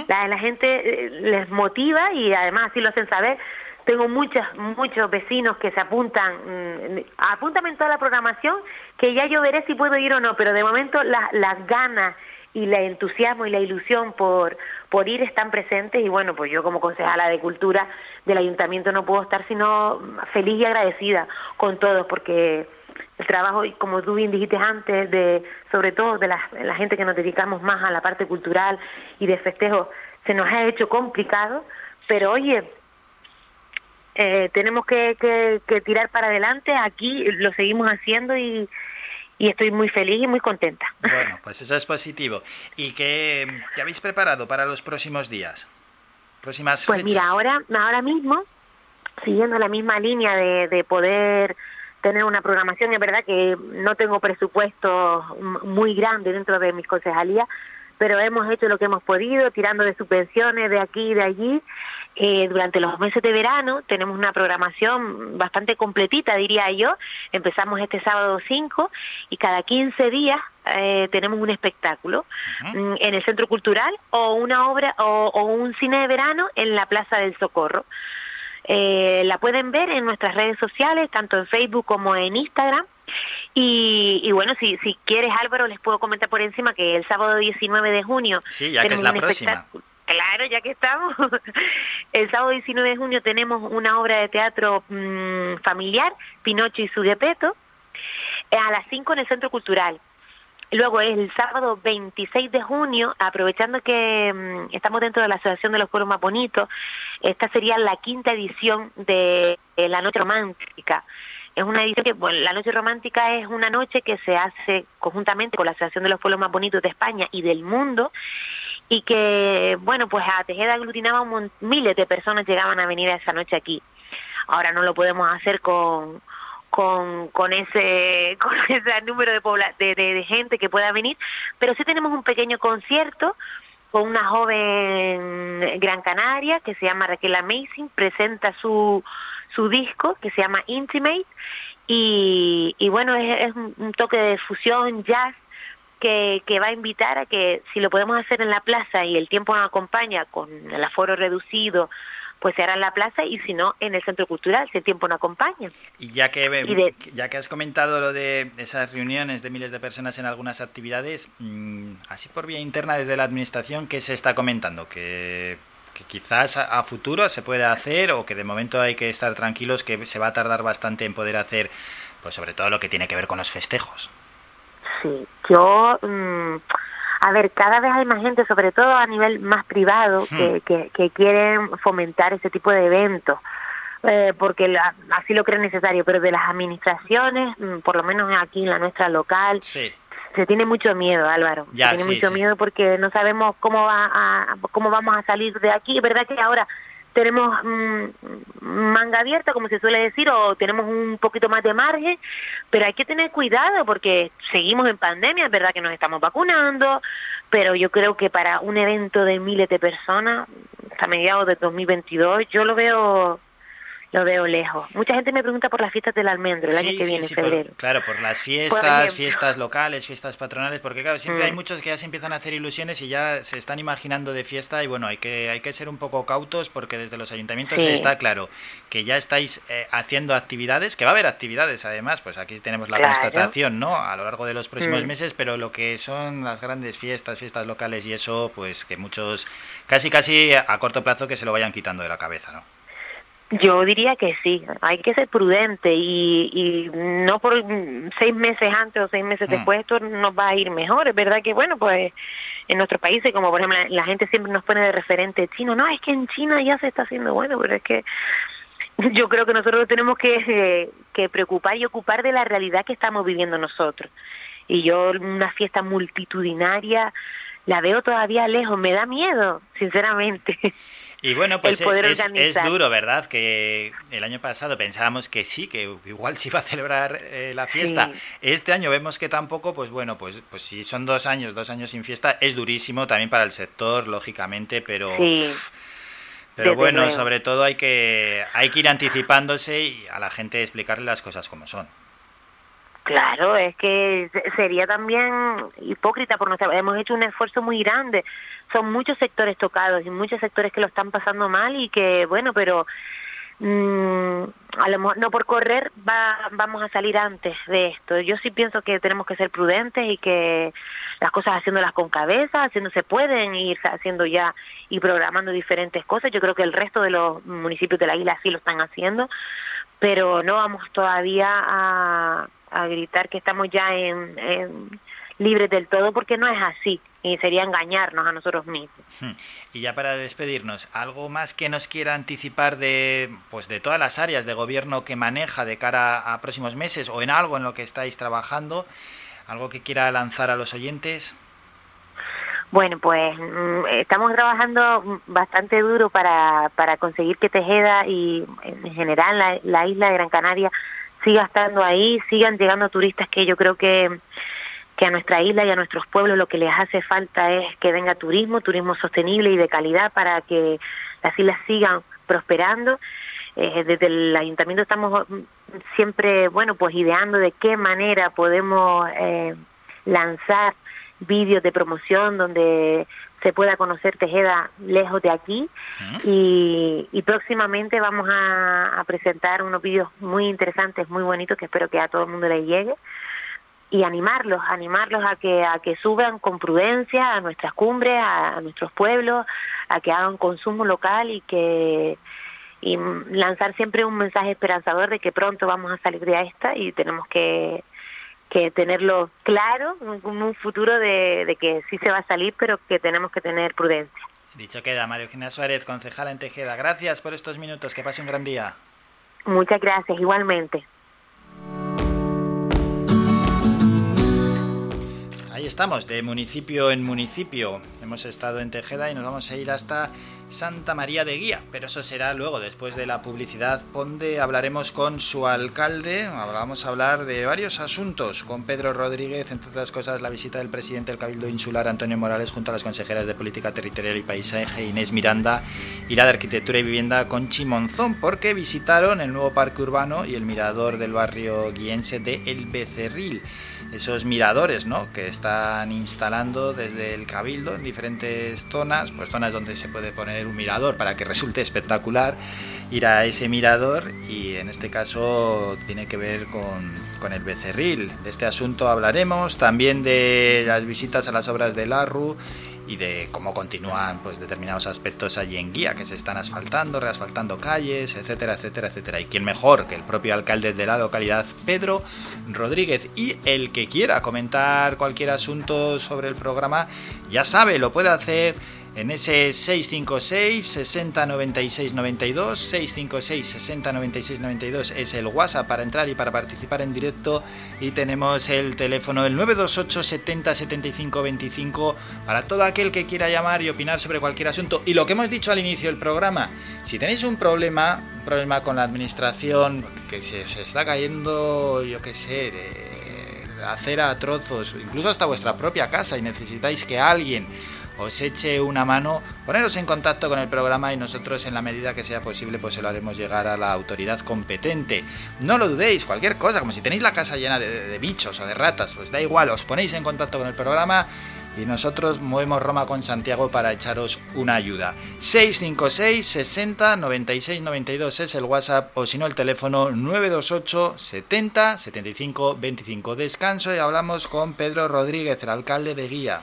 la, la gente eh, les motiva y además así lo hacen saber. Tengo muchos, muchos vecinos que se apuntan, mm, apúntame en toda la programación, que ya yo veré si puedo ir o no, pero de momento la- las ganas y el entusiasmo y la ilusión por, por ir están presentes y bueno, pues yo como concejala de Cultura del Ayuntamiento no puedo estar sino feliz y agradecida con todos porque el trabajo, como tú bien dijiste antes, de sobre todo de la, la gente que nos dedicamos más a la parte cultural y de festejo, se nos ha hecho complicado, pero oye, eh, tenemos que, que, que tirar para adelante, aquí lo seguimos haciendo y, y estoy muy feliz y muy contenta. Bueno, pues eso es positivo. ¿Y qué, qué habéis preparado para los próximos días? Próximas Pues fechas. mira, ahora, ahora mismo, siguiendo la misma línea de, de poder tener una programación, es verdad que no tengo presupuesto muy grande dentro de mis concejalías, pero hemos hecho lo que hemos podido, tirando de subvenciones de aquí y de allí. Eh, durante los meses de verano tenemos una programación bastante completita, diría yo. Empezamos este sábado 5 y cada 15 días eh, tenemos un espectáculo mm, en el Centro Cultural o una obra o, o un cine de verano en la Plaza del Socorro. Eh, la pueden ver en nuestras redes sociales, tanto en Facebook como en Instagram. Y, y bueno, si, si quieres Álvaro, les puedo comentar por encima que el sábado 19 de junio... Sí, ya que es la próxima. Claro, ya que estamos. El sábado 19 de junio tenemos una obra de teatro mm, familiar, Pinocho y su Gepeto, eh, a las 5 en el Centro Cultural. Luego es el sábado 26 de junio, aprovechando que mm, estamos dentro de la Asociación de los Pueblos Más Bonitos, esta sería la quinta edición de eh, la Noche Romántica. Es una edición que, bueno, la Noche Romántica es una noche que se hace conjuntamente con la Asociación de los Pueblos Más Bonitos de España y del mundo, y que, bueno, pues a Tejeda aglutinaba un mon- miles de personas llegaban a venir esa noche aquí. Ahora no lo podemos hacer con, con, con ese con ese número de, de, de- de gente que pueda venir, pero sí tenemos un pequeño concierto con una joven gran canaria que se llama Raquel Amazing, presenta su, su disco que se llama Intimate y, y bueno, es, es un toque de fusión, jazz, que, que va a invitar a que si lo podemos hacer en la plaza y el tiempo nos acompaña con el aforo reducido, pues se hará en la plaza y si no, en el centro cultural, si el tiempo no acompaña. Y ya que, Y de- ya que has comentado lo de esas reuniones de miles de personas en algunas actividades, mm, así por vía interna desde la administración, ¿qué se está comentando? Que, que quizás a, a futuro se pueda hacer o que de momento hay que estar tranquilos que se va a tardar bastante en poder hacer, pues sobre todo lo que tiene que ver con los festejos. Sí, yo, mm, a ver, cada vez hay más gente, sobre todo a nivel más privado, que, que, que quieren fomentar ese tipo de eventos. eh, porque la- así lo creen necesario, pero de las administraciones, mm, por lo menos aquí en la nuestra local, se tiene mucho miedo, Álvaro. Ya, se tiene sí, mucho miedo porque no sabemos cómo va a, cómo vamos a salir de aquí. Es verdad que ahora tenemos mm, manga abierta, como se suele decir, o tenemos un poquito más de margen, pero hay que tener cuidado porque seguimos en pandemia, es verdad que nos estamos vacunando, pero yo creo que para un evento de miles de personas, hasta mediados de 2022, yo lo veo lo veo lejos. Mucha gente me pregunta por las fiestas del almendro el año que viene, por- febrero. claro, por las fiestas, fiestas locales, fiestas patronales, porque claro, siempre Mm. hay muchos que ya se empiezan a hacer ilusiones y ya se están imaginando de fiesta y bueno, hay que, hay que ser un poco cautos porque desde los ayuntamientos Sí. está claro que ya estáis eh, haciendo actividades, que va a haber actividades además, pues aquí tenemos la Claro. constatación, ¿no? A lo largo de los próximos Mm. meses, pero lo que son las grandes fiestas, fiestas locales y eso, pues que muchos, casi casi a corto plazo que se lo vayan quitando de la cabeza, ¿no? Yo diría que sí, hay que ser prudente y, y no por seis meses antes o seis meses Mm. después esto nos va a ir mejor. Es verdad que, bueno, pues en nuestros países, como por ejemplo la, gente siempre nos pone de referente chino, no, es que en China ya se está haciendo bueno, pero es que yo creo que nosotros tenemos que, que preocupar y ocupar de la realidad que estamos viviendo nosotros. Y yo una fiesta multitudinaria la veo todavía lejos, me da miedo, sinceramente. Y bueno, pues es, duro, ¿verdad? Que el año pasado pensábamos que sí, que igual se iba a celebrar eh, la fiesta. Sí. Este año vemos que tampoco, pues bueno, pues, pues si son dos años, dos años sin fiesta, es durísimo también para el sector, lógicamente, pero... Sí. Pero desde bueno, luego. sobre todo hay que, hay que ir anticipándose y a la gente explicarle las cosas como son. Claro, es que se- sería también hipócrita por nuestra hemos hecho un esfuerzo muy grande. Son muchos sectores tocados y muchos sectores que lo están pasando mal y que bueno, pero mm, a lo mejor no por correr va, vamos a salir antes de esto. Yo sí pienso que tenemos que ser prudentes y que las cosas haciéndolas con cabeza, haciéndose pueden ir haciendo ya y programando diferentes cosas. Yo creo que el resto de los municipios de la isla sí lo están haciendo, pero no vamos todavía a, a gritar que estamos ya en, en libres del todo porque no es así y sería engañarnos a nosotros mismos. Hmm. Y ya para despedirnos, algo más que nos quiera anticipar de pues de todas las áreas de gobierno que maneja de cara a próximos meses o en algo en lo que estáis trabajando, algo que quiera lanzar a los oyentes. Bueno, pues mm, estamos trabajando bastante duro para, para conseguir que Tejeda y en general la, la isla de Gran Canaria siga estando ahí, sigan llegando turistas que yo creo que, que a nuestra isla y a nuestros pueblos lo que les hace falta es que venga turismo, turismo sostenible y de calidad para que las islas sigan prosperando. Eh, desde el ayuntamiento estamos mm, siempre, bueno, pues ideando de qué manera podemos eh, lanzar vídeos de promoción donde se pueda conocer Tejeda lejos de aquí. Y, y próximamente vamos a, a presentar unos vídeos muy interesantes, muy bonitos que espero que a todo el mundo le llegue. Y animarlos, animarlos a que a que suban con prudencia a nuestras cumbres, a, a nuestros pueblos, a que hagan consumo local y que y lanzar siempre un mensaje esperanzador de que pronto vamos a salir de esta y tenemos que que tenerlo claro, un, un futuro de, de que sí se va a salir, pero que tenemos que tener prudencia. Dicho queda, María Eugenia Suárez, concejala en Tejeda. Gracias por estos minutos, que pase un gran día. Muchas gracias, igualmente. Ahí estamos, de municipio en municipio. Hemos estado en Tejeda y nos vamos a ir hasta Santa María de Guía, pero eso será luego, después de la publicidad, donde hablaremos con su alcalde. Vamos a hablar de varios asuntos con Pedro Rodríguez, entre otras cosas, la visita del presidente del Cabildo Insular, Antonio Morales, junto a las consejeras de Política Territorial y Paisaje, Inés Miranda, y la de Arquitectura y Vivienda, Conchi Monzón, porque visitaron el nuevo parque urbano y el mirador del barrio guiense de El Becerril esos miradores ¿no? que están instalando desde el Cabildo en diferentes zonas, pues zonas donde se puede poner un mirador para que resulte espectacular ir a ese mirador y en este caso tiene que ver con, con el becerril. De este asunto hablaremos, también de las visitas a las obras del ARRU y de cómo continúan pues determinados aspectos allí en guía que se están asfaltando, reasfaltando calles, etcétera, etcétera, etcétera. Y quién mejor que el propio alcalde de la localidad, Pedro Rodríguez. Y el que quiera comentar cualquier asunto sobre el programa, ya sabe, lo puede hacer en ese 656 60 96 92 656 60 96 92 es el WhatsApp para entrar y para participar en directo. Y tenemos el teléfono el 928 70 75 25 para todo aquel que quiera llamar y opinar sobre cualquier asunto. Y lo que hemos dicho al inicio del programa si tenéis un problema un problema con la administración que se, está cayendo yo qué sé de acera a trozos, incluso hasta vuestra propia casa y necesitáis que alguien os eche una mano, poneros en contacto con el programa y nosotros en la medida que sea posible pues se lo haremos llegar a la autoridad competente. No lo dudéis, cualquier cosa, como si tenéis la casa llena de, de bichos o de ratas, pues da igual, os ponéis en contacto con el programa y nosotros movemos Roma con Santiago para echaros una ayuda. 656 60 96 92 es el WhatsApp o si no el teléfono 928 70 75 25. Descanso y hablamos con Pedro Rodríguez, el alcalde de Guía.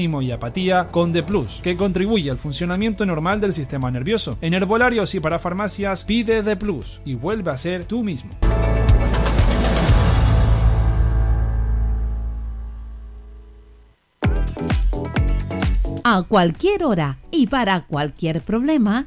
y apatía con D que contribuye al funcionamiento normal del sistema nervioso. En herbolarios y para farmacias pide D y vuelve a ser tú mismo. A cualquier hora y para cualquier problema,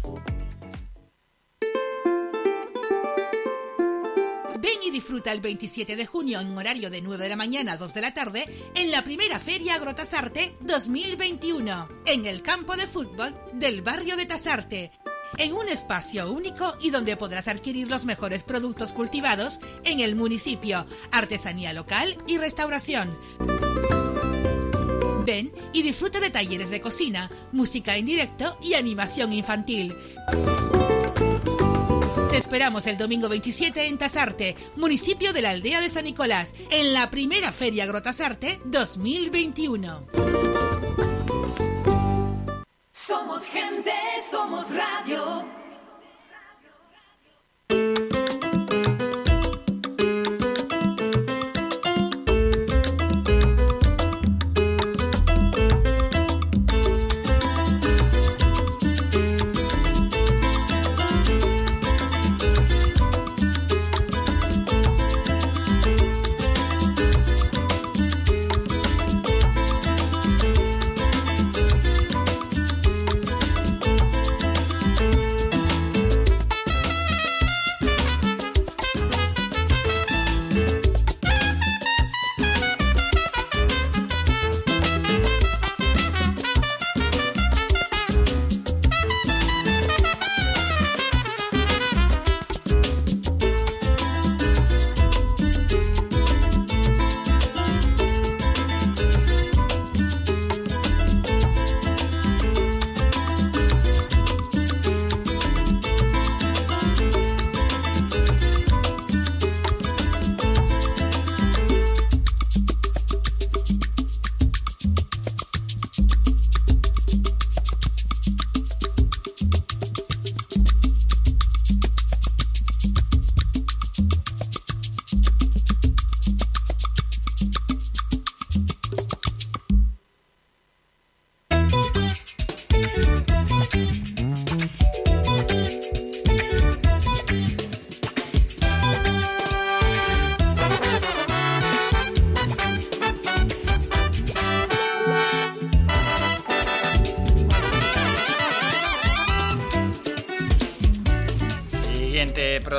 Ven y disfruta el 27 de junio en horario de 9 de la mañana a 2 de la tarde en la primera Feria Agrotasarte 2021 en el campo de fútbol del barrio de Tasarte. En un espacio único y donde podrás adquirir los mejores productos cultivados en el municipio, artesanía local y restauración. Ven y disfruta de talleres de cocina, música en directo y animación infantil. Te esperamos el domingo 27 en Tasarte, municipio de la aldea de San Nicolás, en la primera Feria Agrotasarte 2021. Somos gente, somos radio.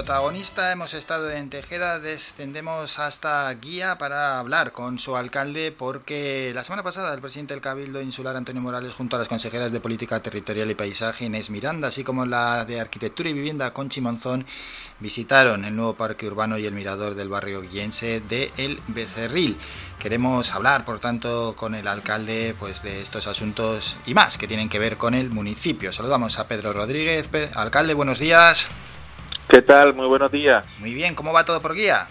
Protagonista hemos estado en Tejeda, descendemos hasta Guía para hablar con su alcalde porque la semana pasada el presidente del Cabildo Insular Antonio Morales junto a las consejeras de Política Territorial y Paisaje Inés Miranda, así como la de Arquitectura y Vivienda Conchi Monzón, visitaron el nuevo parque urbano y el mirador del barrio guiense de El Becerril. Queremos hablar, por tanto, con el alcalde pues, de estos asuntos y más que tienen que ver con el municipio. Saludamos a Pedro Rodríguez. Alcalde, buenos días. ¿Qué tal? Muy buenos días. Muy bien, ¿cómo va todo por guía?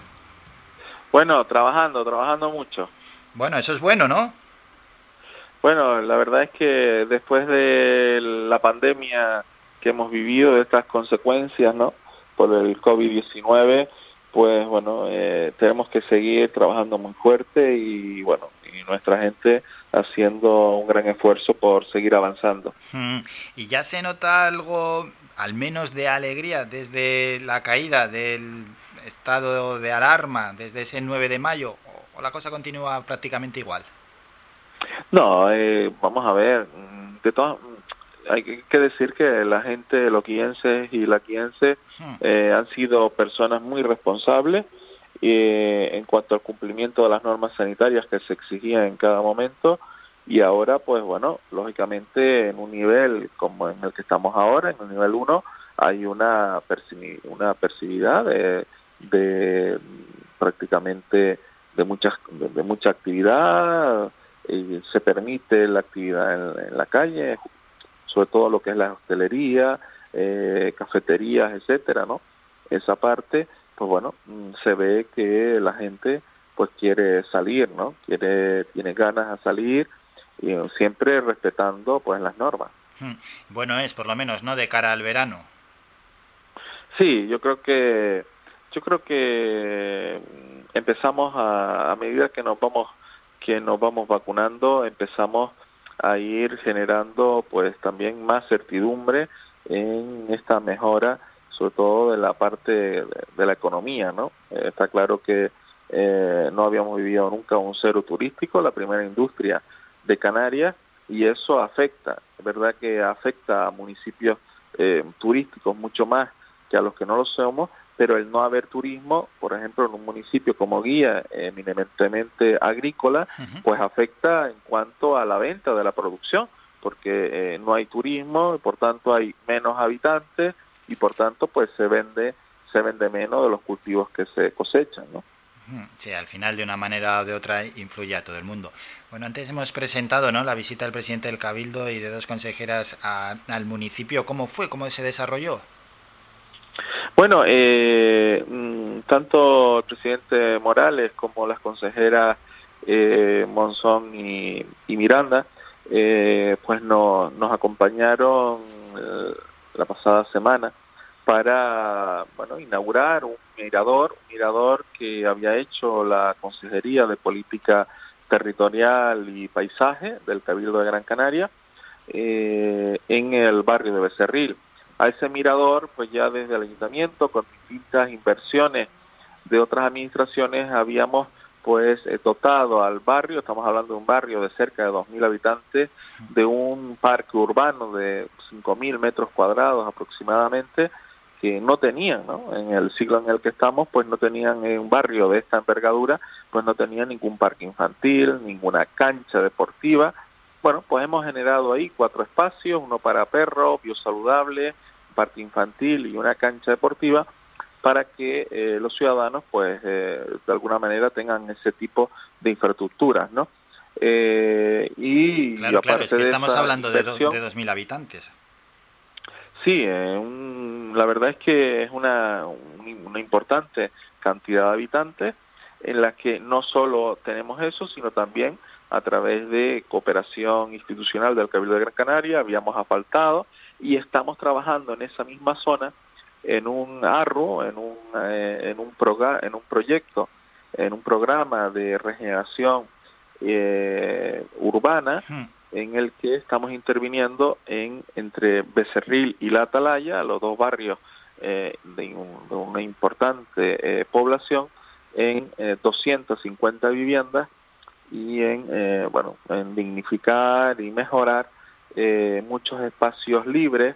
Bueno, trabajando, trabajando mucho. Bueno, eso es bueno, ¿no? Bueno, la verdad es que después de la pandemia que hemos vivido, de estas consecuencias, ¿no? Por el COVID-19, pues bueno, eh, tenemos que seguir trabajando muy fuerte y bueno, y nuestra gente haciendo un gran esfuerzo por seguir avanzando. Mm, ¿Y ya se nota algo, al menos de alegría, desde la caída del estado de alarma, desde ese 9 de mayo? ¿O- ¿O la cosa continúa prácticamente igual? No, eh, vamos a ver, de todas, hay que- que decir que la gente, los quienses y la quiense eh, han sido personas muy responsables eh, en cuanto al cumplimiento de las normas sanitarias que se exigían en cada momento y ahora, pues bueno, lógicamente en un nivel como en el que estamos ahora, en el nivel 1, hay una, percibi- una percibidad de, de prácticamente de, muchas, de, de mucha actividad, y se permite la actividad en, en la calle, sobre todo lo que es la hostelería, eh, cafeterías, etcétera, ¿no? Esa parte, pues bueno, mm, se ve que la gente pues quiere salir, ¿no? Quiere, tiene ganas de salir y eh, siempre respetando pues las normas. Mm, Bueno es, por lo menos, ¿no? De cara al verano. Sí, yo creo que yo creo que mm, empezamos a, a medida que nos vamos que nos vamos vacunando, empezamos a ir generando pues también más certidumbre en esta mejora, sobre todo de la parte de, de la economía, ¿no? Eh, está claro que eh, no habíamos vivido nunca un cero turístico, la primera industria de Canarias, y eso afecta, es verdad que afecta a municipios eh, turísticos mucho más que a los que no lo somos, pero el no haber turismo, por ejemplo, en un municipio como Guía, eminentemente agrícola, pues afecta en cuanto a la venta de la producción, porque eh, no hay turismo y por tanto hay menos habitantes y por tanto pues se vende se vende menos de los cultivos que se cosechan, ¿no? Sí, al final de una manera o de otra influye a todo el mundo. Bueno, antes hemos presentado ¿no? la visita del presidente del Cabildo y de dos consejeras a- al municipio. ¿Cómo fue? ¿Cómo se desarrolló? Bueno, eh, mm, tanto el presidente Morales como las consejeras eh, Monzón y, y Miranda, eh, pues no- nos acompañaron eh, la pasada semana para bueno inaugurar un mirador, un mirador que había hecho la Consejería de Política Territorial y Paisaje del Cabildo de Gran Canaria eh, en el barrio de Becerril. A ese mirador, pues ya desde el ayuntamiento, con distintas inversiones de otras administraciones, habíamos pues eh, dotado al barrio, estamos hablando de un barrio de cerca de 2.000 habitantes, de un parque urbano de 5.000 metros cuadrados aproximadamente, que no tenían, ¿no? En el siglo en el que estamos, pues no tenían en un barrio de esta envergadura, pues no tenían ningún parque infantil, ninguna cancha deportiva. Bueno, pues hemos generado ahí cuatro espacios, uno para perros, biosaludable, parque infantil y una cancha deportiva, para que eh, los ciudadanos, pues, eh, de alguna manera tengan ese tipo de infraestructuras, ¿no? Eh, y Claro, y claro, es que estamos hablando de, do- de 2.000 habitantes. Sí, eh, un- la verdad es que es una, un- una importante cantidad de habitantes en la que no solo tenemos eso, sino también a través de cooperación institucional del Cabildo de Gran Canaria, habíamos asfaltado y estamos trabajando en esa misma zona en un ARRO, en un, eh, en un, en un proyecto, en un programa de regeneración eh, urbana en el que estamos interviniendo en entre Becerril y La Atalaya, los dos barrios eh, de, un- de una importante eh, población, en eh, 250 viviendas y en eh, bueno en dignificar y mejorar eh, muchos espacios libres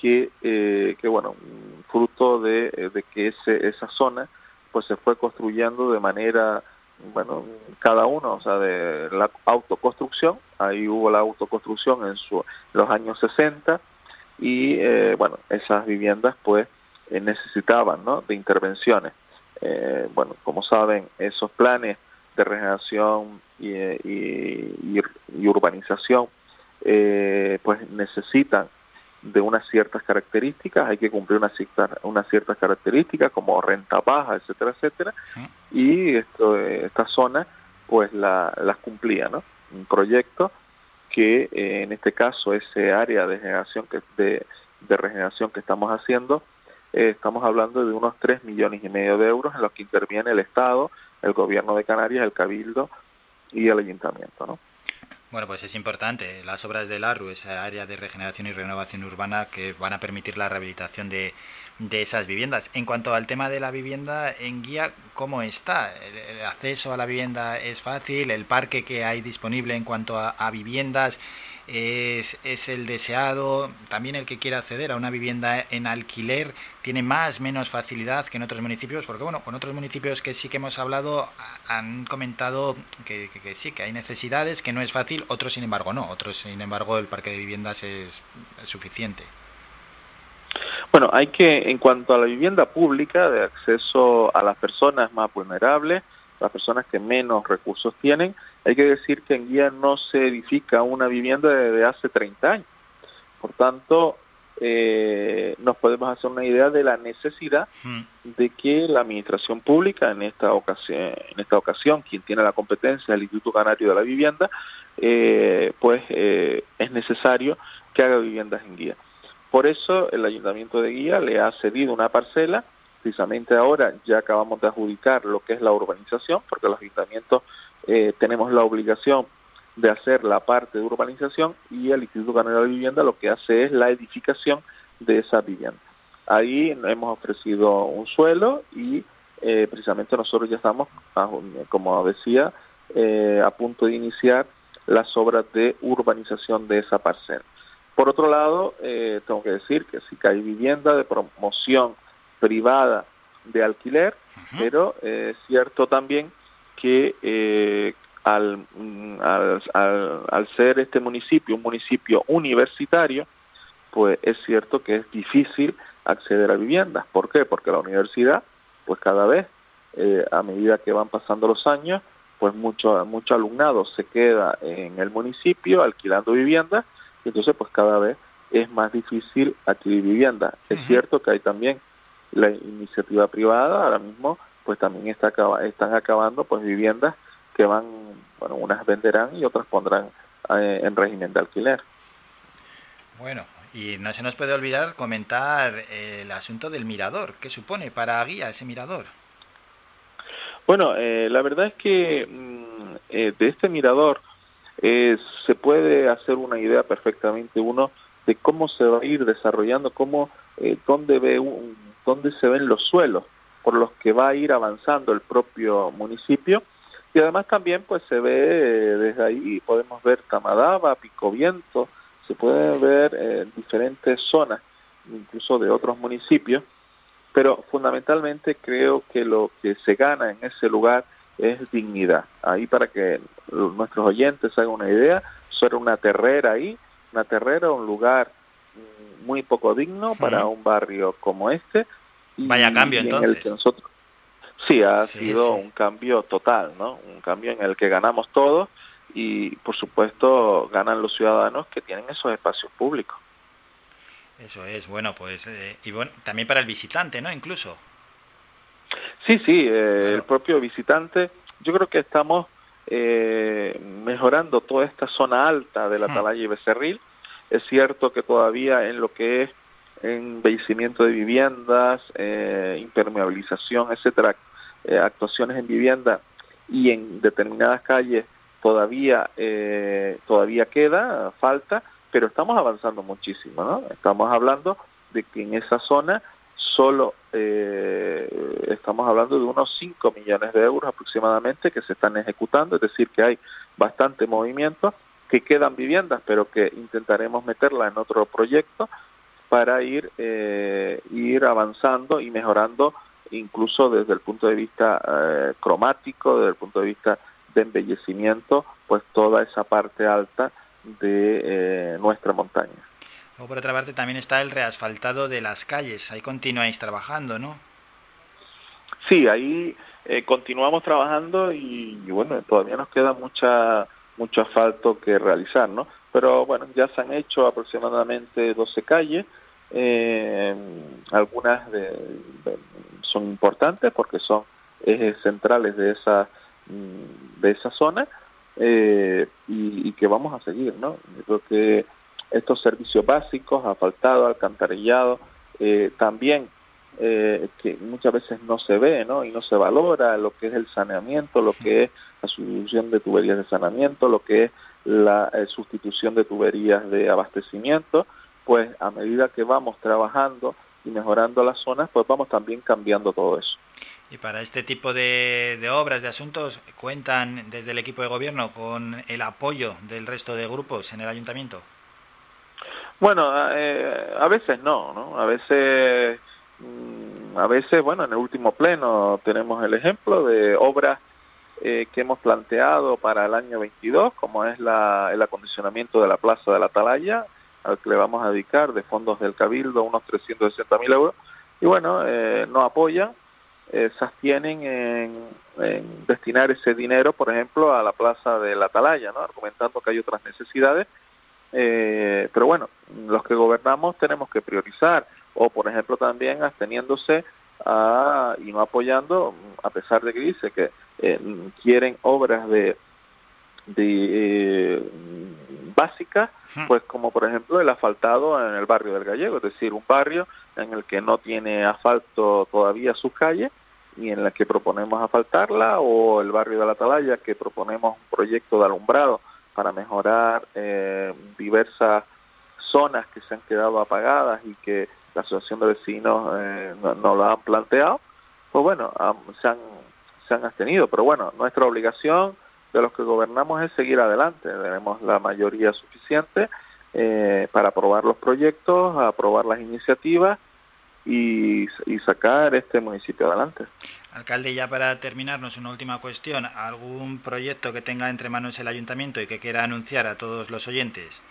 que, eh, que bueno fruto de, eh, de que ese, esa zona pues se fue construyendo de manera bueno, cada uno, o sea, de la autoconstrucción, ahí hubo la autoconstrucción en, su, los años 60 y, eh, bueno, esas viviendas pues eh, necesitaban, ¿no?, de intervenciones. Eh, bueno, como saben, esos planes de regeneración y, y, y urbanización pues necesitan de unas ciertas características, hay que cumplir unas ciertas, unas ciertas características como renta baja, etcétera, etcétera, y esto, esta zona pues la, las cumplía, ¿no? Un proyecto que eh, en este caso ese área de generación que de, de regeneración que estamos haciendo, eh, estamos hablando de unos 3 millones y medio de euros en los que interviene el Estado, el Gobierno de Canarias, el Cabildo y el Ayuntamiento, ¿no? Bueno, pues es importante. Las obras del ARU, esa área de regeneración y renovación urbana, que van a permitir la rehabilitación de, de esas viviendas. En cuanto al tema de la vivienda en guía, ¿cómo está? ¿El, acceso a la vivienda es fácil? ¿El parque que hay disponible en cuanto a, viviendas es, es, el deseado? También el que quiera acceder a una vivienda en alquiler tiene más, menos facilidad que en otros municipios, porque bueno, con otros municipios que sí que hemos hablado han comentado que, que, que sí, que hay necesidades, que no es fácil, otros sin embargo no, otros sin embargo el parque de viviendas es suficiente. Bueno, hay que, en cuanto a la vivienda pública, de acceso a las personas más vulnerables, las personas que menos recursos tienen, hay que decir que en Guía no se edifica una vivienda desde hace 30 años. Por tanto, eh, nos podemos hacer una idea de la necesidad de que la administración pública, en esta ocasión, en esta ocasión quien tiene la competencia, el Instituto Canario de la Vivienda, eh, pues eh, es necesario que haga viviendas en Guía. Por eso el Ayuntamiento de Guía le ha cedido una parcela, precisamente ahora ya acabamos de adjudicar lo que es la urbanización, porque los ayuntamientos eh, tenemos la obligación de hacer la parte de urbanización y el Instituto Canario de Vivienda lo que hace es la edificación de esa vivienda. Ahí hemos ofrecido un suelo y eh, precisamente nosotros ya estamos, como decía, eh, a punto de iniciar las obras de urbanización de esa parcela. Por otro lado, eh, tengo que decir que sí que hay vivienda de promoción privada de alquiler, uh -huh. pero eh, es cierto también que eh, al, al, al, al, ser este municipio un municipio universitario, pues es cierto que es difícil acceder a viviendas. ¿Por qué? Porque la universidad, pues cada vez, eh, a medida que van pasando los años, pues mucho, mucho alumnado se queda en el municipio alquilando viviendas entonces pues cada vez es más difícil adquirir vivienda. Uh -huh. Es cierto que hay también la iniciativa privada, ahora mismo pues también está están acabando pues viviendas que van, bueno, unas venderán y otras pondrán eh, en régimen de alquiler. Bueno, y no se nos puede olvidar comentar el asunto del mirador. ¿Qué supone para Guía ese mirador? Bueno, eh, la verdad es que mm, eh, de este mirador eh, se puede hacer una idea perfectamente uno de cómo se va a ir desarrollando, cómo, eh, dónde, ve un, dónde se ven los suelos por los que va a ir avanzando el propio municipio. Y además también pues se ve eh, desde ahí, podemos ver Tamadaba, Picoviento, se pueden ver eh, diferentes zonas, incluso de otros municipios, pero fundamentalmente creo que lo que se gana en ese lugar es dignidad. Ahí para que nuestros oyentes hagan una idea, eso era una terrera ahí, una terrera, un lugar muy poco digno para un barrio como este. Y Vaya cambio entonces. El que nosotros, sí, ha sí, sido sí. un cambio total, ¿no? Un cambio en el que ganamos todos y por supuesto ganan los ciudadanos que tienen esos espacios públicos. Eso es, bueno, pues, eh, y bueno, también para el visitante, ¿no? Incluso. Sí, sí, eh, claro. el propio visitante, yo creo que estamos eh, mejorando toda esta zona alta de la Atalaya y Becerril. Es cierto que todavía en lo que es embellecimiento de viviendas, eh, impermeabilización, etcétera, eh, actuaciones en vivienda y en determinadas calles todavía eh, todavía queda falta, pero estamos avanzando muchísimo, ¿no? Estamos hablando de que en esa zona solo eh, estamos hablando de unos 5 millones de euros aproximadamente que se están ejecutando, es decir, que hay bastante movimiento, que quedan viviendas, pero que intentaremos meterla en otro proyecto para ir, eh, ir avanzando y mejorando incluso desde el punto de vista eh, cromático, desde el punto de vista de embellecimiento, pues toda esa parte alta de eh, nuestra montaña. Luego, por otra parte, también está el reasfaltado de las calles. Ahí continuáis trabajando, ¿no? Sí, ahí eh, continuamos trabajando y, bueno, todavía nos queda mucho asfalto que realizar, ¿no? Pero bueno, ya se han hecho aproximadamente 12 calles, eh, algunas son importantes porque son ejes centrales de esa, mm, de esa zona eh, y, y, que vamos a seguir, ¿no? Yo creo que estos servicios básicos, asfaltado, alcantarillado, eh, también eh, que muchas veces no se ve, ¿no? Y no se valora lo que es el saneamiento, lo que es la sustitución de tuberías de saneamiento, lo que es la eh, sustitución de tuberías de abastecimiento, pues a medida que vamos trabajando y mejorando las zonas, pues vamos también cambiando todo eso. Y para este tipo de, de, obras, de asuntos, ¿cuentan desde el equipo de gobierno con el apoyo del resto de grupos en el ayuntamiento? Bueno, eh, a veces no, ¿no? A veces, a veces, bueno, en el último pleno tenemos el ejemplo de obras eh, que hemos planteado para el año 22, como es la, el acondicionamiento de la Plaza de la Atalaya, al que le vamos a dedicar de fondos del Cabildo unos 360 mil euros, y bueno, eh, no apoyan, eh, se abstienen en, en, destinar ese dinero, por ejemplo, a la Plaza de la Atalaya, ¿no? argumentando que hay otras necesidades, eh, pero bueno, los que gobernamos tenemos que priorizar, o por ejemplo también absteniéndose a, y no apoyando, a pesar de que dice que eh, quieren obras de, de eh, básicas, pues como por ejemplo el asfaltado en el barrio del Gallego, es decir, un barrio en el que no tiene asfalto todavía sus calles y en la que proponemos asfaltarla, o el barrio de la Atalaya que proponemos un proyecto de alumbrado para mejorar eh, diversas zonas que se han quedado apagadas y que la asociación de vecinos eh, no, no, lo han planteado, pues bueno, se, han, se han abstenido. Pero bueno, nuestra obligación de los que gobernamos es seguir adelante. Tenemos la mayoría suficiente eh, para aprobar los proyectos, aprobar las iniciativas y, y sacar este municipio adelante. Alcalde, ya para terminarnos, una última cuestión. ¿Algún proyecto que tenga entre manos el ayuntamiento y que quiera anunciar a todos los oyentes?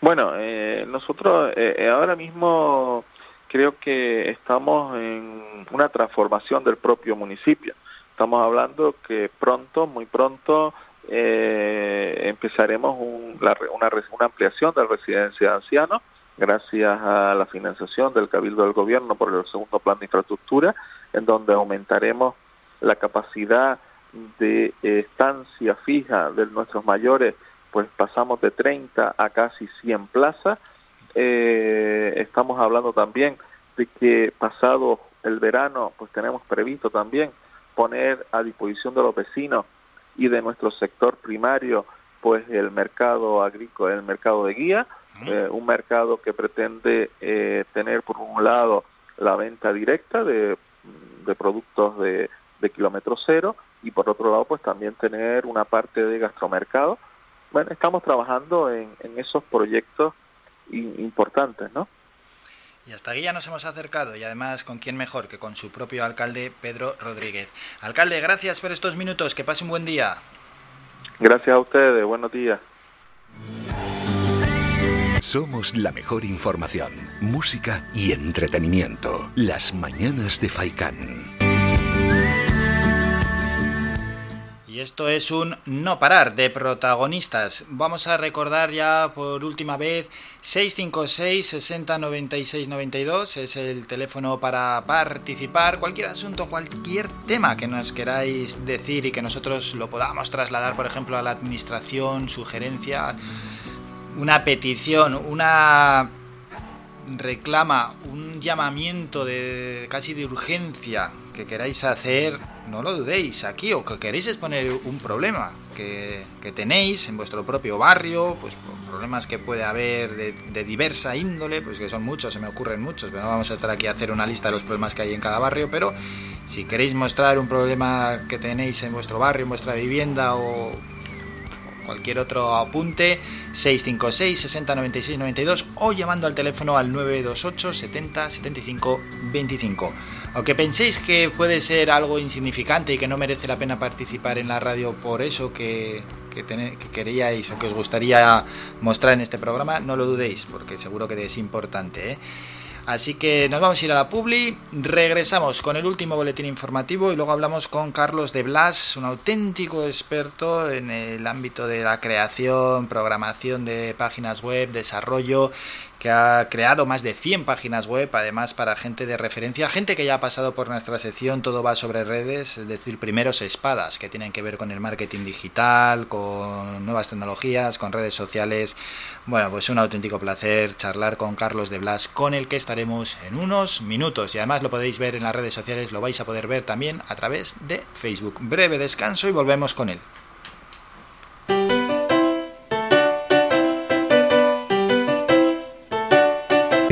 Bueno, eh, nosotros eh, ahora mismo creo que estamos en una transformación del propio municipio. Estamos hablando que pronto, muy pronto, eh, empezaremos un, la, una, una ampliación de la residencia de ancianos gracias a la financiación del Cabildo del Gobierno por el segundo plan de infraestructura, en donde aumentaremos la capacidad de estancia fija de nuestros mayores pues pasamos de 30 a casi 100 plazas. Eh, estamos hablando también de que pasado el verano, pues tenemos previsto también poner a disposición de los vecinos y de nuestro sector primario, pues el mercado agrícola, el mercado de guía, eh, un mercado que pretende eh, tener por un lado la venta directa de, de productos de, de kilómetro cero y por otro lado pues también tener una parte de gastromercado bueno, estamos trabajando en, en esos proyectos importantes, ¿no? Y hasta aquí ya nos hemos acercado y además con quién mejor que con su propio alcalde Pedro Rodríguez. Alcalde, gracias por estos minutos, que pase un buen día. Gracias a ustedes, buenos días. Somos la mejor información, música y entretenimiento. Las mañanas de Faikán. Y esto es un no parar de protagonistas. Vamos a recordar ya por última vez 656 60 96 92 es el teléfono para participar. Cualquier asunto, cualquier tema que nos queráis decir y que nosotros lo podamos trasladar, por ejemplo, a la administración, sugerencia, una petición, una reclama, un llamamiento de casi de urgencia que queráis hacer no lo dudéis aquí o que queréis exponer un problema que, que tenéis en vuestro propio barrio, pues problemas que puede haber de, de, diversa índole, pues que son muchos, se me ocurren muchos, pero no vamos a estar aquí a hacer una lista de los problemas que hay en cada barrio, pero si queréis mostrar un problema que tenéis en vuestro barrio, en vuestra vivienda o cualquier otro apunte 656 60 96 92 o llamando al teléfono al 928 70 75 25. Aunque penséis que puede ser algo insignificante y que no merece la pena participar en la radio por eso que, que, queríais o que os gustaría mostrar en este programa, no lo dudéis, porque seguro que es importante. ¿eh? Así que nos vamos a ir a la Publi, regresamos con el último boletín informativo y luego hablamos con Carlos de Blas, un auténtico experto en el ámbito de la creación, programación de páginas web, desarrollo que ha creado más de 100 páginas web, además para gente de referencia, gente que ya ha pasado por nuestra sección, todo va sobre redes, es decir, primeros espadas que tienen que ver con el marketing digital, con nuevas tecnologías, con redes sociales. Bueno, pues un auténtico placer charlar con Carlos de Blas, con el que estaremos en unos minutos y además lo podéis ver en las redes sociales, lo vais a poder ver también a través de Facebook. Breve descanso y volvemos con él.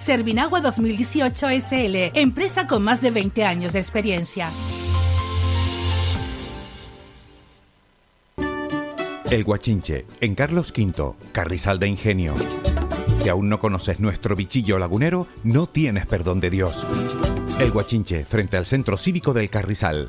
Servinagua 2018 SL, empresa con más de 20 años de experiencia. El Guachinche, en Carlos V, Carrizal de Ingenio. Si aún no conoces nuestro bichillo lagunero, no tienes perdón de Dios. El Guachinche, frente al Centro Cívico del Carrizal.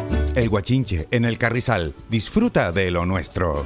El Guachinche en el Carrizal, disfruta de lo nuestro.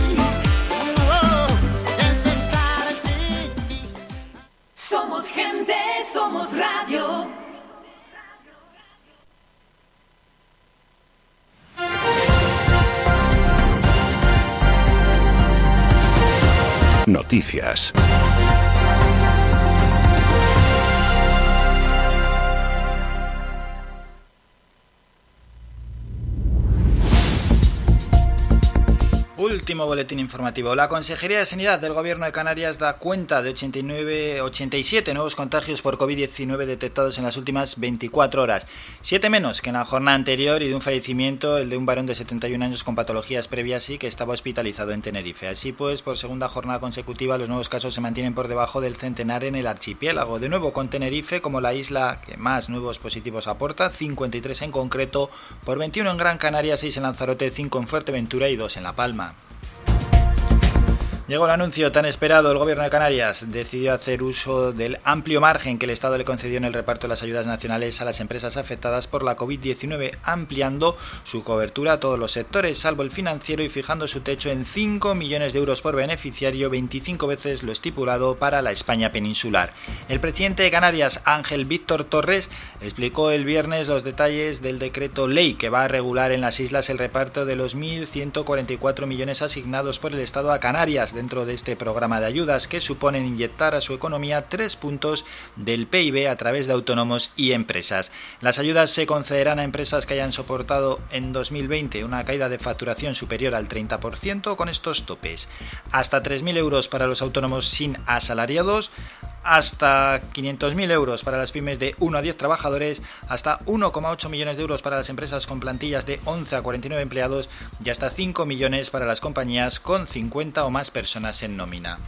Somos gente, somos radio. Noticias. Último boletín informativo. La Consejería de Sanidad del Gobierno de Canarias da cuenta de 89, 87 nuevos contagios por COVID-19 detectados en las últimas 24 horas. Siete menos que en la jornada anterior y de un fallecimiento, el de un varón de 71 años con patologías previas y que estaba hospitalizado en Tenerife. Así pues, por segunda jornada consecutiva, los nuevos casos se mantienen por debajo del centenar en el archipiélago. De nuevo con Tenerife como la isla que más nuevos positivos aporta, 53 en concreto, por 21 en Gran Canaria, 6 en Lanzarote, 5 en Fuerteventura y 2 en La Palma. Llegó el anuncio tan esperado. El gobierno de Canarias decidió hacer uso del amplio margen que el Estado le concedió en el reparto de las ayudas nacionales a las empresas afectadas por la COVID-19, ampliando su cobertura a todos los sectores, salvo el financiero, y fijando su techo en 5 millones de euros por beneficiario, 25 veces lo estipulado para la España peninsular. El presidente de Canarias, Ángel Víctor Torres, explicó el viernes los detalles del decreto ley que va a regular en las islas el reparto de los 1.144 millones asignados por el Estado a Canarias dentro de este programa de ayudas que suponen inyectar a su economía tres puntos del PIB a través de autónomos y empresas. Las ayudas se concederán a empresas que hayan soportado en 2020 una caída de facturación superior al 30% con estos topes. Hasta 3.000 euros para los autónomos sin asalariados, hasta 500.000 euros para las pymes de 1 a 10 trabajadores, hasta 1,8 millones de euros para las empresas con plantillas de 11 a 49 empleados y hasta 5 millones para las compañías con 50 o más personas en nómina.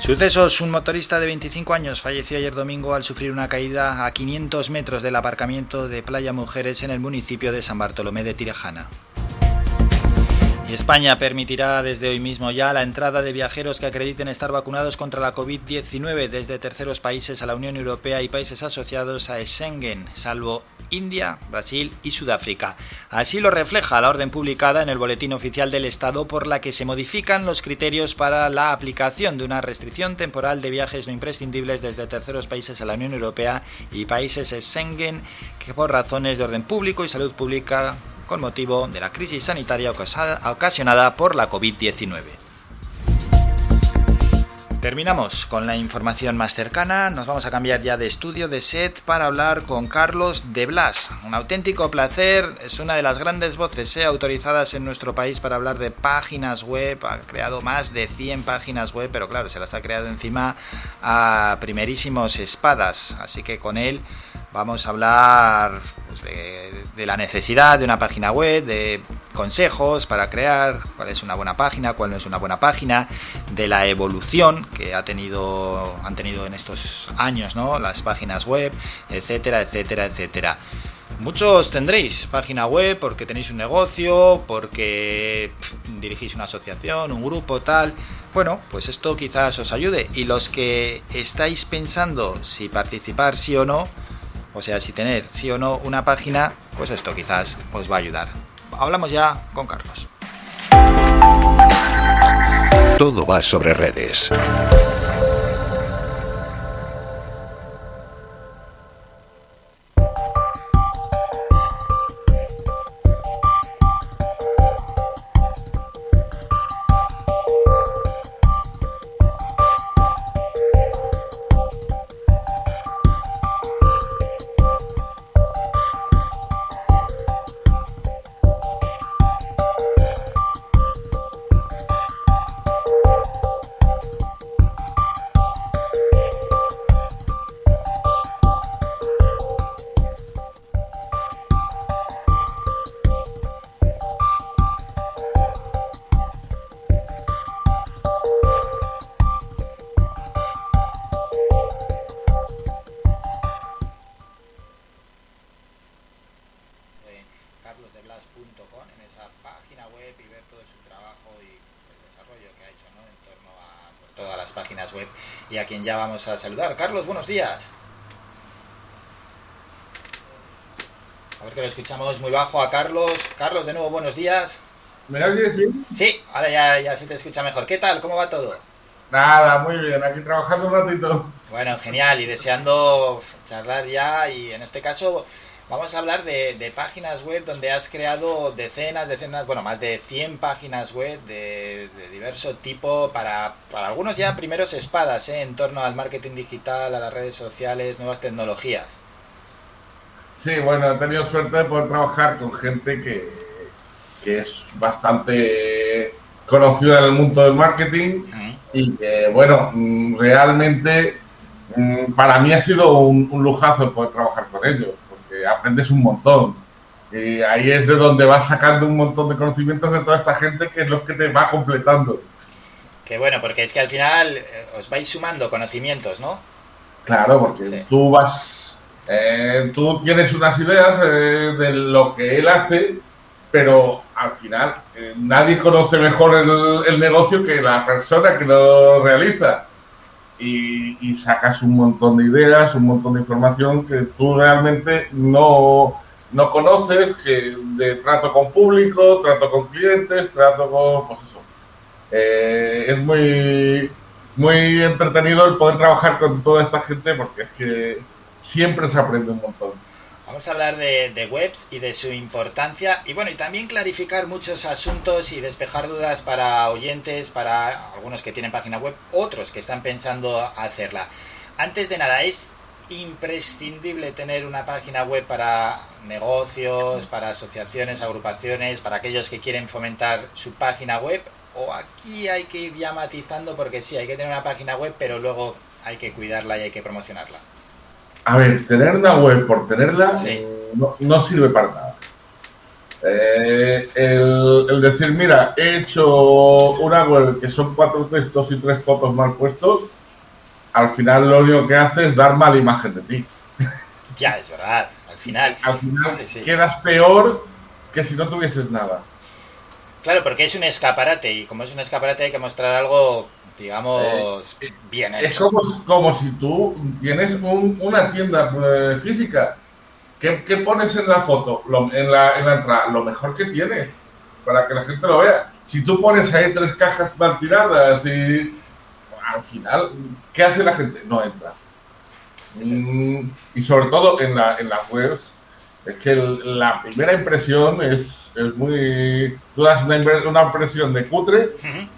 Sucesos, un motorista de 25 años falleció ayer domingo al sufrir una caída a 500 metros del aparcamiento de Playa Mujeres en el municipio de San Bartolomé de Tirajana. España permitirá desde hoy mismo ya la entrada de viajeros que acrediten estar vacunados contra la COVID-19 desde terceros países a la Unión Europea y países asociados a Schengen, salvo India, Brasil y Sudáfrica. Así lo refleja la orden publicada en el Boletín Oficial del Estado por la que se modifican los criterios para la aplicación de una restricción temporal de viajes no imprescindibles desde terceros países a la Unión Europea y países Schengen que por razones de orden público y salud pública con motivo de la crisis sanitaria ocasionada por la COVID-19. Terminamos con la información más cercana, nos vamos a cambiar ya de estudio, de set, para hablar con Carlos de Blas. Un auténtico placer, es una de las grandes voces eh, autorizadas en nuestro país para hablar de páginas web, ha creado más de 100 páginas web, pero claro, se las ha creado encima a primerísimos espadas, así que con él vamos a hablar pues, de, la necesidad de una página web, de consejos para crear, cuál es una buena página, cuál no es una buena página, de la evolución que ha tenido, han tenido en estos años ¿no? las páginas web, etcétera, etcétera, etcétera. Muchos tendréis página web porque tenéis un negocio, porque dirigís una asociación, un grupo, tal. Bueno, pues esto quizás os ayude. Y los que estáis pensando si participar sí o no, o sea, si tener sí o no una página, pues esto quizás os va a ayudar. Hablamos ya con Carlos. Todo va sobre redes. Ya vamos a saludar. Carlos, buenos días. A ver que lo escuchamos muy bajo a Carlos. Carlos, de nuevo, buenos días. ¿Me oyes bien? Sí, ahora ya, ya se te escucha mejor. ¿Qué tal? ¿Cómo va todo? Nada, muy bien, aquí trabajando un ratito. Bueno, genial, y deseando charlar ya, y en este caso vamos a hablar de, de, páginas web donde has creado decenas, decenas, bueno, más de 100 páginas web de, de diverso tipo para, para, algunos ya primeros espadas ¿eh? en torno al marketing digital, a las redes sociales, nuevas tecnologías. Sí, bueno, he tenido suerte de poder trabajar con gente que, que es bastante conocida en el mundo del marketing y que, bueno, mm, realmente mm, para mí ha sido un, un lujazo poder trabajar con ellos aprendes un montón. Y ahí es de donde vas sacando un montón de conocimientos de toda esta gente que es lo que te va completando. Qué bueno, porque es que al final eh, os vais sumando conocimientos, ¿no? Claro, porque sí. tú vas, eh, tú tienes unas ideas eh, de lo que él hace, pero al final eh, nadie conoce mejor el, el, negocio que la persona que lo realiza. Y, sacas un montón de ideas, un montón de información que tú realmente no, no conoces, que trato con público, trato con clientes, trato con, pues eso. Eh, es muy, muy entretenido el poder trabajar con toda esta gente porque es que siempre se aprende un montón. Vamos a hablar de, de, webs y de su importancia y bueno, y también clarificar muchos asuntos y despejar dudas para oyentes, para algunos que tienen página web, otros que están pensando hacerla. Antes de nada, es imprescindible tener una página web para negocios, para asociaciones, agrupaciones, para aquellos que quieren fomentar su página web o aquí hay que ir ya matizando porque sí, hay que tener una página web, pero luego hay que cuidarla y hay que promocionarla. A ver, tener una web por tenerla no, no, sirve para nada. Eh, el, el, decir, mira, he hecho una web que son cuatro textos y tres fotos mal puestos, al final lo único que hace es dar mala imagen de ti. Ya, es verdad. Al final, al final sí, sí. quedas peor que si no tuvieses nada. Claro, porque es un escaparate y como es un escaparate hay que mostrar algo, digamos, eh, bien hecho. Es como, como si tú tienes un, una tienda eh, física. ¿Qué, ¿Qué, pones en la foto, lo, en, la, en la entrada? Lo mejor que tienes, para que la gente lo vea. Si tú pones ahí tres cajas mal tiradas y al final, ¿qué hace la gente? No entra. Mm, y sobre todo en, la, en las webs, es que el, la primera impresión es, es, muy... Tú das una, una impresión de cutre, uh -huh.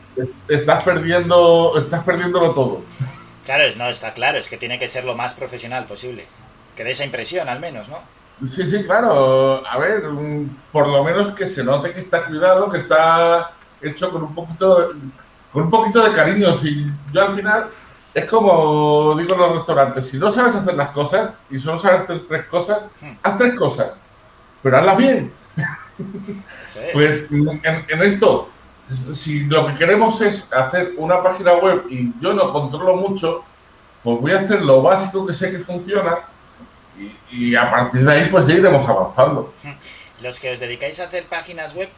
Estás perdiendo estás perdiéndolo todo. Claro, no, está claro, es que tiene que ser lo más profesional posible. Que dé esa impresión al menos, ¿no? Sí, sí, claro. A ver, por lo menos que se note que está cuidado, que está hecho con un poquito con un poquito de cariño. Si yo al final es como digo en los restaurantes, si no sabes hacer las cosas y solo sabes hacer tres cosas, hmm. haz tres cosas, pero hazlas bien. Sí. pues en, en, esto, si lo que queremos es hacer una página web y yo no controlo mucho, pues voy a hacer lo básico que sé que funciona y, y a partir de ahí pues ya iremos avanzando. Los que os dedicáis a hacer páginas web,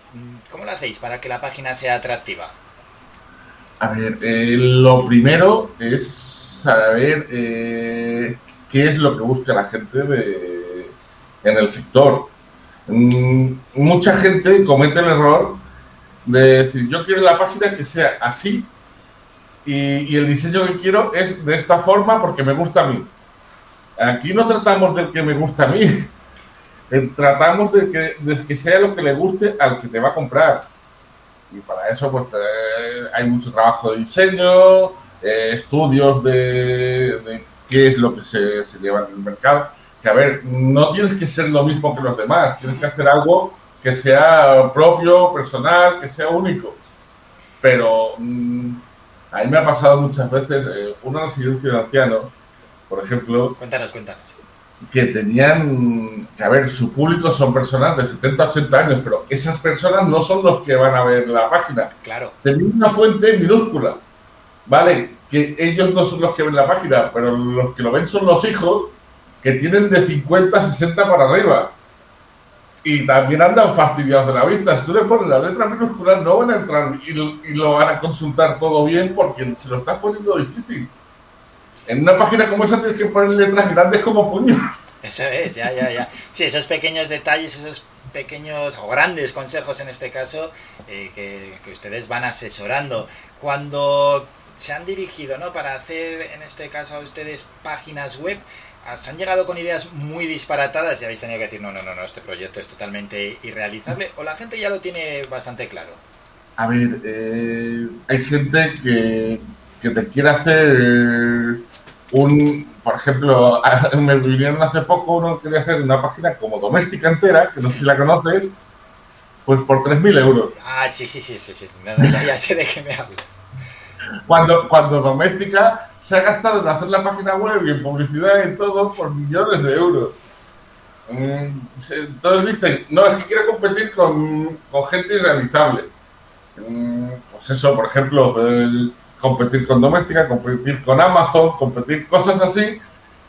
¿cómo lo hacéis para que la página sea atractiva? A ver, eh, lo primero es saber eh, qué es lo que busca la gente de, en el sector. Mm, mucha gente comete el error de decir, yo quiero la página que sea así y, el diseño que quiero es de esta forma porque me gusta a mí. Aquí no tratamos del que me gusta a mí, eh, tratamos de que, de que sea lo que le guste al que te va a comprar y para eso pues eh, hay mucho trabajo de diseño, eh, estudios de, de, qué es lo que se, se, lleva en el mercado. Que a ver, no tienes que ser lo mismo que los demás, tienes que hacer algo que sea propio, personal, que sea único. Pero mmm, a mí me ha pasado muchas veces eh, una residencia de ancianos, por ejemplo. Cuéntanos, cuéntanos que tenían, que a ver, su público son personas de 70, 80 años, pero esas personas no son los que van a ver la página. Claro. Tenían una fuente minúscula, ¿vale? Que ellos no son los que ven la página, pero los que lo ven son los hijos que tienen de 50, 60 para arriba. Y también andan fastidiados de la vista. Si tú le pones la letra minúscula, no van a entrar y y lo van a consultar todo bien porque se lo estás poniendo difícil. En una página como esa tienes que poner letras grandes como puños. Eso es, ya, ya, ya. Sí, esos pequeños detalles, esos pequeños o grandes consejos en este caso eh, que, que, ustedes van asesorando. Cuando se han dirigido, ¿no? Para hacer, en este caso, a ustedes páginas web, ¿se han llegado con ideas muy disparatadas y habéis tenido que decir, no, no, no, no, este proyecto es totalmente irrealizable? ¿O la gente ya lo tiene bastante claro? A ver, eh, hay gente que, que te quiere hacer un, por ejemplo, me vinieron hace poco uno que quería hacer una página como doméstica entera, que no sé si la conoces, pues por 3.000 euros. Ah, sí, sí, sí, sí, sí. No, no, ya, ya, sé de qué me hablas. Cuando, cuando doméstica se ha gastado en hacer la página web y en publicidad y todo por millones de euros. Entonces dicen, no, es que quiero competir con, con gente irrealizable. Pues eso, por ejemplo, el, competir con doméstica, competir con Amazon, competir cosas así.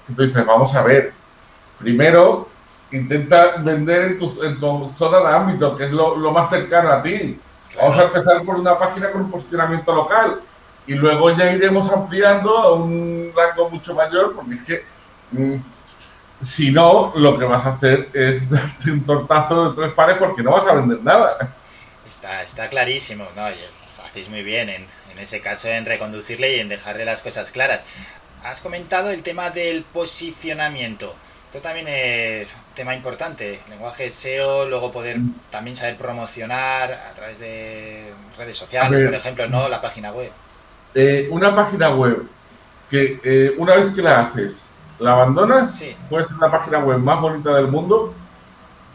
Entonces, vamos a ver. Primero, intenta vender en tu, en tu zona de ámbito, que es lo, lo, más cercano a ti. Vamos a empezar por una página con un posicionamiento local y luego ya iremos ampliando a un rango mucho mayor, porque es que mmm, si no, lo que vas a hacer es darte un tortazo de tres pares porque no vas a vender nada. Está, está clarísimo, ¿no? Y hacéis muy bien en, en ese caso en reconducirle y en dejarle las cosas claras. Has comentado el tema del posicionamiento. Esto también es tema importante, lenguaje SEO, luego poder también saber promocionar a través de redes sociales, por ejemplo, no la página web. Eh, una página web que eh, una vez que la haces, la abandonas, puede ser la página web más bonita del mundo,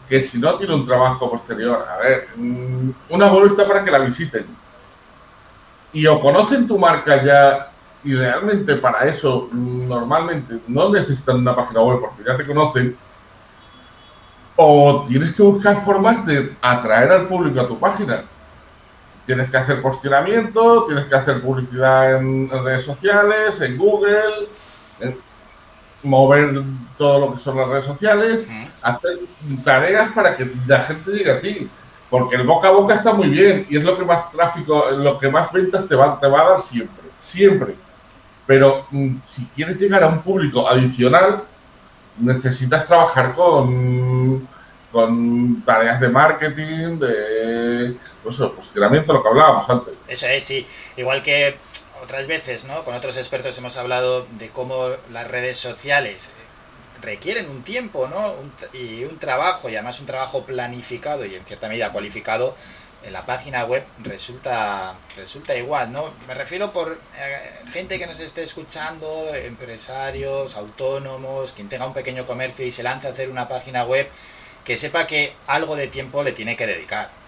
que si no tiene un trabajo posterior. A ver, mm, una está para que la visiten. Y o conocen tu marca ya y realmente para eso normalmente no necesitan una página web porque ya te conocen, o tienes que buscar formas de atraer al público a tu página. Tienes que hacer posicionamiento, tienes que hacer publicidad en, redes sociales, en Google, en- mover todo lo que son las redes sociales, hacer tareas para que la gente llegue a ti. Porque el boca a boca está muy bien y es lo que más tráfico, lo que más ventas te va, te va a dar siempre, siempre. Pero mm, si quieres llegar a un público adicional, necesitas trabajar con, con tareas de marketing, de pues eso, posicionamiento, lo que hablábamos antes. Eso es, sí. Igual que otras veces, ¿no? Con otros expertos hemos hablado de cómo las redes sociales requieren un tiempo, ¿no? Y un trabajo, y además un trabajo planificado y en cierta medida cualificado. En la página web resulta resulta igual, ¿no? Me refiero por eh, gente que nos esté escuchando, empresarios, autónomos, quien tenga un pequeño comercio y se lance a hacer una página web, que sepa que algo de tiempo le tiene que dedicar.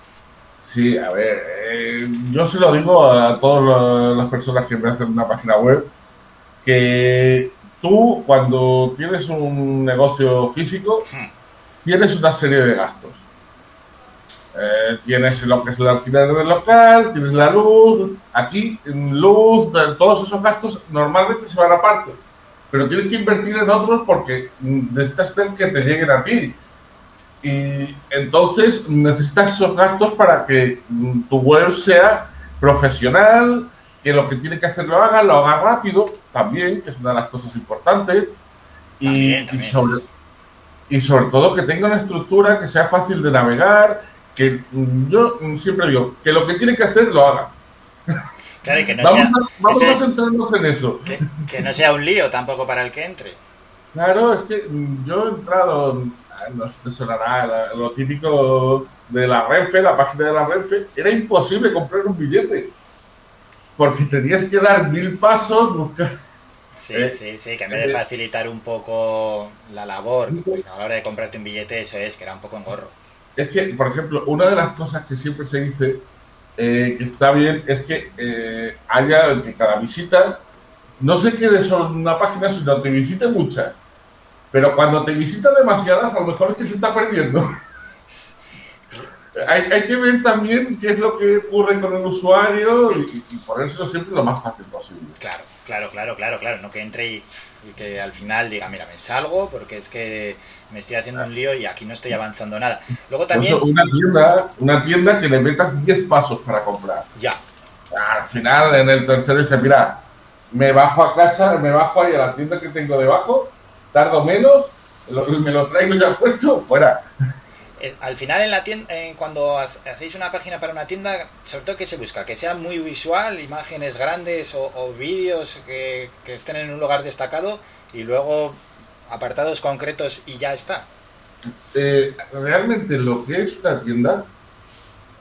Sí, a ver, eh, yo se lo digo a todas la- las personas que me hacen una página web, que tú cuando tienes un negocio físico, tienes una serie de gastos. Eh, tienes lo que es el alquiler del local, tienes la luz, aquí luz, todos esos gastos normalmente se van aparte, pero tienes que invertir en otros porque necesitas que te lleguen a ti. Y entonces necesitas esos gastos para que tu web sea profesional, que lo que tiene que hacer lo haga, lo haga rápido también, que es una de las cosas importantes. Y, y sobre, y sobre todo que tenga una estructura que sea fácil de navegar, que yo siempre digo, que lo que tiene que hacer lo haga. Claro, y que no vamos sea, a, vamos a es, centrarnos en eso. que no sea un lío tampoco para el que entre. Claro, es que yo he entrado, no sé, te sonará, la- lo típico de la Renfe, la página de la Renfe, era imposible comprar un billete. Porque tenías que dar mil pasos, buscar. Sí, Eh, sí, sí, que en vez de eh, facilitar un poco la labor a la hora de comprarte un billete, eso es, que era un poco engorro. Es que, por ejemplo, una de las cosas que siempre se dice eh, que está bien es que eh, haya que cada visita no se quede solo en una página, sino te visite muchas. Pero cuando te visita demasiadas, a lo mejor es que se está perdiendo. hay, hay que ver también qué es lo que ocurre con el usuario y, y ponérselo siempre lo más fácil posible. Claro, claro, claro, claro, claro, no que entre y, y que al final diga, mira, me salgo porque es que me estoy haciendo un lío y aquí no estoy avanzando nada. Luego también, una tienda, una tienda que le metas 10 pasos para comprar. ya, Al final, en el tercero dice, mira, me bajo a casa, me bajo ahí a la tienda que tengo debajo, tardo menos, lo- me lo traigo ya puesto, fuera. eh, al final en la tienda, eh, cuando ha- hacéis una página para una tienda, sobre todo que se busca, que sea muy visual, imágenes grandes o, o vídeos que, que estén en un lugar destacado y luego apartados concretos y ya está. Eh, realmente lo que es una tienda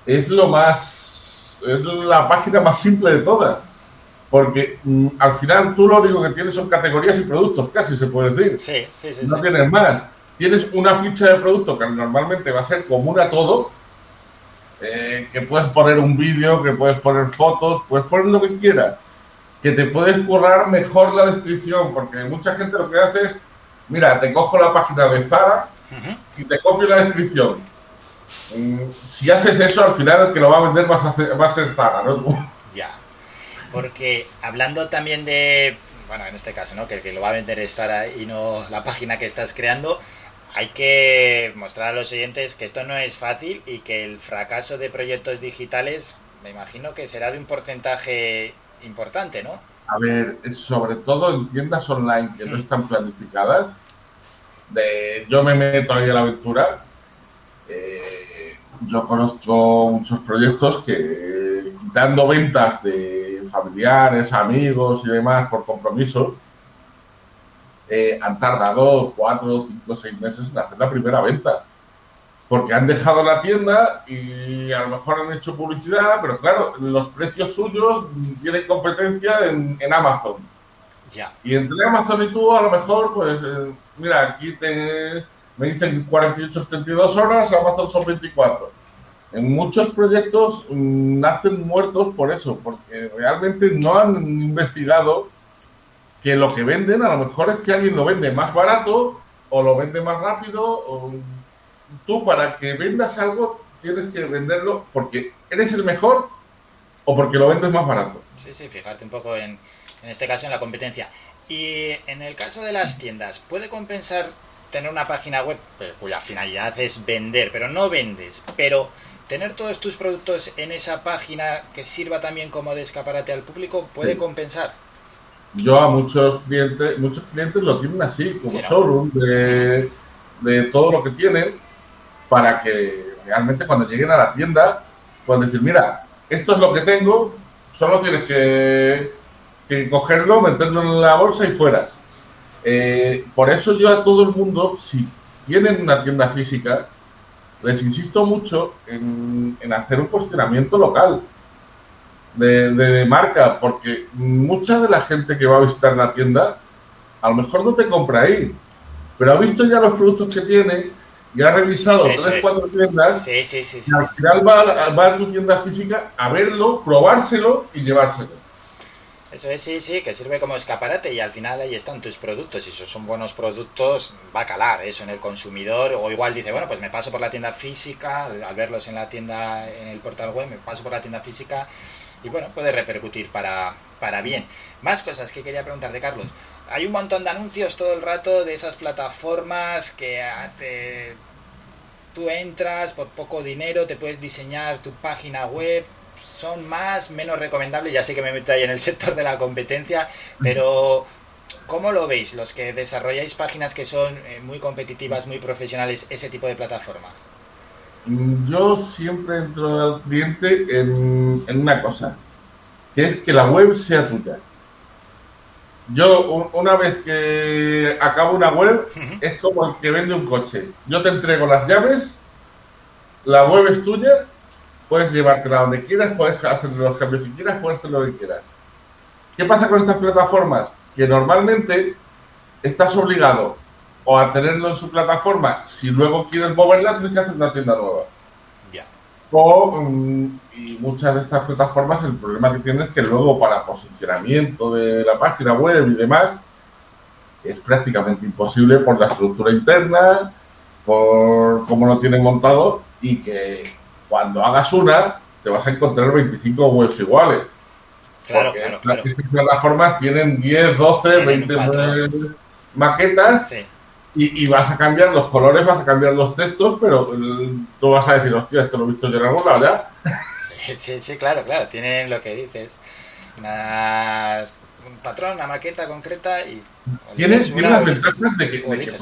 es lo más, es la página más simple de todas. Porque mm, al final tú lo único que tienes son categorías y productos, casi se puede decir. Sí, sí, sí. no sí. tienes más. Tienes una ficha de producto que normalmente va a ser común a todo, eh, que puedes poner un vídeo, que puedes poner fotos, puedes poner lo que quieras, que te puedes currar mejor la descripción, porque mucha gente lo que hace es, mira, te cojo la página de Zara y te copio la descripción. Mm, Si haces eso, al final el que lo va a vender va a ser, va a ser Zara, ¿no? Porque hablando también de, bueno, en este caso, ¿no? Que el que lo va a vender es Zara y no la página que estás creando, hay que mostrar a los oyentes que esto no es fácil y que el fracaso de proyectos digitales, me imagino que será de un porcentaje importante, ¿no? A ver, sobre todo en tiendas online que no están planificadas, de yo me meto ahí a la aventura, eh, yo conozco muchos proyectos que dando ventas de familiares, amigos y demás por compromiso, eh, han tardado cuatro, cinco, seis meses en hacer la primera venta. Porque han dejado la tienda y a lo mejor han hecho publicidad, pero claro, los precios suyos tienen competencia en, en Amazon. Ya. Y entre Amazon y tú, a lo mejor, pues, eh, mira, aquí te, me dicen 48, 72 horas, Amazon son 24. En muchos proyectos mm, nacen muertos por eso, porque realmente no han investigado que lo que venden a lo mejor es que alguien lo vende más barato o lo vende más rápido. O tú para que vendas algo tienes que venderlo porque eres el mejor o porque lo vendes más barato. Sí, sí, fijarte un poco en, en este caso en la competencia. Y en el caso de las tiendas, ¿puede compensar tener una página web cuya finalidad es vender, pero no vendes, pero tener todos tus productos en esa página que sirva también como de escaparate al público puede Sí. compensar? Yo a muchos clientes, muchos clientes lo tienen así, como Sí, ¿no? showroom de, de todo lo que tienen, para que realmente cuando lleguen a la tienda puedan decir, mira, esto es lo que tengo, solo tienes que, que cogerlo, meterlo en la bolsa y fuera. Eh, por eso yo a todo el mundo, si tienen una tienda física, les insisto mucho en, en hacer un posicionamiento local de, de marca, porque mucha de la gente que va a visitar la tienda a lo mejor no te compra ahí, pero ha visto ya los productos que tiene y ha revisado Eso tres, es. cuatro tiendas Sí, sí, sí. sí, y al final va, va a tu tienda física a verlo, probárselo y llevárselo. Eso es, sí, sí, que sirve como escaparate y al final ahí están tus productos. Si son buenos productos, va a calar eso en el consumidor. O igual dice, bueno, pues me paso por la tienda física, al verlos en la tienda, en el portal web, me paso por la tienda física y bueno, puede repercutir para, para bien. Más cosas que quería preguntarte, Carlos. Hay un montón de anuncios todo el rato de esas plataformas que te, tú entras por poco dinero, te puedes diseñar tu página web, son más, menos recomendables, ya sé que me meto ahí en el sector de la competencia, pero ¿cómo lo veis los que desarrolláis páginas que son eh, muy competitivas, muy profesionales, ese tipo de plataformas? Mm, Yo siempre entro al cliente en, en una cosa, que es que la web sea tuya. Yo, una vez que acabo una web, es como el que vende un coche. Yo te entrego las llaves, la web es tuya, puedes llevártela donde quieras, puedes hacer los cambios que quieras, puedes hacer lo que quieras. ¿Qué pasa con estas plataformas? Que normalmente estás obligado o a tenerlo en su plataforma, si luego quieres moverla, tienes que hacer una tienda nueva. Ya. O, mm, y muchas de estas plataformas, el problema que tienen es que luego para posicionamiento de la página web y demás, es prácticamente imposible por la estructura interna, por cómo lo tienen montado, y que cuando hagas una, te vas a encontrar 25 webs iguales. Claro, Porque claro, las- claro. Estas plataformas tienen 10, 12, Tienen un 20 patrón. maquetas Sí. y, y vas a cambiar los colores, vas a cambiar los textos, pero eh, tú vas a decir, hostia, esto lo he visto yo en algún lado ya. Sí, sí, sí, claro, claro, tienen lo que dices. Una- un patrón, una maqueta concreta y... o Tiene, dices tiene una las ventajas de que, de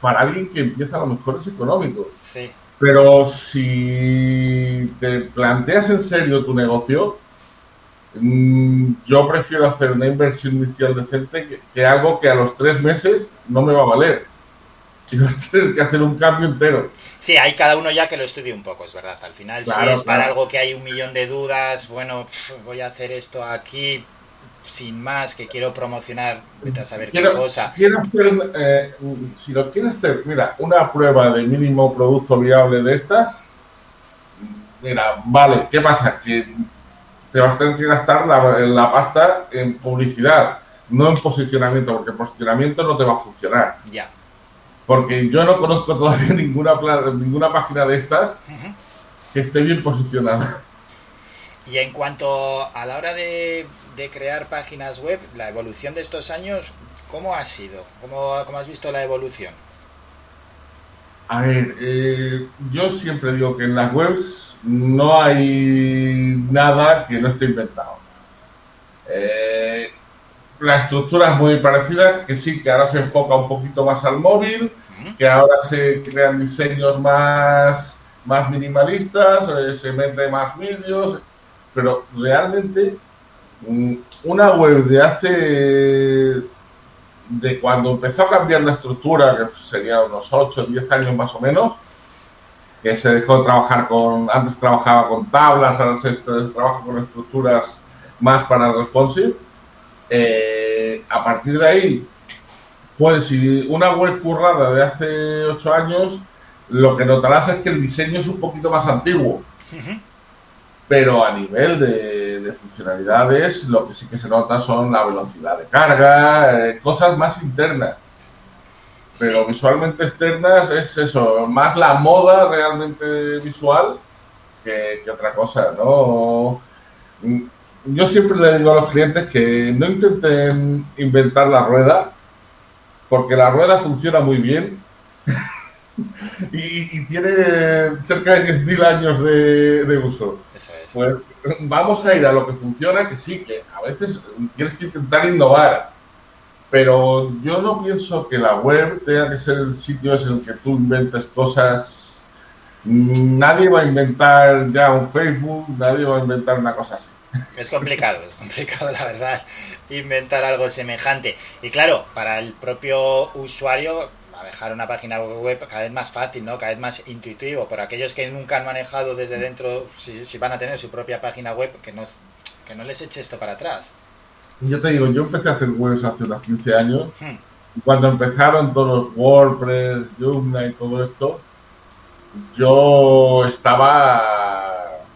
para alguien que empieza a lo mejor es económico. Sí, Pero si te planteas en serio tu negocio, mm, yo prefiero hacer una inversión inicial decente que, que algo que a los tres meses no me va a valer. Y vas a tener que hacer un cambio entero. Sí, hay cada uno ya que lo estudie un poco, es verdad. Al final, si Claro, es para algo que hay un millón de dudas, bueno, voy a hacer esto aquí sin más, que quiero promocionar, vete a saber qué cosa. quiero hacer, eh, si lo quieres hacer, mira, una prueba de mínimo producto viable de estas, mira, vale, ¿qué pasa? Que te vas a tener que gastar la, la pasta en publicidad, no en posicionamiento, porque posicionamiento no te va a funcionar. Ya. Porque yo no conozco todavía ninguna, ninguna página de estas que esté bien posicionada. Y en cuanto a la hora de, de crear páginas web, la evolución de estos años, ¿cómo ha sido? ¿Cómo, cómo has visto la evolución? A ver, eh, yo siempre digo que en las webs no hay nada que no esté inventado. Eh, la estructura es muy parecida, que sí, que ahora se enfoca un poquito más al móvil, que ahora se crean diseños más, más minimalistas, eh, se mete más vídeos, pero realmente mm, una web de hace de cuando empezó a cambiar la estructura, que sería unos 8 o 10 años más o menos, que se dejó de trabajar con, antes trabajaba con tablas, ahora se trabaja con estructuras más para responsive. Eh, a partir de ahí, pues si una web currada de hace 8 años, lo que notarás es que el diseño es un poquito más antiguo. Pero a nivel de, de funcionalidades, lo que sí que se nota son la velocidad de carga, eh, cosas más internas. Pero visualmente externas es eso, más la moda realmente visual que, que, otra cosa, ¿no? Yo siempre le digo a los clientes que no intenten inventar la rueda, porque la rueda funciona muy bien y, y, tiene cerca de 10.000 años de, de uso. Eso es. Pues vamos a ir a lo que funciona, que sí, que a veces tienes que intentar innovar pero yo no pienso que la web tenga que ser el sitio en el que tú inventes cosas. Nadie va a inventar ya un Facebook, nadie va a inventar una cosa así. Es complicado, es complicado la verdad inventar algo semejante. Y claro, para el propio usuario, manejar una página web cada vez más fácil, ¿no? Cada vez más intuitivo. Por aquellos que nunca han manejado desde dentro, si, si van a tener su propia página web, que no, que no les eche esto para atrás. Yo te digo, yo empecé a hacer webs hace unos 15 años. Y cuando empezaron todos los WordPress, Joomla y todo esto, yo estaba,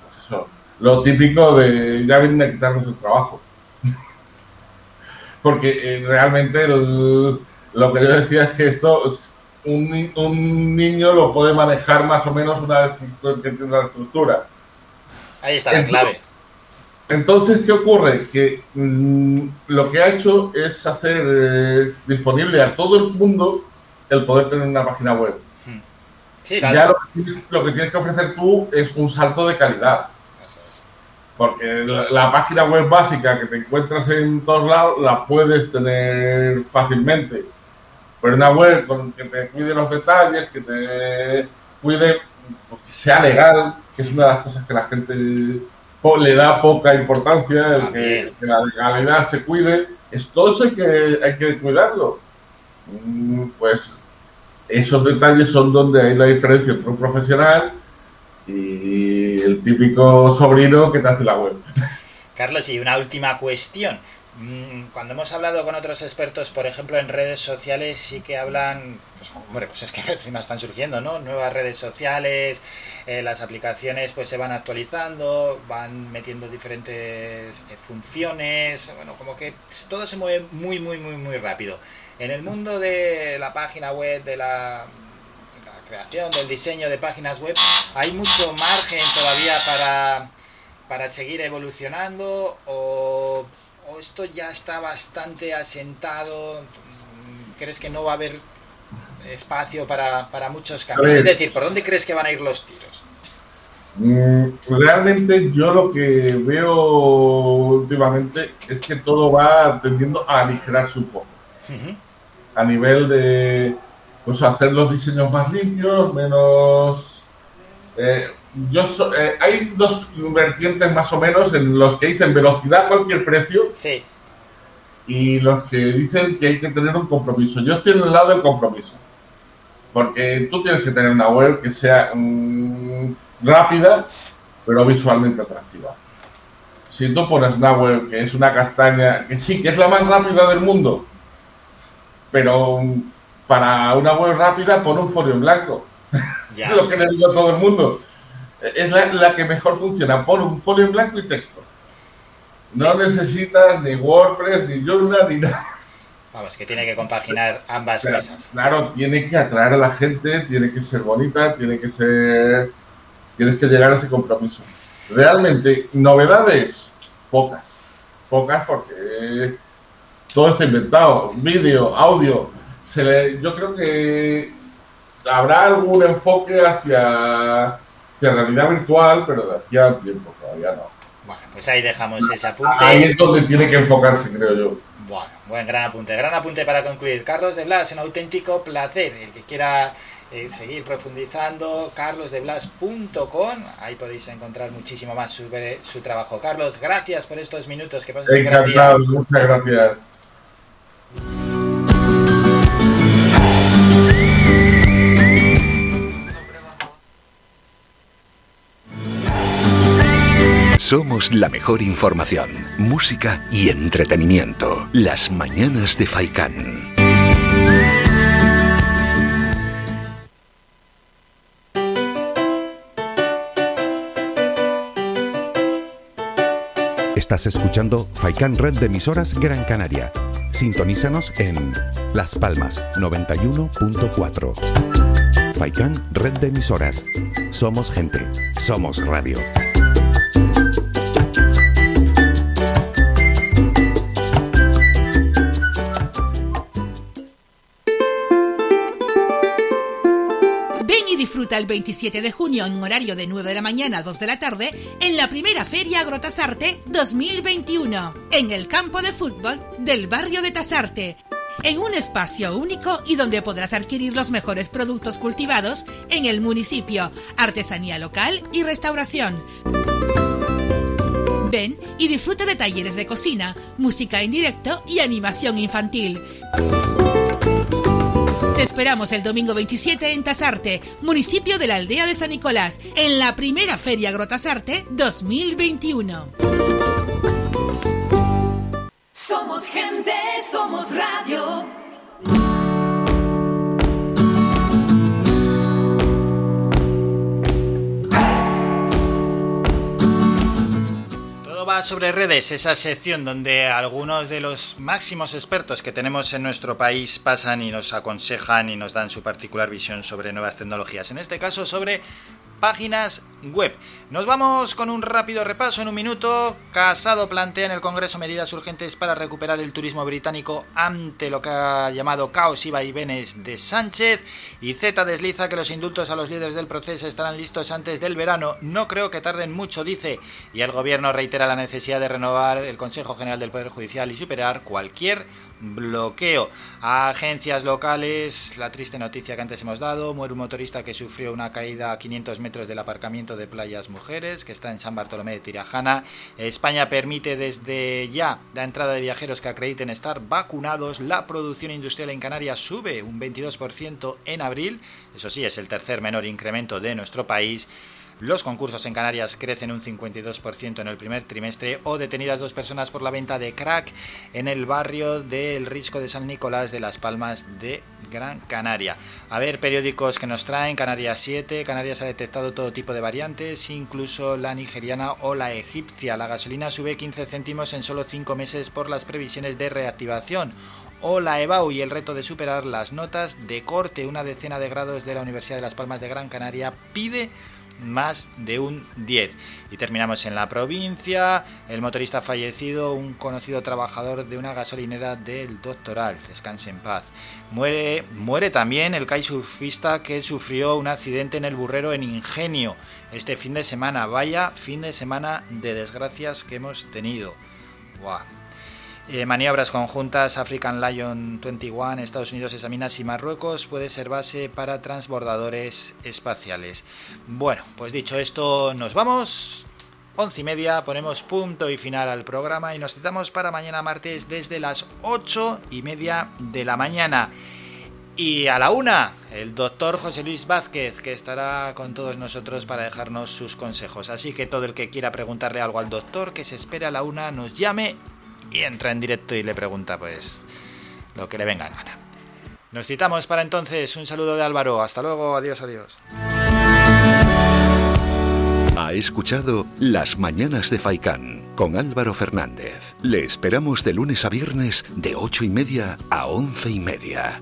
pues eso, lo típico de ya vienen a quitarnos el trabajo. Porque eh, realmente el, lo que yo decía es que esto, un, un, niño lo puede manejar más o menos una vez que tiene la estructura. Ahí está la clave. Entonces, ¿qué ocurre? Que mmm, lo que ha hecho es hacer eh, disponible a todo el mundo el poder tener una página web. Sí, vale. Ya lo que, tienes, lo que, tienes, que ofrecer tú es un salto de calidad. Eso. Porque la, la, página web básica que te encuentras en todos lados la puedes tener fácilmente. Pero una web con que te cuide los detalles, que te cuide, pues, que sea legal, que es una de las cosas que la gente le da poca importancia, el que, que, la legalidad se cuide, es todo eso hay que, hay que cuidarlo. Pues esos detalles son donde hay la diferencia entre un profesional y el típico sobrino que te hace la web. Carlos, y una última cuestión. Cuando hemos hablado con otros expertos, por ejemplo, en redes sociales, sí que hablan, pues, hombre, pues es que encima están surgiendo, ¿no? Nuevas redes sociales, eh, las aplicaciones pues se van actualizando, van metiendo diferentes eh, funciones, bueno, como que todo se mueve muy, muy, muy, muy rápido. En el mundo de la página web, de la, de la creación, del diseño de páginas web, hay mucho margen todavía para, para seguir evolucionando o, o esto ya está bastante asentado. ¿Crees que no va a haber espacio para, para muchos cambios? Es decir, ¿por dónde crees que van a ir los tiros? Mm, Realmente yo lo que veo últimamente es que todo va tendiendo a aligerarse un poco. Uh -huh. A nivel de pues hacer los diseños más limpios, menos... Eh, yo so, eh, hay dos vertientes más o menos en los que dicen velocidad a cualquier precio sí. y los que dicen que hay que tener un compromiso. Yo estoy en el lado del compromiso. Porque tú tienes que tener una web que sea mmm, rápida, pero visualmente atractiva. Si tú pones una web que es una castaña, que sí, que es la más rápida del mundo, pero para una web rápida pon un folio en blanco. Ya. es lo que le digo a todo el mundo. Es la, la, que mejor funciona. Pon un folio en blanco y texto. No sí. necesitas ni WordPress, ni Joomla, ni nada. Vamos, que tiene que compaginar ambas claro, cosas. Claro, tiene que atraer a la gente, tiene que ser bonita, tiene que ser tienes que llegar a ese compromiso. Realmente, novedades, pocas. Pocas porque todo está inventado. Vídeo, audio. Se le, yo creo que habrá algún enfoque hacia, hacia realidad virtual, pero de aquí a tiempo todavía no. Bueno, pues ahí dejamos ese apunte. Ahí es donde tiene que enfocarse, creo yo. Bueno, buen gran apunte. Gran apunte para concluir. Carlos de Blas, un auténtico placer. El que quiera eh, seguir profundizando, carlosdeblas.com, ahí podéis encontrar muchísimo más sobre su trabajo. Carlos, gracias por estos minutos que pasas Encantado, muchas gracias. Somos la mejor información, música y entretenimiento. Las mañanas de Faikán. Estás escuchando Faikan Red de emisoras Gran Canaria. Sintonízanos en Las Palmas 91.4. Faikan Red de emisoras. Somos gente, somos radio. Disfruta el 27 de junio en horario de 9 de la mañana a 2 de la tarde en la primera Feria Agrotasarte 2021 en el campo de fútbol del barrio de Tasarte. En un espacio único y donde podrás adquirir los mejores productos cultivados en el municipio, artesanía local y restauración. Ven y disfruta de talleres de cocina, música en directo y animación infantil. Te esperamos el domingo 27 en Tasarte, municipio de la aldea de San Nicolás, en la primera Feria Agrotasarte 2021. Somos gente, somos radio. Va sobre redes, esa sección donde algunos de los máximos expertos que tenemos en nuestro país pasan y nos aconsejan y nos dan su particular visión sobre nuevas tecnologías. En este caso sobre páginas web. Nos vamos con un rápido repaso en un minuto. Casado plantea en el Congreso medidas urgentes para recuperar el turismo británico ante lo que ha llamado caos y vaivenes de Sánchez. Y Z desliza que los indultos a los líderes del proceso estarán listos antes del verano. No creo que tarden mucho, dice. Y el gobierno reitera la necesidad de renovar el Consejo General del Poder Judicial y superar cualquier bloqueo a agencias locales. La triste noticia que antes hemos dado: muere un motorista que sufrió una caída a 500 metros del aparcamiento de Playas Mujeres, que está en San Bartolomé de Tirajana. España permite desde ya la entrada de viajeros que acrediten estar vacunados. La producción industrial en Canarias sube un 22% en abril. Eso sí, es el tercer menor incremento de nuestro país. Los concursos en Canarias crecen un 52% en el primer trimestre o detenidas dos personas por la venta de crack en el barrio del Risco de San Nicolás de Las Palmas de Gran Canaria. A ver, periódicos que nos traen, Canarias 7, Canarias ha detectado todo tipo de variantes, incluso la nigeriana o la egipcia. La gasolina sube 15 céntimos en solo 5 meses por las previsiones de reactivación o la EBAU y el reto de superar las notas de corte. Una decena de grados de la Universidad de Las Palmas de Gran Canaria pide más de un 10. Y terminamos en la provincia. El motorista fallecido, un conocido trabajador de una gasolinera del Doctoral. Descanse en paz. Muere, muere también el kitesurfista que sufrió un accidente en el burrero en Ingenio este fin de semana. Vaya fin de semana de desgracias que hemos tenido. Buah, eh, maniobras conjuntas African Lion 21, Estados Unidos examina si Marruecos puede ser base para transbordadores espaciales. Bueno, pues dicho esto, nos vamos. Once y media, ponemos punto y final al programa y nos citamos para mañana martes desde las ocho y media de la mañana. Y a la una, el doctor José Luis Vázquez, que estará con todos nosotros para dejarnos sus consejos. Así que todo el que quiera preguntarle algo al doctor, que se espere a la una, nos llame y entra en directo y le pregunta pues lo que le venga en gana. Nos citamos para entonces. Un saludo de Álvaro. Hasta luego. Adiós, adiós. Ha escuchado Las Mañanas de Faicán con Álvaro Fernández. Le esperamos de lunes a viernes de ocho y media a once y media.